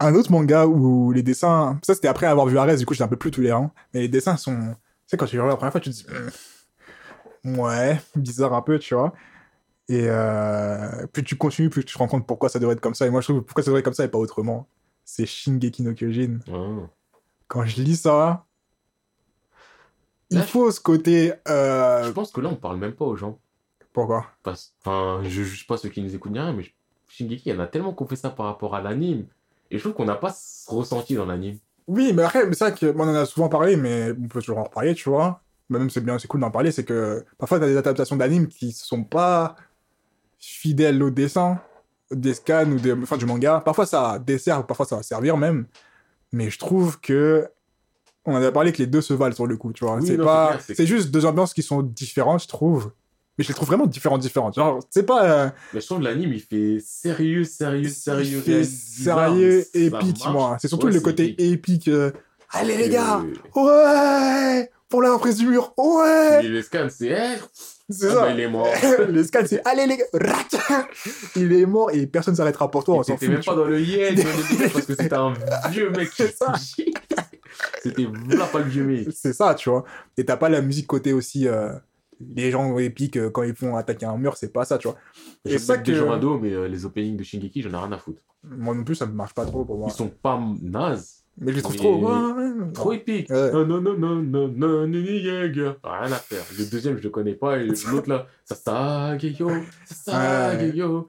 un autre manga où les dessins. Ça, c'était après avoir vu Ares, du coup, j'étais un peu plus tolérant. Mais les dessins sont. Tu sais, quand tu les regardes la première fois, tu te dis. Hum, Ouais, bizarre un peu, tu vois. Et euh, plus tu continues, plus tu te rends compte pourquoi ça devrait être comme ça. Et moi, je trouve pourquoi ça devrait être comme ça et pas autrement. C'est Shingeki no Kyojin. Quand je lis ça, il Là, je- faut ce côté. euh, Je pense que là, on parle même pas aux gens. Pourquoi? Parce... Enfin, je juge pas ceux qui nous écoutent ni rien, mais Shingeki, il y en a tellement qu'on fait ça par rapport à l'anime. Et je trouve qu'on n'a pas ressenti dans l'anime. Oui, mais après, c'est vrai qu'on en a souvent parlé, mais on peut toujours en reparler, tu vois. Mais Même c'est bien, c'est cool d'en parler, c'est que parfois t'as des adaptations d'animes qui sont pas fidèles au dessin, des scans ou des, enfin, du manga. Parfois ça dessert, parfois ça va servir même. Mais je trouve que on en a parlé que les deux se valent sur le coup, tu vois. Oui, c'est pas, c'est juste deux ambiances qui sont différentes, je trouve. Mais je les trouve vraiment différentes, différentes. Genre, c'est pas, euh, Mais je trouve que l'anime, il fait sérieux, sérieux, sérieux. il fait bizarre, sérieux, épique, moi. C'est surtout Ouais, le côté épique. épique. euh, Allez les gars, Euh, Ouais pour la reprise du mur. Ouais Et les scans, c'est. C'est ah ça. bah, il est mort. les scans, c'est allez les gars, rac Il est mort et personne s'arrêtera pour toi, on Et s'en T'étais fout. même pas dans le yel, le parce que c'était un vieux mec C'est ça. C'était là pas le vieux mec. C'est ça, tu vois. Et t'as pas la musique côté aussi. euh, les gens épiques euh, quand ils font attaquer un mur, c'est pas ça, tu vois. Je ça sais que des que- gens ados, mais euh, les openings de Shingeki, j'en ai rien à foutre. Moi non plus, ça ne marche pas trop pour moi. Ils sont pas nazes, Mais je les trouve trop. trop épiques. Ouais. Non, non, non, non, non, non. Rien à faire. Le deuxième, je le connais pas, et l'autre là, Sasageyo, Sasageyo.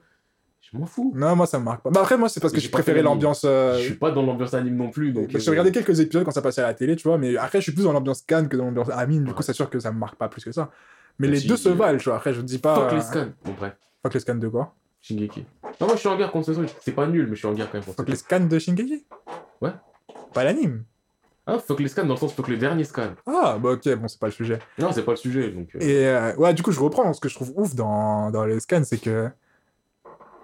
Je m'en fous. Non, moi ça me marque pas. Bah après, moi c'est parce que j'ai l'anime. l'ambiance. euh, Je suis pas dans l'ambiance anime non plus, donc. J'ai euh, regardé quelques épisodes quand ça passait à la télé, tu vois, mais après je suis plus dans l'ambiance Cannes que dans l'ambiance Amine, du coup c'est sûr que ça me marque pas plus que ça. Mais Bah, les deux se euh, valent, tu vois. Après je dis pas. Fuck euh, les scans. Bon, bref. Fuck les scans de quoi? Shingeki. Non, moi je suis en guerre contre ce truc. C'est pas nul, mais je suis en guerre quand même contre Fuck les scans de Shingeki? Ouais. Pas l'anime. Ah, fuck les scans dans le sens fuck les derniers scans. Ah, bah ok, bon, c'est pas le sujet. Non, c'est pas le sujet, donc. euh, Et euh, ouais, du coup, je reprends. Ce que je trouve ouf dans, dans les scans, c'est que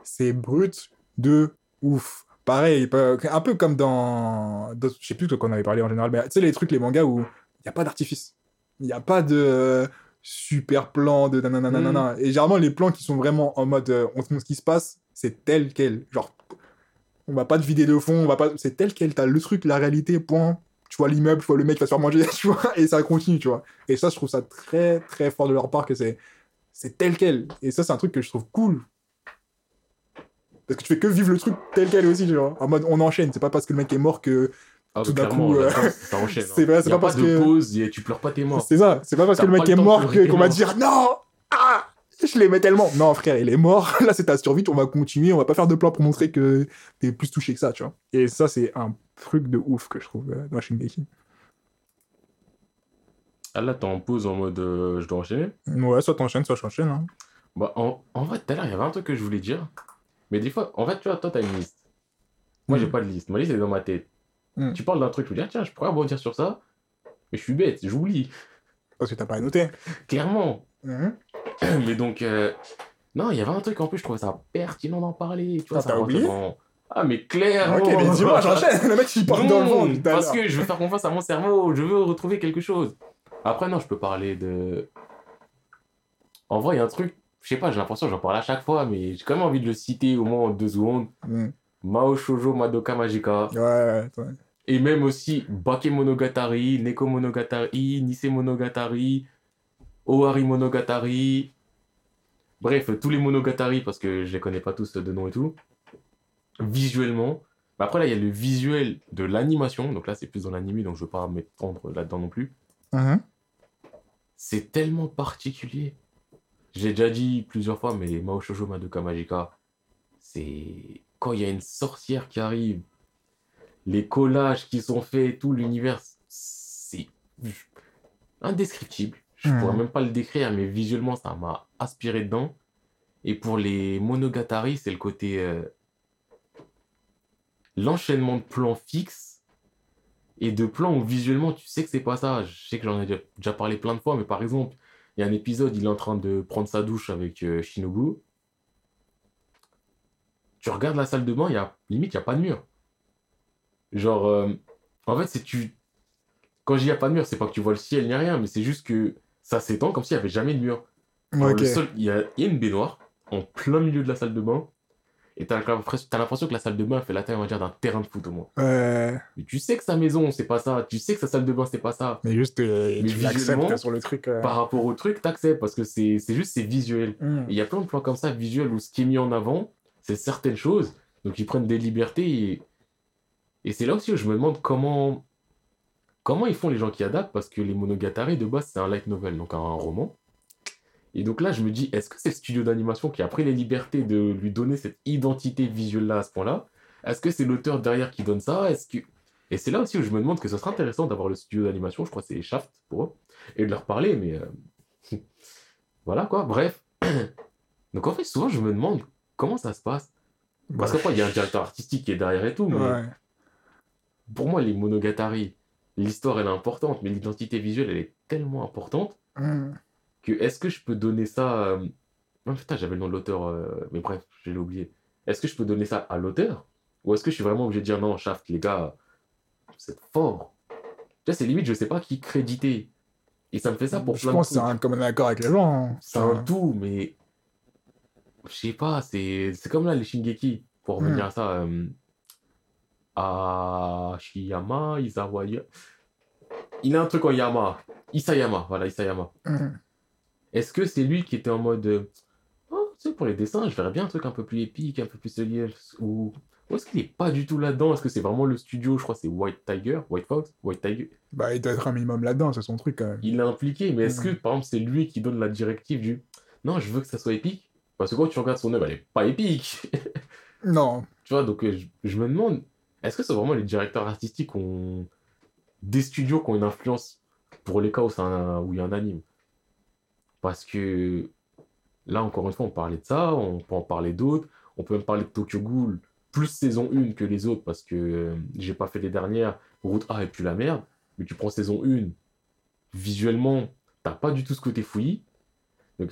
c'est brut de ouf. Pareil, un peu comme dans. Je sais plus de quoi on avait parlé en général, mais tu sais, les trucs, les mangas où il n'y a pas d'artifice. Il n'y a pas de super plan, de nanana. nanana. Et généralement, les plans qui sont vraiment en mode euh, on te montre ce qui se passe, c'est tel quel. Genre, on va pas te vider de fond, on va pas. C'est tel quel. T'as le truc, la réalité, point. Tu vois l'immeuble, tu vois le mec qui va se faire manger, tu vois, et ça continue, tu vois. Et ça, je trouve ça très, très fort de leur part que c'est, c'est tel quel. Et ça, c'est un truc que je trouve cool. Parce que tu fais que vivre le truc tel quel aussi, tu vois. En mode, on enchaîne. C'est pas parce que le mec est mort que. Ah, tout bah, d'un coup, euh, ça, ça enchaîne. c'est hein. c'est pas parce de que- pause, a- tu pleures pas tes morts. C'est ça. C'est pas parce que le mec est mort qu'on va dire non! Ah! Je l'aimais tellement. Non, frère, il est mort. Là, c'est ta survie. On va continuer. On va pas faire de plan pour montrer que t'es plus touché que ça, tu vois. Et ça, c'est un truc de ouf que je trouve euh, dans Shingeki. Ah là, t'es en pause en mode euh, je dois enchaîner? Ouais, soit t'enchaînes, soit j'enchaîne. Hein. Bah, en, en vrai, tout à l'heure, il y avait un truc que je voulais dire. Mais des fois, en fait, tu vois, toi, t'as une liste. Moi, j'ai Mhm. pas de liste. Ma liste, elle est dans ma tête. Mhm. Tu parles d'un truc, je me dis, ah, tiens, je pourrais rebondir sur ça. Mais je suis bête, j'oublie. Parce que t'as pas noté. Clairement. Mhm. Mais donc, euh, non, il y avait un truc en plus, je trouvais ça pertinent d'en parler. Tu vois, Ah, ça oublié Ah, mais clairement. Ok, mais dis-moi, j'enchaîne. Le mec, il part dans le à parce que je veux faire confiance à mon cerveau, je veux retrouver quelque chose. Après, non, je peux parler de. En vrai, il y a un truc, je sais pas, j'ai l'impression que j'en parle à chaque fois, mais j'ai quand même envie de le citer au moins en deux secondes. Mhm. Mao Shoujo Madoka Magica. Ouais, ouais, ouais. Et même aussi Bake Monogatari, Neko Monogatari, Nisei Monogatari, Ohari Monogatari. Bref, tous les Monogatari, parce que je les connais pas tous de nom et tout. Visuellement. Mais Après, là, il y a le visuel de l'animation. Donc là, c'est plus dans l'anime, donc je veux pas m'étendre là-dedans non plus. Mhm. C'est tellement particulier. J'ai déjà dit plusieurs fois, mais Mao Shoujo Madoka Magica, c'est quand il y a une sorcière qui arrive, les collages qui sont faits, tout l'univers, c'est indescriptible. Je Mhm. pourrais même pas le décrire, mais visuellement, ça m'a aspiré dedans. Et pour les Monogatari, c'est le côté euh, l'enchaînement de plans fixes et de plans où visuellement tu sais que c'est pas ça. Je sais que j'en ai déjà, parlé plein de fois, mais par exemple, il y a un épisode, il est en train de prendre sa douche avec euh, Shinobu. Tu regardes la salle de bain, il y a limite, il n'y a pas de mur. Genre, euh, en fait, c'est tu. Quand je dis il n'y a pas de mur, c'est pas que tu vois le ciel ni rien, mais c'est juste que ça s'étend comme s'il n'y avait jamais de mur. Genre, Ok. le sol, il y a, une baignoire en plein milieu de la salle de bain. Et t'as l'impression que la salle de bain fait la taille, on va dire, d'un terrain de foot au moins. Ouais. Mais tu sais que sa maison, c'est pas ça. Tu sais que sa salle de bain, c'est pas ça. Mais juste, euh, Mais tu l'acceptes sur le truc. euh. Par rapport au truc, t'acceptes parce que c'est juste, c'est visuel. Et Il y a plein de plans comme ça, visuels, où ce qui est mis en avant, c'est certaines choses. Donc ils prennent des libertés. Et, et c'est là aussi où je me demande comment, comment ils font les gens qui adaptent, parce que les Monogatari, de base, c'est un light novel, donc un roman. Et donc là, je me dis, est-ce que c'est le studio d'animation qui a pris les libertés de lui donner cette identité visuelle-là à ce point-là? Est-ce que c'est l'auteur derrière qui donne ça? Est-ce que... Et c'est là aussi où je me demande que ce serait intéressant d'avoir le studio d'animation, je crois que c'est Shaft pour eux, et de leur parler, mais... euh, voilà quoi, bref. Donc en fait, souvent, je me demande comment ça se passe. Parce Bah, qu'après, il y a un directeur artistique qui est derrière et tout, mais ouais. pour moi, les Monogatari, l'histoire, elle est importante, mais l'identité visuelle, elle est tellement importante Mhm. que est-ce que je peux donner ça... euh, Non, putain, j'avais le nom de l'auteur, euh, mais bref, je l'ai oublié. Est-ce que je peux donner ça à l'auteur Ou est-ce que je suis vraiment obligé de dire non, Shaft, les gars, c'est fort Tu vois, c'est limite, je sais pas qui créditer. Et ça me fait ça pour Je plein pense de que c'est un commun accord avec les gens. hein. C'est un tout, mais. Je sais pas, c'est c'est comme là les Shingeki, pour Hmm. revenir à ça. euh, Ashiyama, Izawa. Ya- Il a un truc en Yama. Isayama, voilà, Isayama. Mhm. Est-ce que c'est lui qui était en mode. Oh, tu sais, pour les dessins, je verrais bien un truc un peu plus épique, un peu plus lié. Ou. Ou est-ce qu'il est pas du tout là-dedans? Est-ce que c'est vraiment le studio? Je crois que c'est White Tiger, White Fox, White Tiger. Bah, il doit être un minimum là-dedans, c'est son truc quand même. il est impliqué, mais est-ce que Mhm. par exemple c'est lui qui donne la directive du non, je veux que ça soit épique Parce que quand tu regardes son œuvre, elle est pas épique. Non. tu vois, donc euh, je, je me demande, est-ce que c'est vraiment les directeurs artistiques ont des studios qui ont une influence pour les cas où, il y a un anime? Parce que là, encore une fois, on parlait de ça, on peut en parler d'autres, on peut même parler de Tokyo Ghoul, plus saison 1 que les autres, parce que euh, j'ai pas fait les dernières, route A et puis la merde, mais tu prends saison 1, visuellement, t'as pas du tout ce côté fouillis. Donc,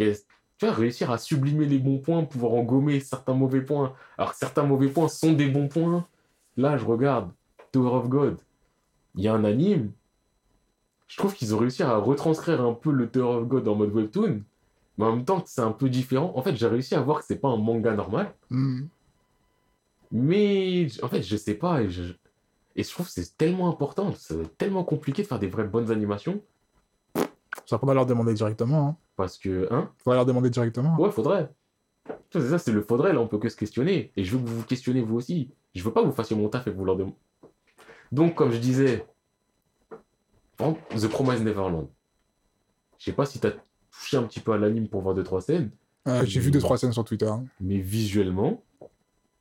tu vas réussir à sublimer les bons points, pouvoir en gommer certains mauvais points. Alors certains mauvais points sont des bons points. Là, je regarde Tower of God. Il y a un anime. Je trouve qu'ils ont réussi à retranscrire un peu le Tower of God en mode webtoon. Mais en même temps, c'est un peu différent. En fait, j'ai réussi à voir que c'est pas un manga normal. Mhm. Mais en fait, je sais pas. Et je, et je trouve que c'est tellement important. C'est tellement compliqué de faire des vraies bonnes animations. Ça faudra leur demander directement. Hein. Parce que, hein, Faudra leur demander directement. Ouais, faudrait. C'est ça, c'est le faudrait, là, on peut que se questionner. Et je veux que vous vous questionnez vous aussi. Je veux pas que vous fassiez mon taf et que vous leur demandez. Donc, comme je disais, The Promised Neverland. Je sais pas si t'as touché un petit peu à l'anime pour voir deux trois scènes, Euh, J'ai vu deux trois scènes sur Twitter. hein. mais visuellement,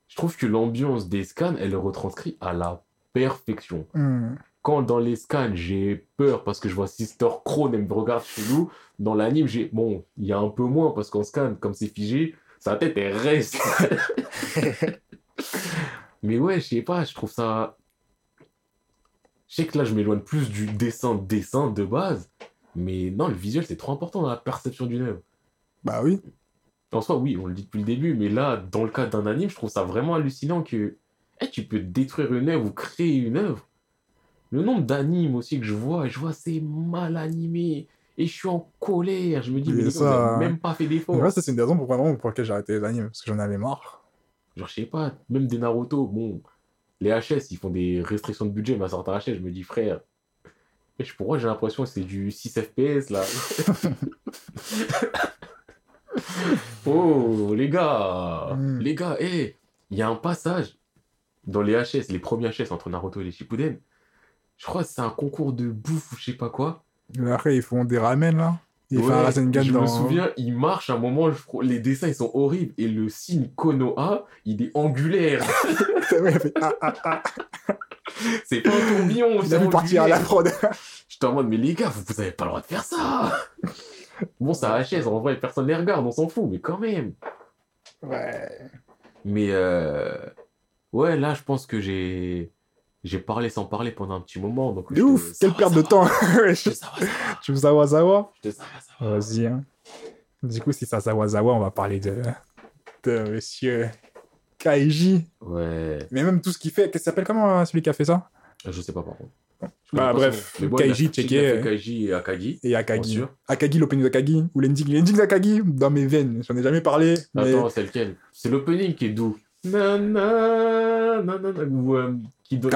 je trouve que l'ambiance des scans, elle le retranscrit à la perfection. Mhm. Quand dans les scans, j'ai peur parce que je vois Sister Crown, elle me regarde chelou, dans l'anime, j'ai. Bon, il y a un peu moins parce qu'en scan, comme c'est figé, sa tête, elle reste. Mais ouais, je sais pas, je trouve ça. Je sais que là, je m'éloigne plus du dessin-dessin de base, mais non, le visuel, c'est trop important dans la perception d'une œuvre. Bah oui. En soi, oui, on le dit depuis le début, mais là, dans le cas d'un anime, je trouve ça vraiment hallucinant que eh, tu peux détruire une œuvre ou créer une œuvre. Le nombre d'animes aussi que je vois, je vois c'est mal animé. Et je suis en colère. Je me dis, Mais ça, vous hein. même pas fait d'effort. Ouais, ça, c'est une raison pour, vraiment pour laquelle j'ai arrêté les animes, parce que j'en avais marre. Genre, je sais pas, même des Naruto, bon, les HS, ils font des restrictions de budget, mais à certains HS, je me dis, frère, pourquoi j'ai l'impression que c'est du 6 FPS là Oh, les gars, Mm. les gars, hé, il y a un passage dans les HS, les premiers HS entre Naruto et les Shippuden. Je crois que c'est un concours de bouffe ou je sais pas quoi. Mais Après, ils font des ramen, là. Ils font un Ouais, Rasengan je dans... me souviens, il marche à un moment, je les dessins ils sont horribles et le signe Konoha, il est angulaire. Ouais, il fait ah, ah, ah. C'est pas un tourbillon, Il c'est a partir à la prod. J'étais en mode, mais les gars, vous, vous avez pas le droit de faire ça. bon, ça HS, en vrai, personne les regarde, on s'en fout, mais quand même. ouais. Mais euh... ouais, là, je pense que j'ai j'ai parlé sans parler pendant un petit moment. Donc De te- ouf, quelle perte de temps. Tu veux savoir, savoir. Vas-y, hein. Du coup, si ça Zawa, on va parler de, de monsieur Kaiji. Ouais, Mais même tout ce qu'il fait, qu'est-ce qu'il s'appelle comment euh, celui qui a fait ça? Je sais pas par contre. Bah, bref, son bon, Kaiji, checké. Kaiji et Akagi. Et Akagi. Akagi, l'opening d'Akagi, ou l'ending. L'ending d'Akagi, dans mes veines. J'en ai jamais parlé, mais... Attends, c'est lequel? C'est l'opening qui est doux. Na, na, na, na, na, ou, euh, qui donne...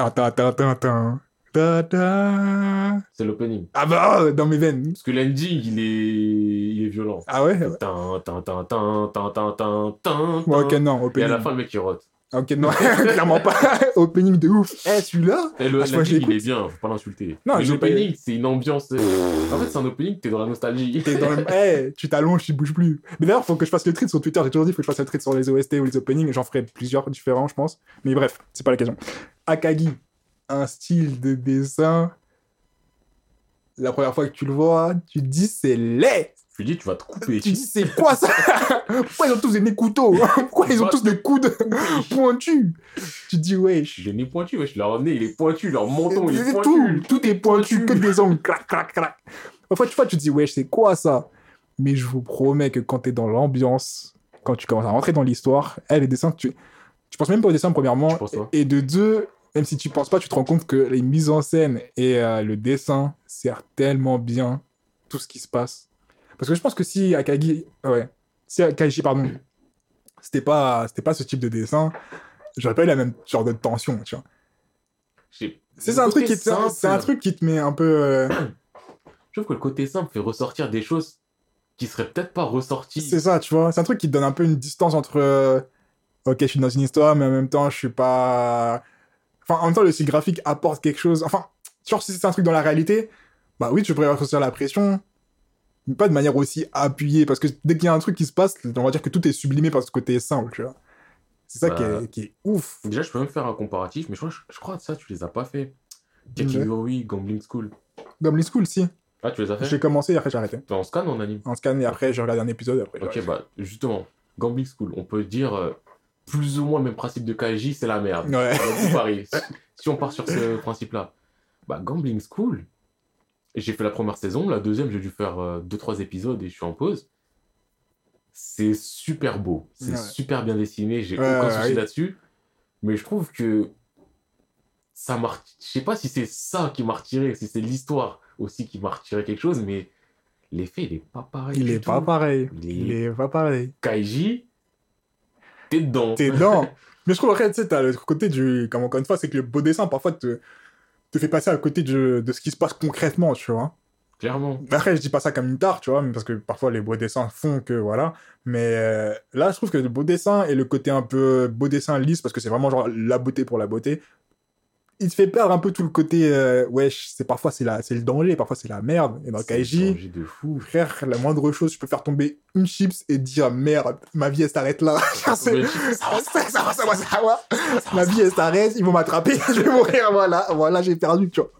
C'est l'opening. Ah bah, dans mes veines. Parce que l'ending, il est... il est violent. Ah ouais Tin, tin, tin, tin, tin, tin, tin, ok, non, Et à opening. la fin, le mec, il rote. Ah, Ok, non, clairement pas. opening de ouf. Eh, celui-là Et le Ah, il est bien, faut pas l'insulter. Non, l'ai pas- l'opening, c'est une ambiance... En fait, c'est un opening, t'es dans la nostalgie. T'es dans le... Eh, tu t'allonges, tu bouges plus. Mais d'ailleurs, faut que je fasse le treat sur Twitter. J'ai toujours dit, faut que je fasse le treat sur les OST ou les openings. J'en ferai plusieurs différents, je pense. Mais bref, c'est pas la question. Akagi, un style de dessin. La première fois que tu le vois, tu te dis c'est laid. Je lui dis, tu vas te couper. Tu dis c'est quoi ça? Pourquoi ils ont tous des nez couteaux? Pourquoi ils ont tous des coudes pointus? Tu dis wesh. J'ai nez pointu, wesh. Leur nez, il est pointu. Leur menton, il est pointu. tout, tout est pointu, que des ongles, crac, crac, crac. Parfois, tu vois, tu te dis, wesh, c'est quoi ça? Mais je vous promets que quand t'es dans l'ambiance, quand tu commences à rentrer dans l'histoire, eh, les dessins, tu, tu penses même pas aux dessins, premièrement. Et de deux, même si tu penses pas, tu te rends compte que les mises en scène et euh, le dessin servent tellement bien tout ce qui se passe. Parce que je pense que si Akagi, ouais, si Akashi, pardon, c'était pas, c'était pas ce type de dessin, j'aurais pas eu la même genre de tension, tu vois. C'est un truc qui te, simple, c'est un truc qui te met un peu, euh, Je trouve que le côté simple fait ressortir des choses qui seraient peut-être pas ressorties. c'est ça, tu vois. C'est un truc qui te donne un peu une distance entre, euh, ok, je suis dans une histoire, mais en même temps, je suis pas, enfin, en même temps, le style graphique apporte quelque chose. Enfin, genre, si c'est un truc dans la réalité, bah oui, tu pourrais ressentir la pression, pas de manière aussi appuyée, parce que dès qu'il y a un truc qui se passe, on va dire que tout est sublimé par ce côté simple, tu vois. C'est ça qui, Bah. est, qui est ouf. Déjà, je peux même faire un comparatif, mais je crois, je, crois que ça, tu les as pas fait. Kakigori, Gambling School. Gambling School, si. Ah, tu les as fait J'ai commencé et après j'ai arrêté. En scan ou en anime En scan et après j'ai regardé un épisode et après Ok, arrêté. bah, justement, Gambling School, on peut dire euh, plus ou moins le même principe de KJ, c'est la merde. Ouais. Si on part sur ce principe-là, bah, Gambling School, j'ai fait la première saison, la deuxième, j'ai dû faire 2-3 épisodes et je suis en pause. C'est super beau, c'est Ouais. super bien dessiné, j'ai Ouais, aucun souci là-dessus. Mais je trouve que ça m'a. Je sais pas si c'est ça qui m'a retiré, si c'est l'histoire aussi qui m'a retiré quelque chose, mais l'effet, il est pas pareil. Il est pas pareil. Il est- Il est pas pareil. Kaiji, t'es dedans. T'es dedans. Mais je trouve après, tu sais, t'as le côté du. Comme encore une fois, c'est que le beau dessin parfois te, te fait passer à côté de, de ce qui se passe concrètement, tu vois. Clairement. Après, je dis pas ça comme une tare, tu vois, parce que parfois les beaux dessins font que voilà. Mais euh, là, je trouve que le beau dessin et le côté un peu beau dessin lisse, parce que c'est vraiment genre la beauté pour la beauté, il te fait perdre un peu tout le côté. Euh, wesh, c'est parfois c'est la, c'est le danger, parfois c'est la merde. Et dans Kaiji, de fou. frère, la moindre chose, je peux faire tomber une chips et dire merde, ma vie elle s'arrête là. Ça va, ça va, ça va, ça va. Ma vie elle s'arrête, ils vont m'attraper, je vais mourir, voilà, voilà, j'ai perdu, tu vois.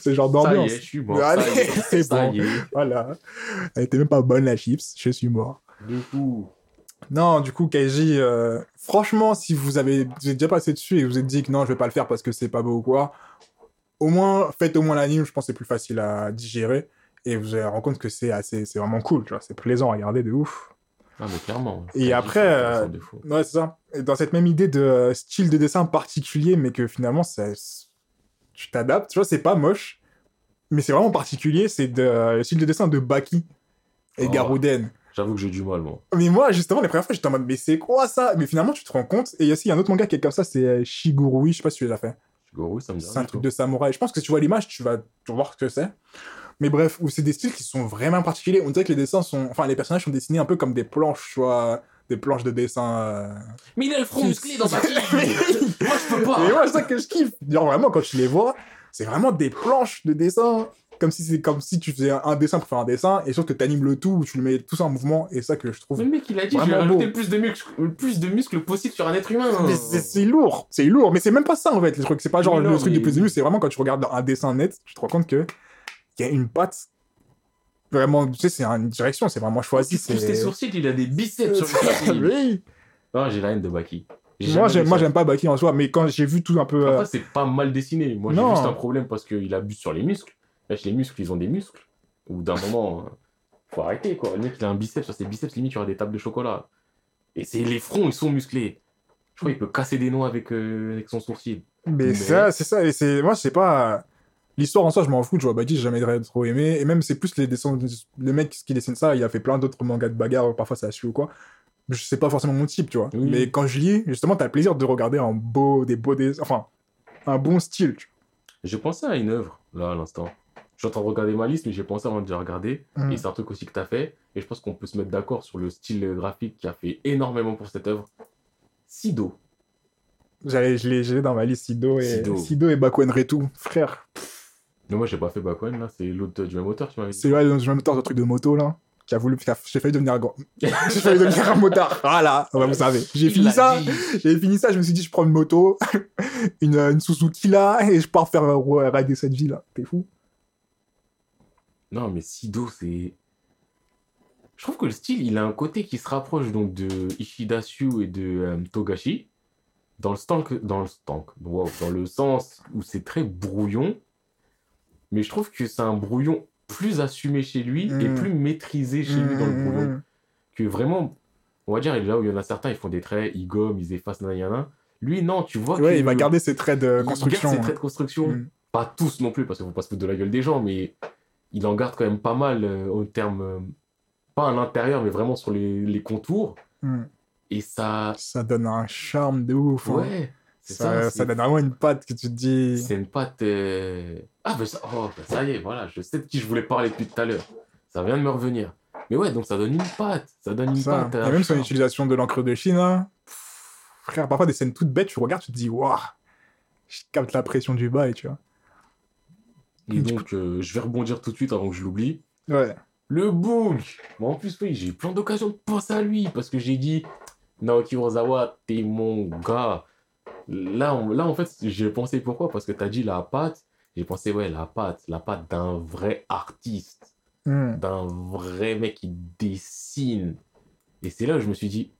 C'est genre Ça y d'ambiance. est, je suis mort. Allez, c'est bon. Voilà. Elle était même pas bonne la chips, je suis mort. Du coup, Non, du coup, Kaiji, euh, franchement, si vous avez, vous êtes déjà passé dessus et vous vous êtes dit que non, je vais pas le faire parce que c'est pas beau ou quoi, au moins, faites au moins l'anime, je pense que c'est plus facile à digérer. Et vous allez rendre compte que c'est assez, c'est vraiment cool, tu vois, c'est plaisant à regarder de ouf. ah, mais clairement. Et Kaiji, après, euh. Ouais, c'est ça. Et dans cette même idée de style de dessin particulier, mais que finalement, ça, tu t'adaptes, tu vois, c'est pas moche, mais c'est vraiment particulier, c'est de, le style de dessin de Baki et Oh. Garuden. J'avoue que j'ai du mal, moi. Mais moi, justement, les premières fois, j'étais en mode, mais c'est quoi ça? Mais finalement, tu te rends compte. Et il y a aussi un autre manga qui est comme ça, c'est euh, Shigurui, je sais pas si tu l'as fait. Goro, ça me dit C'est un truc de samouraï. Je pense que si tu vois l'image, tu vas, voir ce que c'est. Mais bref, où c'est des styles qui sont vraiment particuliers. On dirait que les dessins sont. Enfin, les personnages sont dessinés un peu comme des planches, tu vois. Des planches de dessin. euh. Mais il a le front musclé dans sa Moi, je peux pas Et moi, c'est ça que je kiffe. Genre, vraiment, quand tu les vois, c'est vraiment des planches de dessin. Comme si c'est comme si tu faisais un, dessin pour faire un dessin, et sauf que tu animes le tout, ou tu le mets tout ça en mouvement, et ça que je trouve. Le mec, il a dit, je vais rajouter le plus de muscles, le plus de muscles possible sur un être humain. C'est lourd, c'est lourd, mais c'est même pas ça en fait, les trucs. C'est pas genre non, le truc mais- plus de muscles, c'est vraiment quand tu regardes un dessin net, tu te rends compte que il y a une patte vraiment, tu sais, c'est une direction, c'est vraiment choisi. Si tu tes sourcils, il a des biceps sur le oui. Non, j'ai la haine de Baki. Moi, j'aime, moi, j'aime pas Baki en soi, mais quand j'ai vu tout un peu. euh, c'est pas mal dessiné. Moi, j'ai juste un problème parce qu'il abuse sur les muscles. Les muscles, ils ont des muscles. Au bout d'un moment, euh, faut arrêter, quoi. Le mec, il a un biceps. Sur ses biceps, limite, il y aura des tables de chocolat. Et c'est les fronts, ils sont musclés. Je crois qu'il peut casser des noix avec, euh, avec son sourcil. Mais, Mais- ça, c'est ça, et c'est, moi, je sais pas. L'histoire en soi, je m'en fous, tu vois, Baki, j'ai jamais trop aimé, et même c'est plus les dessins, le mec qui dessine ça, il a fait plein d'autres mangas de bagarre, parfois ça suit ou quoi. Je sais pas forcément mon type, tu vois. Oui. Mais quand je lis, justement, t'as le plaisir de regarder un beau, des beaux dessins, enfin, un bon style, tu J'ai pensé à une œuvre, là, à l'instant. Je suis en train de regarder ma liste, mais j'ai pensé avant de la regarder. vois. Et c'est un truc aussi que tu as fait. Et je pense qu'on peut se mettre d'accord sur le style graphique qui a fait énormément pour cette œuvre. Sido. J'allais, je l'ai, je l'ai dans ma liste Sido et, Sido. Sido et Bakuen Retu, frère. Mais moi, j'ai pas fait Bakwan, là. C'est l'autre du même auteur, tu m'avais dit. C'est ouais, le même temps, ce truc de moto, là, qui a voulu, j'ai failli devenir grand. j'ai failli devenir un motard. Voilà, ouais, vous savez. J'ai fini ça. J'ai fini ça, je me suis dit, je prends une moto, une, une Suzuki là, et je pars faire euh, rider cette vie là. T'es fou Non, mais Sido, c'est. Je trouve que le style, il a un côté qui se rapproche donc de Ishidasu et de euh, Togashi. Dans le, stank, dans, le stank, wow, dans le sens où c'est très brouillon. Mais je trouve que c'est un brouillon plus assumé chez lui et Mm. plus maîtrisé chez lui dans le brouillon. Mmh. Que vraiment, on va dire, là où il y en a certains, ils font des traits, ils gomment, ils effacent, nanana. Lui, non, tu vois Ouais, que- il va garder ses traits de il construction. garde ses traits de construction. Mm. Pas tous non plus, parce qu'il faut pas se foutre de la gueule des gens, mais il en garde quand même pas mal euh, au terme, euh, pas à l'intérieur, mais vraiment sur les, les contours. Hmm. Et ça, Ça donne un charme de ouf. hein. ouais, Ça, ça. ça, c'est- donne vraiment une patte que tu te dis. C'est une patte. euh, Ah, ben ça, oh, ben ça y est, voilà, je sais de qui je voulais parler depuis tout à l'heure. Ça vient de me revenir. Mais ouais, donc ça donne une patte. Ça donne une Ça. patte. Et un même son utilisation de l'encre de Chine, hein. Pff, frère, parfois des scènes toutes bêtes, tu regardes, tu te dis, waouh, je capte la pression du bail, tu vois. Et donc, euh, je vais rebondir tout de suite avant que je l'oublie. Ouais. Le Boog Bon, en plus, oui, j'ai eu plein d'occasions de penser à lui parce que j'ai dit Naoki Urasawa, t'es mon gars. Là, on- là en fait, j'ai pensé pourquoi? Parce que t'as dit la patte. J'ai pensé, ouais, la patte, la patte d'un vrai artiste, Hmm. d'un vrai mec qui dessine. Et c'est là où je me suis dit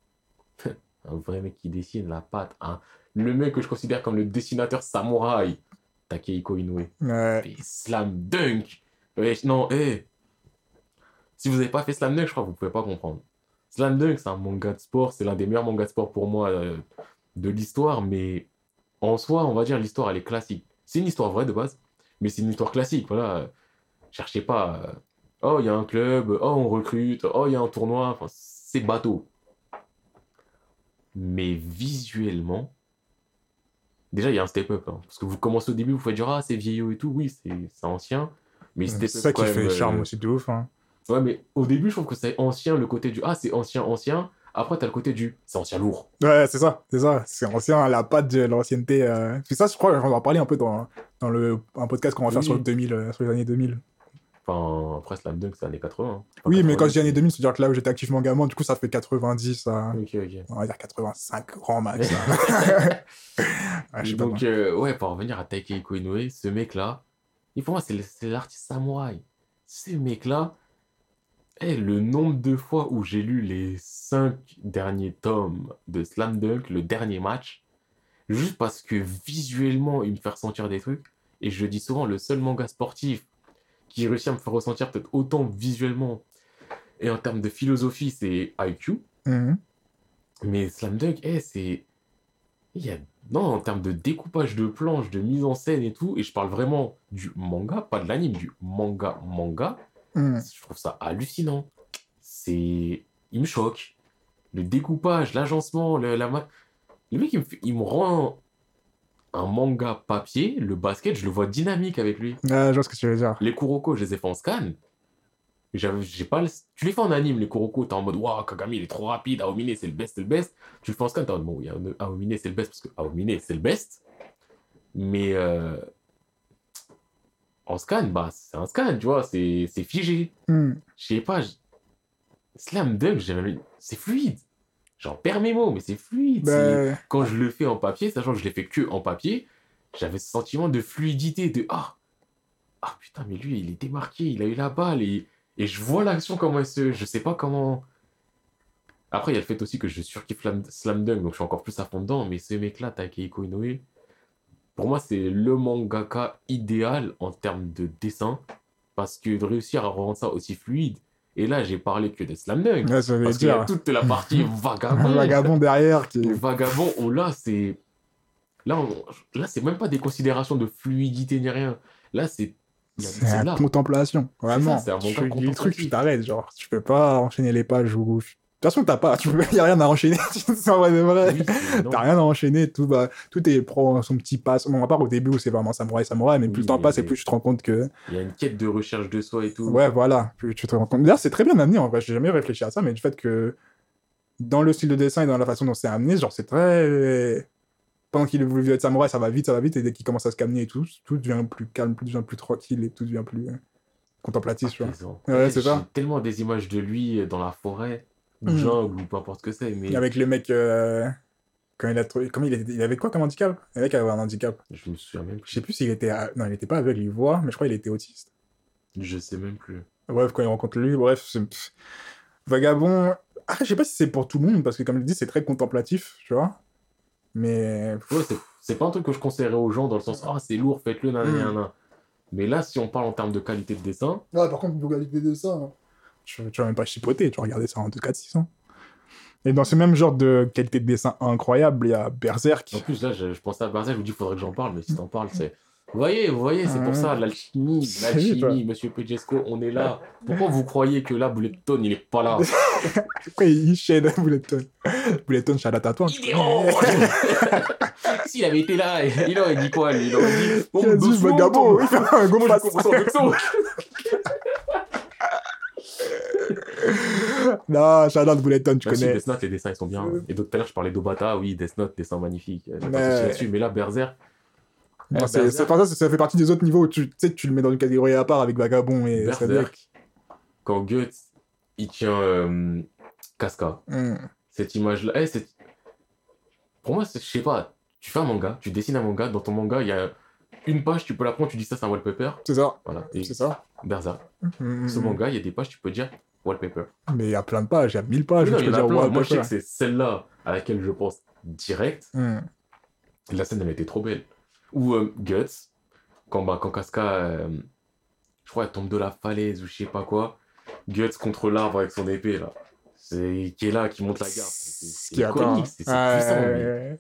un vrai mec qui dessine, la patte. un- Le mec que je considère comme le dessinateur samouraï, Takehiko Inoue. Ouais. Slam Dunk Ouais, Non, hé Si vous n'avez pas fait Slam Dunk, je crois que vous pouvez pas comprendre. Slam Dunk, c'est un manga de sport, c'est l'un des meilleurs mangas de sport pour moi euh, de l'histoire, mais en soi, on va dire, l'histoire, elle est classique. C'est une histoire vraie de base, mais c'est une histoire classique, voilà. Cherchez pas, euh, oh, il y a un club, oh, on recrute, oh, il y a un tournoi, enfin, c'est bateau. Mais visuellement, déjà, il y a un step-up, hein, parce que vous commencez au début, vous faites dire, ah, c'est vieillot et tout, oui, c'est ancien, mais C'est ça qui fait le charme euh, aussi de ouf. Hein. Ouais, mais au début, je trouve que c'est ancien, le côté du Ah, c'est ancien, ancien. Après, t'as le côté du C'est ancien lourd. Ouais, c'est ça, c'est ça. C'est ancien, la patte de l'ancienneté. Euh... C'est ça, je crois, on va en parler un peu dans, dans le, un podcast qu'on va faire sur, le 2000, euh, sur les années 2000. Enfin, après, Slam Dunk, c'est années 80. hein. Enfin, Oui, mais quand je 90. dis années 2000, c'est-à-dire que là où j'étais activement gamin, du coup, ça fait 90 à, Ok, ok. on va dire 85 grand max. hein. ouais. Donc, euh, ouais, pour revenir à Taikei Inoue, ce mec-là, et pour moi, c'est l'artiste samouraï. Ce mec-là, le nombre de fois où j'ai lu les cinq derniers tomes de Slam Dunk, le dernier match, juste parce que visuellement, il me fait ressentir des trucs, et je dis souvent, le seul manga sportif qui réussit à me faire ressentir peut-être autant visuellement et en termes de philosophie, c'est IQ. Mhm. Mais Slam Dunk, eh, c'est. Il y a... Non, en termes de découpage de planches, de mise en scène et tout, et je parle vraiment du manga, pas de l'anime, du manga manga, Mhm. je trouve ça hallucinant. C'est. Il me choque. Le découpage, l'agencement, le, la Le mec, il me, il me rend un manga papier, le basket, je le vois dynamique avec lui. Ouais, je vois ce que tu veux dire. Les Kuroko, je les ai fait en scan. J'ai pas le- Tu les fais en anime, les Kuroko, t'es en mode, waouh, Kagami, il est trop rapide, Aomine, c'est le best, c'est le best. Tu le fais en scan, t'es en mode, bon, un- Aomine, c'est le best, parce que Aomine, c'est le best. Mais euh, en scan, bah, c'est un scan, tu vois, c'est figé. Mhm. Je sais pas, je- Slam Dunk, j'ai même- c'est fluide. J'en perds mes mots, mais c'est fluide. Bah, quand je le fais en papier, sachant que je l'ai fait que en papier, j'avais ce sentiment de fluidité, de ah, ah putain, mais lui, il est démarqué, il a eu la balle et, et je vois l'action comment elle se. Je sais pas comment. Après, il y a le fait aussi que je surkiffe Slam, Dunk, donc je suis encore plus à fond dedans, mais ce mec-là, Takehiko Inoue, pour moi, c'est le mangaka idéal en termes de dessin, parce que de réussir à rendre ça aussi fluide. Et là, j'ai parlé que de Slam Dunk. ouais, ça veut Parce qu'il y a toute la partie vagabond. vagabond derrière qui. Vagabond, on là, c'est. Là, on- là c'est même pas des considérations de fluidité ni rien. Là, c'est. C'est la contemplation, vraiment. c'est un Tu le truc, tu t'arrêtes, genre, tu peux pas enchaîner les pages ou... De toute façon, t'as pas, tu peux... y a rien à enchaîner, c'est en vrai vrai. Oui. T'as rien à enchaîner, tout va, tout est prend son petit passe. Bon, à part au début où c'est vraiment samouraï, samouraï, mais plus le temps passe et plus tu te rends compte que, Il y a une quête de recherche de soi et tout. ouais, voilà, plus tu te rends compte. D'ailleurs, c'est très bien amené, en vrai, j'ai jamais réfléchi à ça, mais du fait que, dans le style de dessin et dans la façon dont c'est amené, genre, c'est très, pendant qu'il veut être samouraï, ça va vite, ça va vite, et dès qu'il commence à se calmer et tout, tout devient plus calme, tout devient plus tranquille et tout devient plus euh, contemplatif. Apaisant. Ouais, c'est j'ai ça. tellement des images de lui dans la forêt, ou jungle, ou peu importe ce que c'est, mais Avec le mec, euh, quand il a trouvé, comment il, était- il avait quoi comme handicap? Le mec avait un handicap. je me souviens même Je plus. sais plus s'il était, a- non, il était pas aveugle, il voit, mais je crois qu'il était autiste. Je sais même plus. Bref, quand il rencontre lui, bref, c'est... Vagabond. Après, je sais pas si c'est pour tout le monde, parce que comme je dis, c'est très contemplatif, tu vois. Mais. Ouais, c'est- c'est pas un truc que je conseillerais aux gens dans le sens, ah, c'est lourd, faites-le, nanana, Mhm. nanana. Mais là, si on parle en termes de qualité de dessin, Ah, par contre, niveau qualité de ça, tu, tu vas même pas chipoter, tu vas regarder ça en 2, 4, 600. Et dans ce même genre de qualité de dessin incroyable, il y a Berserk. En plus, là, je, je pensais à Berserk, je vous dis, il faudrait que j'en parle, mais si t'en parles, c'est. Vous voyez, vous voyez, c'est pour Ouais. ça, l'alchimie, l'alchimie, monsieur Pejesco, on est là. Pourquoi vous croyez que là, Bulleton, il est pas là Pourquoi il chaîne Bulleton Bulleton, shout out à toi. Il est oh S'il avait été là, il aurait dit quoi lui? Il aurait dit Il a Bon, dit, vagabond, il fait un go Moi, je pass. comprends ça avec ça. Non, shout out Bulleton, tu si connais. Death Note, les dessins, ils sont bien. Et donc, tout à l'heure, je parlais d'Obata, oui, Death Note, dessin magnifique. Mais- là-dessus. Mais là, Berserk, Non, c'est- Berserk. c'est- enfin, ça, ça fait partie des autres niveaux où tu sais, tu le mets dans une catégorie à part avec Vagabond et. Berserk, quand Guts, il tient euh, Casca, Hmm. cette image-là, eh, c'est- pour moi, c'est- je sais pas, tu fais un manga, tu dessines un manga, dans ton manga, il y a une page, tu peux la prendre, tu dis ça, c'est un wallpaper. C'est ça, Voilà. C'est ça. Berserk, Hmm, ce hmm, manga, il y a des pages, tu peux dire wallpaper. Mais il y a plein de pages, il y a 1000 pages. Non, tu peux dire, Moi, je sais que c'est celle-là à laquelle je pense direct. La scène, elle était trop belle. Ou euh, Guts, quand, bah, quand Casca, euh, je crois, elle tombe de la falaise ou je sais pas quoi. Guts contre l'arbre avec son épée, là. C'est qui est là, qui monte la garde. C'est iconique, c'est puissant. mais-.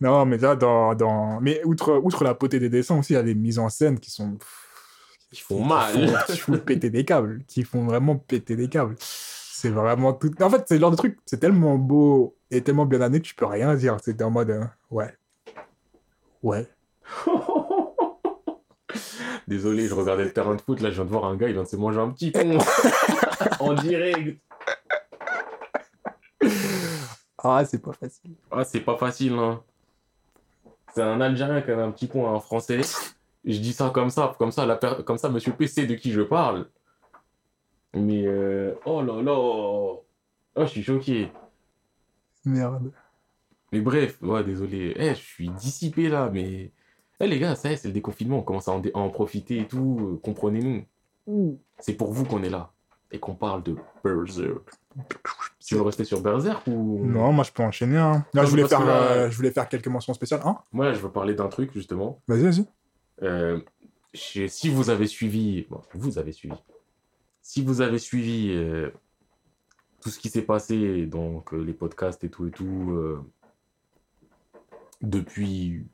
Non, mais là, dans, dans... Mais outre, outre la beauté des dessins aussi, il y a des mises en scène qui sont... Qui font mal. Qui font, qui font péter des câbles. Qui font vraiment péter des câbles. C'est vraiment tout... En fait, c'est le genre de truc, c'est tellement beau et tellement bien amené que tu peux rien dire. C'est en mode... euh, ouais. Ouais. Désolé, je regardais le terrain de foot, là, je viens de voir un gars, il vient de se manger un petit pont. en direct. Ah, c'est pas facile. Ah, c'est pas facile, hein. C'est un Algérien qui avait un petit pont à un Français. Je dis ça comme ça, comme ça, la per- comme ça, Monsieur P sait de qui je parle. Mais, euh... oh là là. Oh, je suis choqué. Merde. Mais bref, ouais, désolé. Eh, je suis dissipé là, mais. Eh, les gars, ça y est, c'est le déconfinement, on commence à en, dé- à en profiter et tout. euh, Comprenez-nous. C'est pour vous qu'on est là. Et qu'on parle de Berserk. Tu veux rester sur Berserk ou? Non, moi je peux enchaîner. Hein. Là, Non, je, voulais faire, là- euh, je voulais faire quelques mentions spéciales. Hein Moi, je veux parler d'un truc, justement. vas-y, vas-y. Euh, si vous avez suivi, bon, vous avez suivi, si vous avez suivi euh, tout ce qui s'est passé, donc euh, les podcasts et tout et tout, depuis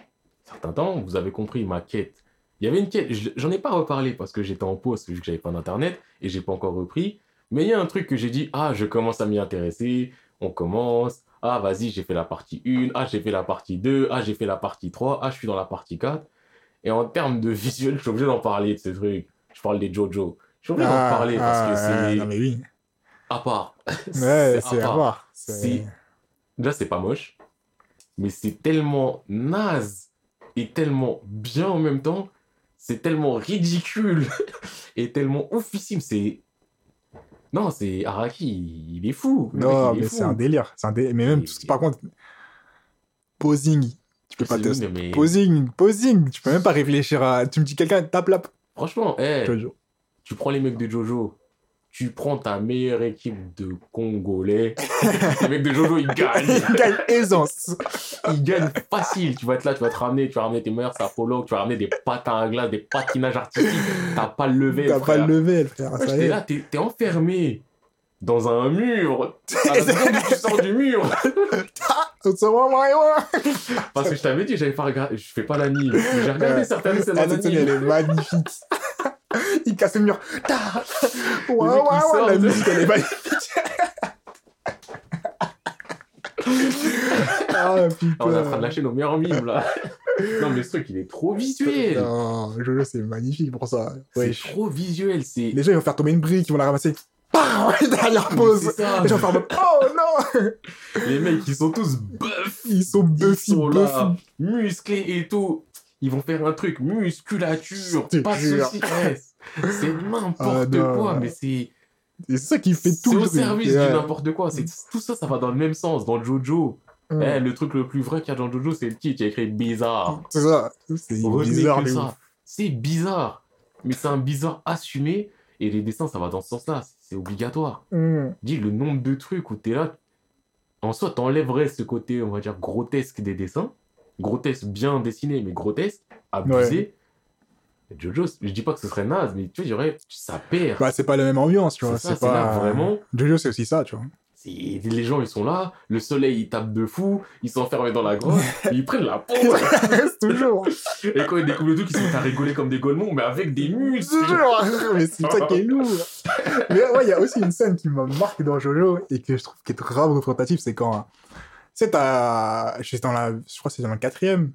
un certain temps, vous avez compris ma quête. Il y avait une quête, je- j'en ai pas reparlé parce que j'étais en pause vu que j'avais pas d'internet et j'ai pas encore repris, mais il y a un truc que j'ai dit, ah, je commence à m'y intéresser, on commence, ah, vas-y, j'ai fait la partie 1, ah, j'ai fait la partie 2, ah, j'ai fait la partie 3, ah, je suis dans la partie 4. Et en termes de visuel, je suis obligé d'en parler de ce truc. Je parle des JoJo. Je suis obligé d'en Ah, parler parce que ah, c'est Non, mais oui. à part. Ouais, c'est à part. voir. C'est-. Déjà, c'est pas moche, mais c'est tellement naze et tellement bien en même temps. C'est tellement ridicule et tellement oufissime. C'est. Non, c'est Araki, il est fou. Mec, Non, il mais c'est un délire. C'est un. Mais même, par contre, posing. Tu peux pas te... mais- Posing, posing. Tu peux même pas réfléchir à... Tu me dis quelqu'un tape la... Franchement, eh, Jojo. tu prends les mecs de Jojo, tu prends ta meilleure équipe de Congolais, les mecs de Jojo, ils gagnent. Quelle aisance. Ils gagnent facile. Tu vas être là, tu vas te ramener, tu vas ramener tes meilleurs sapologues, tu vas ramener des patins à glace, des patinages artistiques. T'as pas le level. T'as pas frère. le level, frère. Ouais, T'es là, t'es t'es enfermé dans un mur. À la seconde où tu sors du mur. Ouais. Parce que je t'avais dit, j'avais pas regardé, je fais pas l'anime. J'ai regardé certaines scènes Ah, elle est magnifique. Il casse le mur. Ta Ouais, ouais, mecs, ils ouais, sortent. la musique, elle est magnifique. ah, putain. Ah, on est en train de lâcher nos meilleurs mimes là. non, mais ce truc, il est trop visuel. Non, Jojo, c'est magnifique pour ça. C'est trop visuel. C'est. Les gens, ils vont faire tomber une brique, ils vont la ramasser. Pah Derrière pause. Les gens vont faire Oh non Les mecs, ils sont tous buffs. Ils sont buffy, Ils sont là, musclés et tout. Ils vont faire un truc, musculature, pas de. Ouais, C'est n'importe Ah, quoi, mais c'est c'est ça qui fait tout c'est le au service Ouais. du n'importe quoi. C'est tout ça, ça va dans le même sens. Dans Jojo, Mm. Eh, le truc le plus vrai qu'il y a dans Jojo, c'est le titre. Il y a écrit bizarre. C'est ça. C'est Retenez bizarre. C'est bizarre, mais c'est un bizarre assumé. Et les dessins, ça va dans ce sens-là. C'est obligatoire. Mm. Dis le nombre de trucs où t'es là. En soi, t'enlèverais ce côté, on va dire, grotesque des dessins. Grotesque, bien dessiné, mais grotesque, abusé. Jojo, je dis pas que ce serait naze, mais tu vois, aurait, ça perd. Bah, c'est pas la même ambiance, tu vois. c'est là, pas. vraiment, Jojo, c'est aussi ça, tu vois. les gens, ils sont là, le soleil, il tape de fou, ils sont enfermés dans la grotte, ils prennent la peau. Toujours. Et quand ils découvrent le truc, ils sont à rigoler comme des golemons, mais avec des muscles. Toujours. Mais c'est ça qui est lourd. Mais ouais, il y a aussi une scène qui me marque dans Jojo et que je trouve qui est grave représentative, c'est quand. Tu sais, t'as. Dans la. Je crois que c'est dans le quatrième.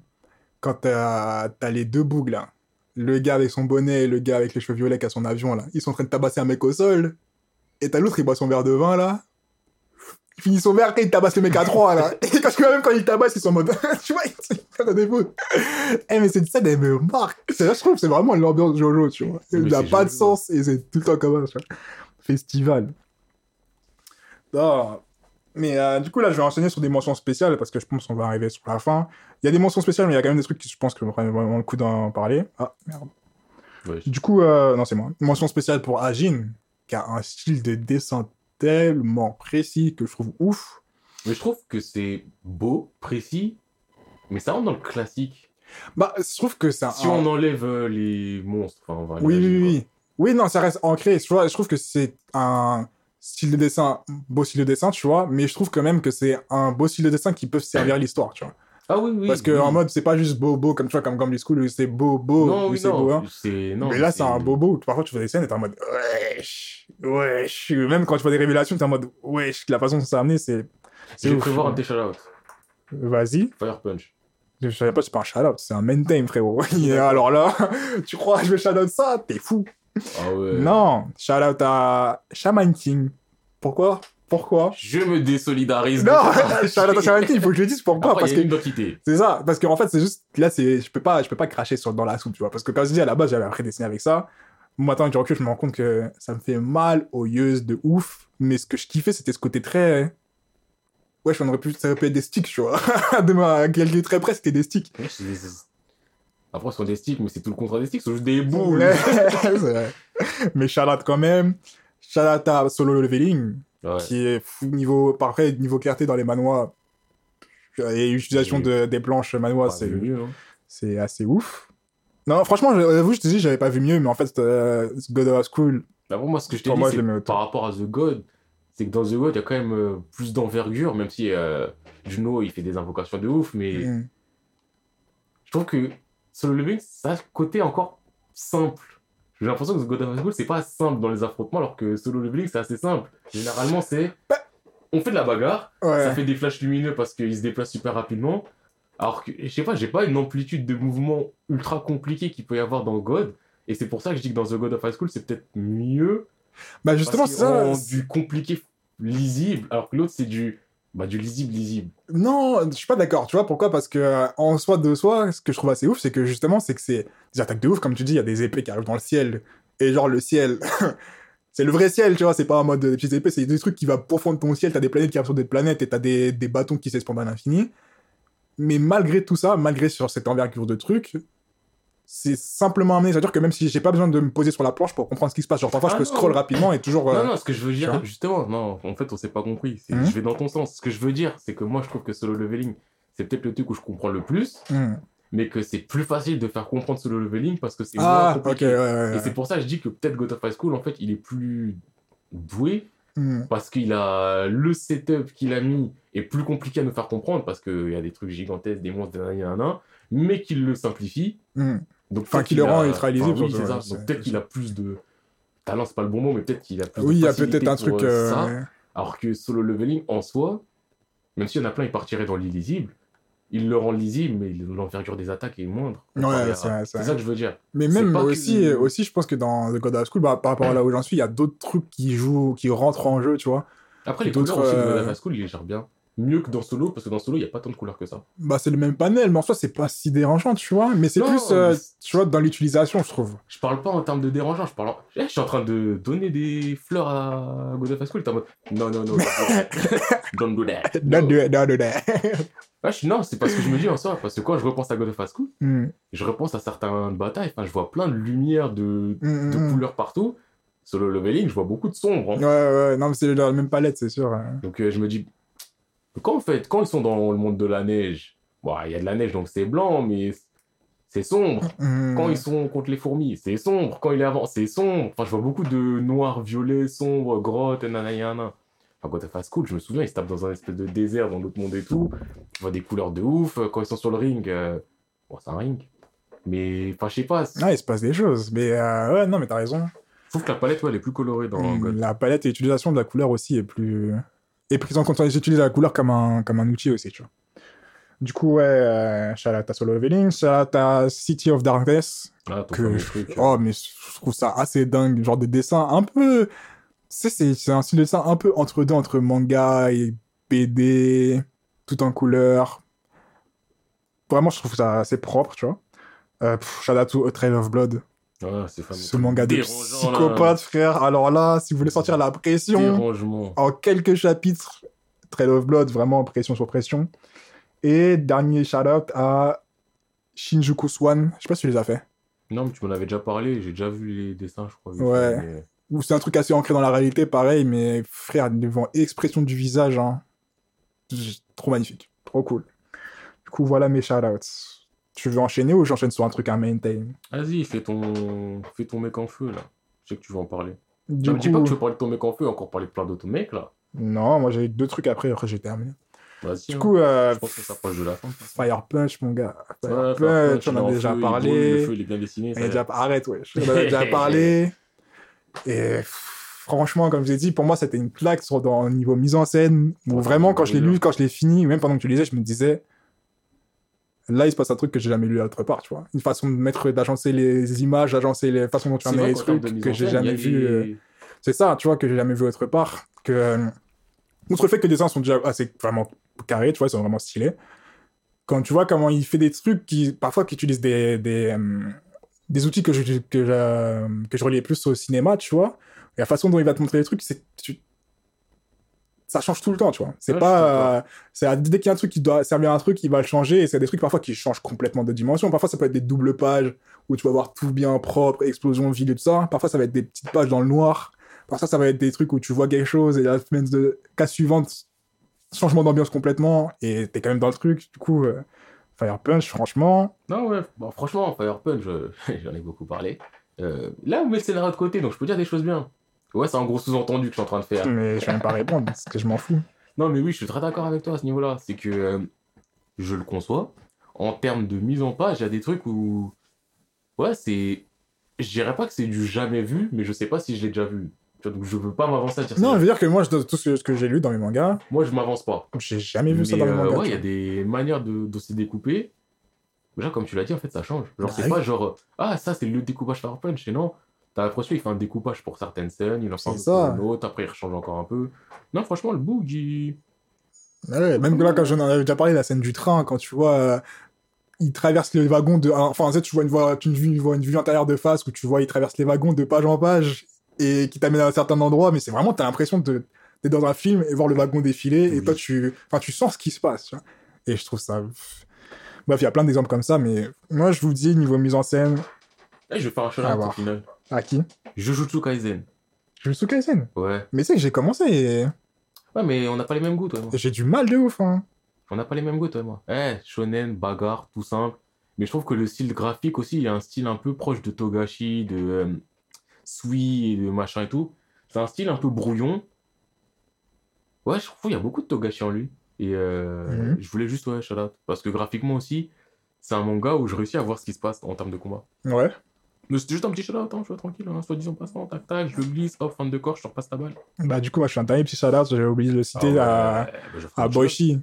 Quand t'as t'as les deux bougs là. Le gars avec son bonnet et le gars avec les cheveux violets qui a son avion là. Ils sont en train de tabasser un mec au sol. Et t'as l'autre, il boit son verre de vin là. Il finit son verre et il tabasse le mec à trois là. Et quand, même quand il tabasse, ils sont en mode. tu vois, ils ont des fautes. Eh, mais cette scène, elle me marque. C'est là, je trouve, c'est vraiment l'ambiance Jojo, tu vois. Il n'a pas de sens et c'est tout le temps comme ça, tu vois. Festival. Ah. Mais euh, du coup, là, je vais enchaîner sur des mentions spéciales parce que je pense qu'on va arriver sur la fin. Il y a des mentions spéciales, mais il y a quand même des trucs qui, je pense, que prennent vraiment le coup d'en parler. Ah, merde. Du coup, euh, non, c'est moi. Mention spéciale pour Ajin, qui a un style de dessin tellement précis que je trouve ouf. Mais je trouve que c'est beau, précis, mais ça rentre dans le classique. Bah, je trouve que c'est un. Si on enlève euh, les monstres, enfin, on va Oui, oui, oui, oui. Non, ça reste ancré. Je trouve que c'est un style de dessin, beau style de dessin, tu vois, mais je trouve quand même que c'est un beau style de dessin qui peut servir l'histoire, tu vois. Ah oui, oui. Parce que oui. en mode, c'est pas juste beau, beau, comme tu vois, comme Gambly School, où c'est beau, beau, Non, où oui, c'est beau, hein. non. Mais là, c'est un beau, beau. Parfois, tu fais des scènes et t'es en mode, wesh, wesh. Même quand tu vois des révélations, t'es en mode, wesh, la façon dont c'est amené, c'est. Je vais ouf. prévoir un tes shout-out. Vas-y. Fire Punch. Je savais pas, c'est pas un shout-out, c'est un maintain, frérot. Et alors là, tu crois que je vais shout-out ça? T'es fou. Ah ouais. Non, shout out à Shaman King. Pourquoi? Pourquoi? Je me désolidarise. Non, shout out à Shaman King, il faut que je le dise pourquoi. Après, parce y a que c'est ça, parce qu'en fait, c'est juste là, c'est, je peux pas, je peux pas cracher sur dans la soupe, tu vois. Parce que quand je dis à la base, j'avais appris à dessiner avec ça. Maintenant, du recul, je me rends compte que ça me fait mal aux yeux de ouf. Mais ce que je kiffais, c'était ce côté très. Ouais, on aurait pu, ça aurait pu être des sticks, tu vois. de ma, quelques très près, c'était des sticks. Après, ce sont des sticks, mais c'est tout le contraire des sticks, c'est juste des boules. Mais out quand même. Out à Solo Leveling. Ouais. qui est fou niveau parfait niveau clarté dans les manois et l'utilisation de, des planches manois Bah, c'est hein. c'est assez ouf non franchement j'avoue je te dis j'avais pas vu mieux mais en fait euh, God of School D'abord, moi, ce que je t'ai dit, moi, je par rapport à The God, c'est que dans The God, il y a quand même euh, plus d'envergure, même si euh, Juno, il fait des invocations de ouf, mais Mm. je trouve que Solo Leveling, ça a ce côté encore simple. J'ai l'impression que The God of School, c'est pas simple dans les affrontements, alors que Solo Leveling, c'est assez simple. Généralement, c'est. Bah. On fait de la bagarre, ouais ça fait des flashs lumineux parce qu'ils se déplacent super rapidement. Alors que, je sais pas, j'ai pas une amplitude de mouvement ultra compliquée qu'il peut y avoir dans God. Et c'est pour ça que je dis que dans The God of High School, c'est peut-être mieux. bah justement c'est ça du compliqué lisible, alors que l'autre, c'est du, bah, du lisible lisible. non je suis pas d'accord tu vois pourquoi? Parce que euh, en soi de soi ce que je trouve assez ouf c'est que justement c'est que c'est des attaques de ouf comme tu dis il y a des épées qui arrivent dans le ciel. Et genre le ciel c'est le vrai ciel tu vois c'est pas en mode des petites épées c'est des trucs qui va profondre ton ciel t'as des planètes qui arrivent sur des planètes et t'as des, des bâtons qui s'expandent à l'infini. Mais malgré tout ça malgré sur cette envergure de trucs c'est simplement amené c'est à dire que même si j'ai pas besoin de me poser sur la planche pour comprendre ce qui se passe genre parfois Ah je peux non. scroll rapidement et toujours euh, Non, non, ce que je veux dire, vois justement, non, en fait, on s'est pas compris. Mhm. Je vais dans ton sens. Ce que je veux dire, c'est que moi, je trouve que solo leveling, c'est peut-être le truc où je comprends le plus, hmm. mais que c'est plus facile de faire comprendre solo leveling parce que c'est ah moins ok compliqué. ouais, ouais, Et c'est pour ça que je dis que peut-être God of High School, en fait, il est plus doué Hmm. parce qu'il a le setup qu'il a mis est plus compliqué à nous faire comprendre parce qu'il y a des trucs gigantesques, des monstres, des nanana, mais qu'il le simplifie. Donc Enfin, qu'il le rend enfin, oui, c'est ça. ouais, Donc peut-être qu'il a plus de talent, c'est pas le bon mot, mais peut-être qu'il a plus oui de il y a peut-être un truc euh, euh, ça. ouais. Alors que solo leveling en soi, même s'il y en a plein, ils partiraient dans l'illisible, il le rend lisible, mais l'envergure des attaques est moindre. Ouais, comparé à- c'est ça que je veux dire. Mais même que- aussi, aussi, je pense que dans The God of School, bah, par rapport à là où j'en suis, il y a d'autres trucs qui jouent, qui rentrent en jeu, tu vois. Après, les couleurs aussi de euh, God of School, ils les gèrent bien. Mieux que dans Solo, parce que dans Solo, il n'y a pas tant de couleurs que ça. Bah, c'est le même panel, mais en soi, c'est pas si dérangeant, tu vois. Mais c'est plus, euh, mais- tu vois, dans l'utilisation, je trouve. Je parle pas en termes de dérangeant, je parle en... Eh, je suis en train de donner des fleurs à God of High School, t'es en mode non, non, non, don't do that. Non, non. Ah, je. Non, c'est parce que je me dis en soi, parce que quand je repense à God of High School, Hmm, je repense à certaines batailles, enfin, je vois plein de lumière, de, hmm, de hmm. couleurs partout. Solo leveling, je vois beaucoup de sombre. hein. Ouais, ouais, non, mais c'est la même palette, c'est sûr. hein. Donc euh, je me dis, quand en fait, quand ils sont dans le monde de la neige, bon, il y a de la neige donc c'est blanc, mais c'est sombre. Hmm. Quand ils sont contre les fourmis, c'est sombre. Quand il est avant, c'est sombre. Enfin, je vois beaucoup de noir, violet, sombre, grotte, nanana. Enfin, quand fast school, je me souviens, ils se tapent dans un espèce de désert dans l'autre monde et tout. Tu vois des couleurs de ouf. Quand ils sont sur le ring, euh, bon, c'est un ring. Mais, enfin, je sais pas. Ah, il se passe des choses. Mais euh, ouais, non, mais t'as raison. Je trouve que la palette, ouais, elle est plus colorée dans Mm, God. La palette et l'utilisation de la couleur aussi est plus. Est prise en compte. Ils utilisent la couleur comme un, comme un outil aussi, tu vois. Du coup, ouais, euh, à Solo Leveling, à City of Darkness, Ah, que truc. oh mais je trouve ça assez dingue genre des dessins un peu c'est c'est un style de dessin un peu entre deux entre manga et BD tout en couleur vraiment je trouve ça assez propre tu vois euh, pff, to A Trail of Blood Ah, ce manga de psychopathe frère alors là si vous voulez sortir la pression Dérangement. en quelques chapitres Trail of Blood vraiment pression sur pression et dernier shout out à Shinjuku Swan je sais pas si tu les as fait Non, mais tu m'en avais déjà parlé, j'ai déjà vu les dessins, je crois. Ouais. mais- ou c'est un truc assez ancré dans la réalité, pareil, mais frère, devant expression du visage, hein, trop magnifique, trop cool. Du coup, voilà mes shoutouts. Tu veux enchaîner ou j'enchaîne sur un truc à maintain Vas-y, fais ton... fais ton mec en feu, là. Je sais que tu veux en parler. Du me dis pas coup, que tu veux parler de ton mec en feu, encore parler de plein d'autres mecs, là. non, moi j'ai deux trucs après, après j'ai terminé. Vas-y. Du hein. coup, euh, je pense que ça de la fin. Fire Punch, mon gars. Fire Ouais, Punch, on en a déjà feu, il parlé. brûle, Le feu, il est bien dessiné. Ça déjà... Arrête, ouais. On en a déjà parlé. Et franchement, comme je l'ai dit, pour moi, c'était une claque sur, dans, au niveau mise en scène. Où Ouais, vraiment, quand je l'ai lu, quand je l'ai fini, même pendant que tu lisais, je me disais, là, il se passe un truc que j'ai jamais lu autre part, tu vois. Une façon de mettre, d'agencer les images, d'agencer les façons dont tu vrai les trucs que j'ai jamais vu. des- euh, C'est ça, tu vois, que j'ai jamais vu autre part. Que, euh, outre le fait que les dessins sont déjà assez vraiment carrés, tu vois, ils sont vraiment stylés. Quand tu vois comment il fait des trucs qui, parfois, qui utilisent des, des, euh, des outils que je, que, je, que je reliais plus au cinéma, tu vois. Et la façon dont il va te montrer les trucs, c'est, tu- ça change tout le temps, tu vois. C'est Ouais, pas, euh, c'est dès qu'il y a un truc qui doit servir à un truc, il va le changer. Et c'est des trucs parfois qui changent complètement de dimension. Parfois, ça peut être des doubles pages où tu vas voir tout bien propre, explosion vide et tout ça. Parfois, ça va être des petites pages dans le noir. Parfois, ça va être des trucs où tu vois quelque chose et la semaine de cas suivante, changement d'ambiance complètement et t'es quand même dans le truc. Du coup, euh, Fire Punch, franchement, Non, ouais, bon, franchement, Fire Punch, j'en ai beaucoup parlé. Euh, là, on met le scénario de côté, donc je peux dire des choses bien. Ouais, c'est un gros sous-entendu que je suis en train de faire. mais je vais même pas répondre parce que je m'en fous. Non, mais oui, je suis très d'accord avec toi à ce niveau-là. C'est que euh, je le conçois. En termes de mise en page, il y a des trucs où. Ouais, c'est. Je dirais pas que c'est du jamais vu, mais je sais pas si je l'ai déjà vu. Donc je veux pas m'avancer à dire Non, je ça. veux dire que moi, je, tout ce que, j'ai lu dans mes mangas, Moi, je m'avance pas. j'ai jamais vu ça dans mes euh, mangas. ouais, il y a des manières de, de se découper. Déjà, comme tu l'as dit, en fait, ça change. Genre, Bah c'est oui. pas genre, ah, ça, c'est le découpage Fire Punch. Et non, t'as l'impression qu'il fait un découpage pour certaines scènes, il en fait pour une autre, après, il rechange encore un peu. Non, franchement, le book, il. Ouais, même que là, quand j'en avais déjà parlé, la scène du train, quand tu vois, euh, il traverse le wagon de. Enfin, tu sais, tu vois une, voie, tu une, vois une vue intérieure de face où tu vois, il traverse les wagons de page en page et qui t'amène à un certain endroit, mais c'est vraiment, t'as l'impression de d'être dans un film et voir le wagon défiler et toi, tu. Enfin, tu sens ce qui se passe, tu vois. Et je trouve ça. Bref, il y a plein d'exemples comme ça, mais moi, je vous dis, niveau mise en scène, Eh, je vais faire un shout À au final. À qui? Jujutsu Kaisen. Jujutsu Kaisen? Ouais. Mais c'est que j'ai commencé et Ouais, mais on n'a pas les mêmes goûts, toi et moi. j'ai du mal de ouf, hein. On n'a pas les mêmes goûts, toi et moi. Eh, shonen, bagarre, tout simple. Mais je trouve que le style graphique aussi, il y a un style un peu proche de Togashi, de euh, Sui et de machin et tout. C'est un style un peu brouillon. Ouais, je trouve qu'il y a beaucoup de Togashi en lui. Et euh, Mhm. je voulais juste, ouais, shout out. Parce que graphiquement aussi, c'est un manga où je réussis à voir ce qui se passe en termes de combat. Ouais. Mais c'était juste un petit shout out, hein, je suis tranquille, hein, soit disant passant, tac tac, je le glisse, hop, fin de corps, je te repasse ta balle. Bah, du coup, moi, je suis un dernier petit shout-out, j'ai oublié de le citer Ah à, bah, à shout-out. Boichi.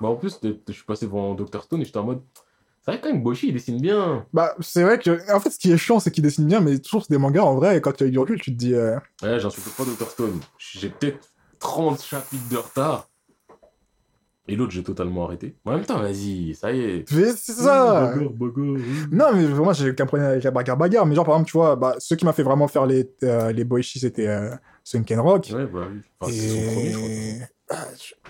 Bah en plus, je suis passé devant Dr Stone et j'étais en mode. C'est vrai quand même, Boshi il dessine bien. Bah, c'est vrai que, en fait, ce qui est chiant, c'est qu'il dessine bien, mais toujours c'est des mangas, en vrai, et quand tu as eu du recul, tu te dis, euh, Ouais, j'insulte pas Dr Stone. J'ai peut-être 30 chapitres de retard. Et l'autre, j'ai totalement arrêté. Mais en même temps, vas-y, ça y est. mais c'est ça! Bagarre, bagarre, oui. Non, mais moi, j'ai aucun problème avec la bagarre bagarre, mais genre, par exemple, tu vois, bah, ce qui m'a fait vraiment faire les, euh, les c'était euh, Sunken Rock. Ouais, bah oui. Enfin, c'est son premier, je crois. et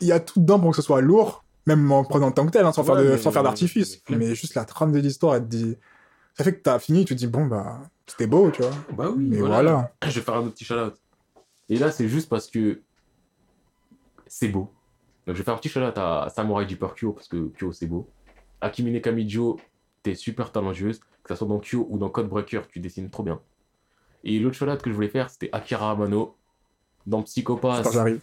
il y a tout dedans pour que ce soit lourd, même en prenant en tant que tel, hein, sans, Ouais, faire de- mais- sans faire d'artifice. mais- Mais juste la trame de l'histoire, elle te dit, ça fait que t'as fini, tu te dis, bon, bah, c'était beau, tu vois. Bah oui, Mais voilà. voilà. Je vais faire un autre petit shout-out. Et là, c'est juste parce que c'est beau. Donc, je vais faire un petit shout-out à Samurai Deeper Kyo parce que Kyo, c'est beau. Akimine Kamijo, t'es super talentueuse. Que ça soit dans Kyo ou dans Codebreaker, tu dessines trop bien. Et l'autre shout-out que je voulais faire, c'était Akira Amano. Dans Psychopath. Attends, j'arrive.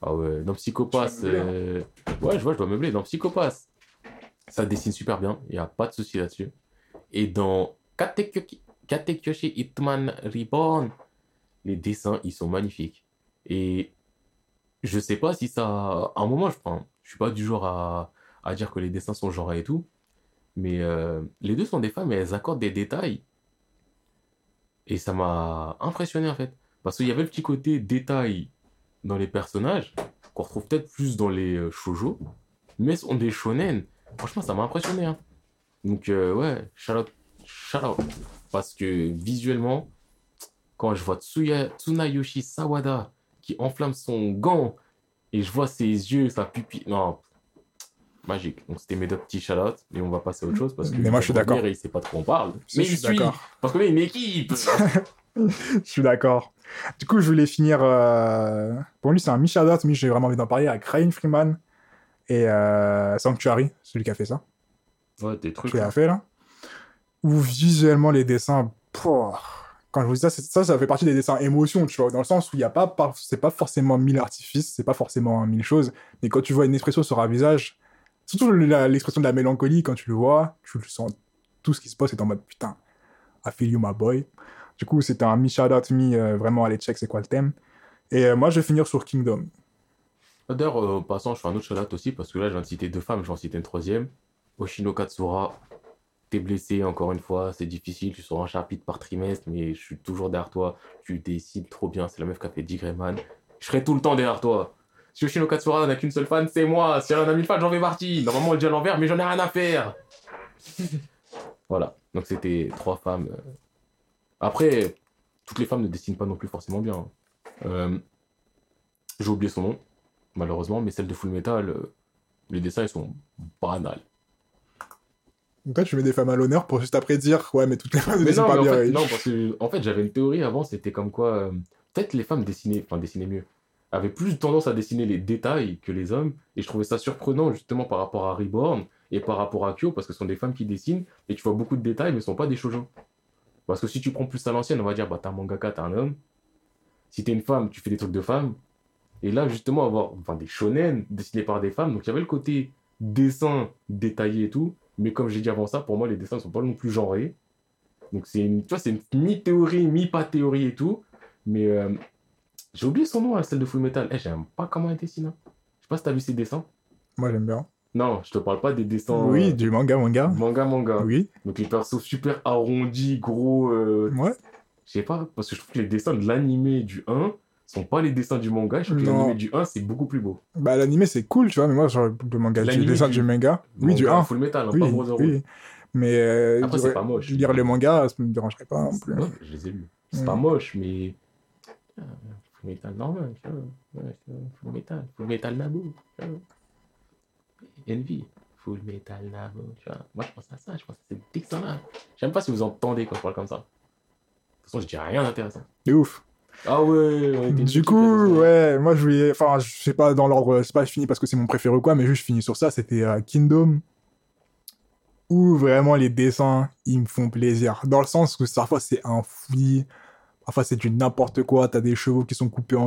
Ah ouais, dans Psychopass, meubler, euh, ouais, je vois, je dois meubler. Dans Psychopass, ça dessine super bien, il n'y a pas de souci là-dessus. Et dans Katekyoshi Katekyoshi Hitman Reborn, les dessins, ils sont magnifiques. Et je sais pas si ça. À un moment, je prends. Je suis pas du genre à, à dire que les dessins sont genrés et tout. Mais euh, les deux sont des femmes et elles accordent des détails. Et ça m'a impressionné en fait. Parce qu'il y avait le petit côté détail dans les personnages, qu'on retrouve peut-être plus dans les euh, shoujo, mais ce sont des shonen. Franchement, ça m'a impressionné. hein. Donc, euh, ouais. Parce que visuellement, quand je vois Tsuya, Tsunayoshi Sawada qui enflamme son gant et je vois ses yeux, sa pupille. Non, magique. Donc, c'était mes deux petits shout out, mais on va passer à autre chose parce que. Mais moi, je suis d'accord. il sait pas quoi on parle. Je Mais suis il suit. d'accord. Parce qu'on est une équipe. Je suis d'accord. Du coup, je voulais finir. euh, Pour lui, c'est un Michadat, mais j'ai vraiment envie d'en parler avec Ryan Freeman et euh, Sanctuary, celui qui a fait ça. ouais, des trucs. Qui l'a fait là. Où visuellement, les dessins. pouah, Quand je vous dis ça, ça, ça fait partie des dessins émotion, tu vois, dans le sens où il y a pas, c'est pas forcément mille artifices, c'est pas forcément mille choses, mais quand tu vois une expression sur un visage, surtout l'expression de la mélancolie, quand tu le vois, tu le sens, tout ce qui se passe est en mode putain, I feel you, my boy. Du coup, c'était un mi shout out, euh, vraiment aller check c'est quoi le thème. Et euh, moi, je vais finir sur Kingdom. D'ailleurs, euh, passant, je fais un autre shout aussi parce que là, je viens de deux femmes, je vais en citer une troisième. Oshino Katsura, t'es blessé encore une fois, c'est difficile, tu sors un chapitre par trimestre, mais je suis toujours derrière toi, tu décides trop bien, c'est la meuf qui a fait 10 Greyman. Je serai tout le temps derrière toi. Si Oshino Katsura n'a qu'une seule fan, c'est moi. Si elle en a mille fans, j'en fais partie. Normalement, elle dit à l'envers, mais j'en ai rien à faire. voilà, donc c'était trois femmes. euh. Après, toutes les femmes ne dessinent pas non plus forcément bien. hein. Euh, J'ai oublié son nom malheureusement, mais celle de Full Metal, euh, les dessins ils sont banals. Donc toi, tu mets des femmes à l'honneur pour juste après dire, ouais, mais toutes les femmes ne dessinent non, pas en bien. fait, non, parce que en fait j'avais une théorie avant, c'était comme quoi euh, peut-être les femmes dessinaient, enfin dessinaient mieux, avaient plus tendance à dessiner les détails que les hommes, et je trouvais ça surprenant justement par rapport à Reborn et par rapport à Kyo, parce que ce sont des femmes qui dessinent, et tu vois beaucoup de détails, mais ce sont pas des shoujo. Parce que si tu prends plus à l'ancienne, on va dire, bah t'es un mangaka, t'es un homme. Si t'es une femme, tu fais des trucs de femme. Et là, justement, avoir enfin, des shonen dessinés par des femmes, donc il y avait le côté dessin détaillé et tout, mais comme j'ai dit avant ça, pour moi, les dessins ne sont pas non plus genrés. Donc c'est une, tu vois, c'est mi-théorie, mi-pas théorie et tout. Mais euh, j'ai oublié son nom, hein, celle de Full Metal. Eh, j'aime pas comment elle dessine. hein. Je sais pas si t'as vu ses dessins. Moi, j'aime bien. Non, je te parle pas des dessins Oui, euh, du manga, manga. manga manga. Oui, Donc les persos super arrondis, gros. euh, ouais. je sais pas, parce que je trouve que les dessins de l'animé du 1 sont pas les dessins du manga. Je trouve que Non. l'animé du 1 c'est beaucoup plus beau. Bah, l'animé, c'est cool, tu vois, mais moi, genre, le manga, L'animé dessin du- du manga. Oui, du Manga 1. Full Metal, hein, Oui, pas gros oui. Mais euh, Après, c'est lire- pas moche. lire les mangas, ça me dérangerait pas non plus. Je les ai lus. C'est Mm. pas moche, mais. Ah, Full Metal normal, tu vois. Ouais, Full Metal. Full Metal Nabo. tu vois. Envy. Full Metal Nabo. Tu vois. Moi, je pense à ça. Je pense à ces dessins-là. J'aime pas si vous entendez quand je parle comme ça. De toute façon, je dis rien d'intéressant. C'est ouf. Ah ouais, Du coup, ouais, moi, je voulais. Enfin, je sais pas dans l'ordre, c'est pas fini parce que c'est mon préféré ou quoi, mais juste je finis sur ça. C'était euh, Kingdom. Où vraiment les dessins, ils me font plaisir. Dans le sens que parfois c'est un fouillis, parfois c'est du n'importe quoi. T'as des chevaux qui sont coupés en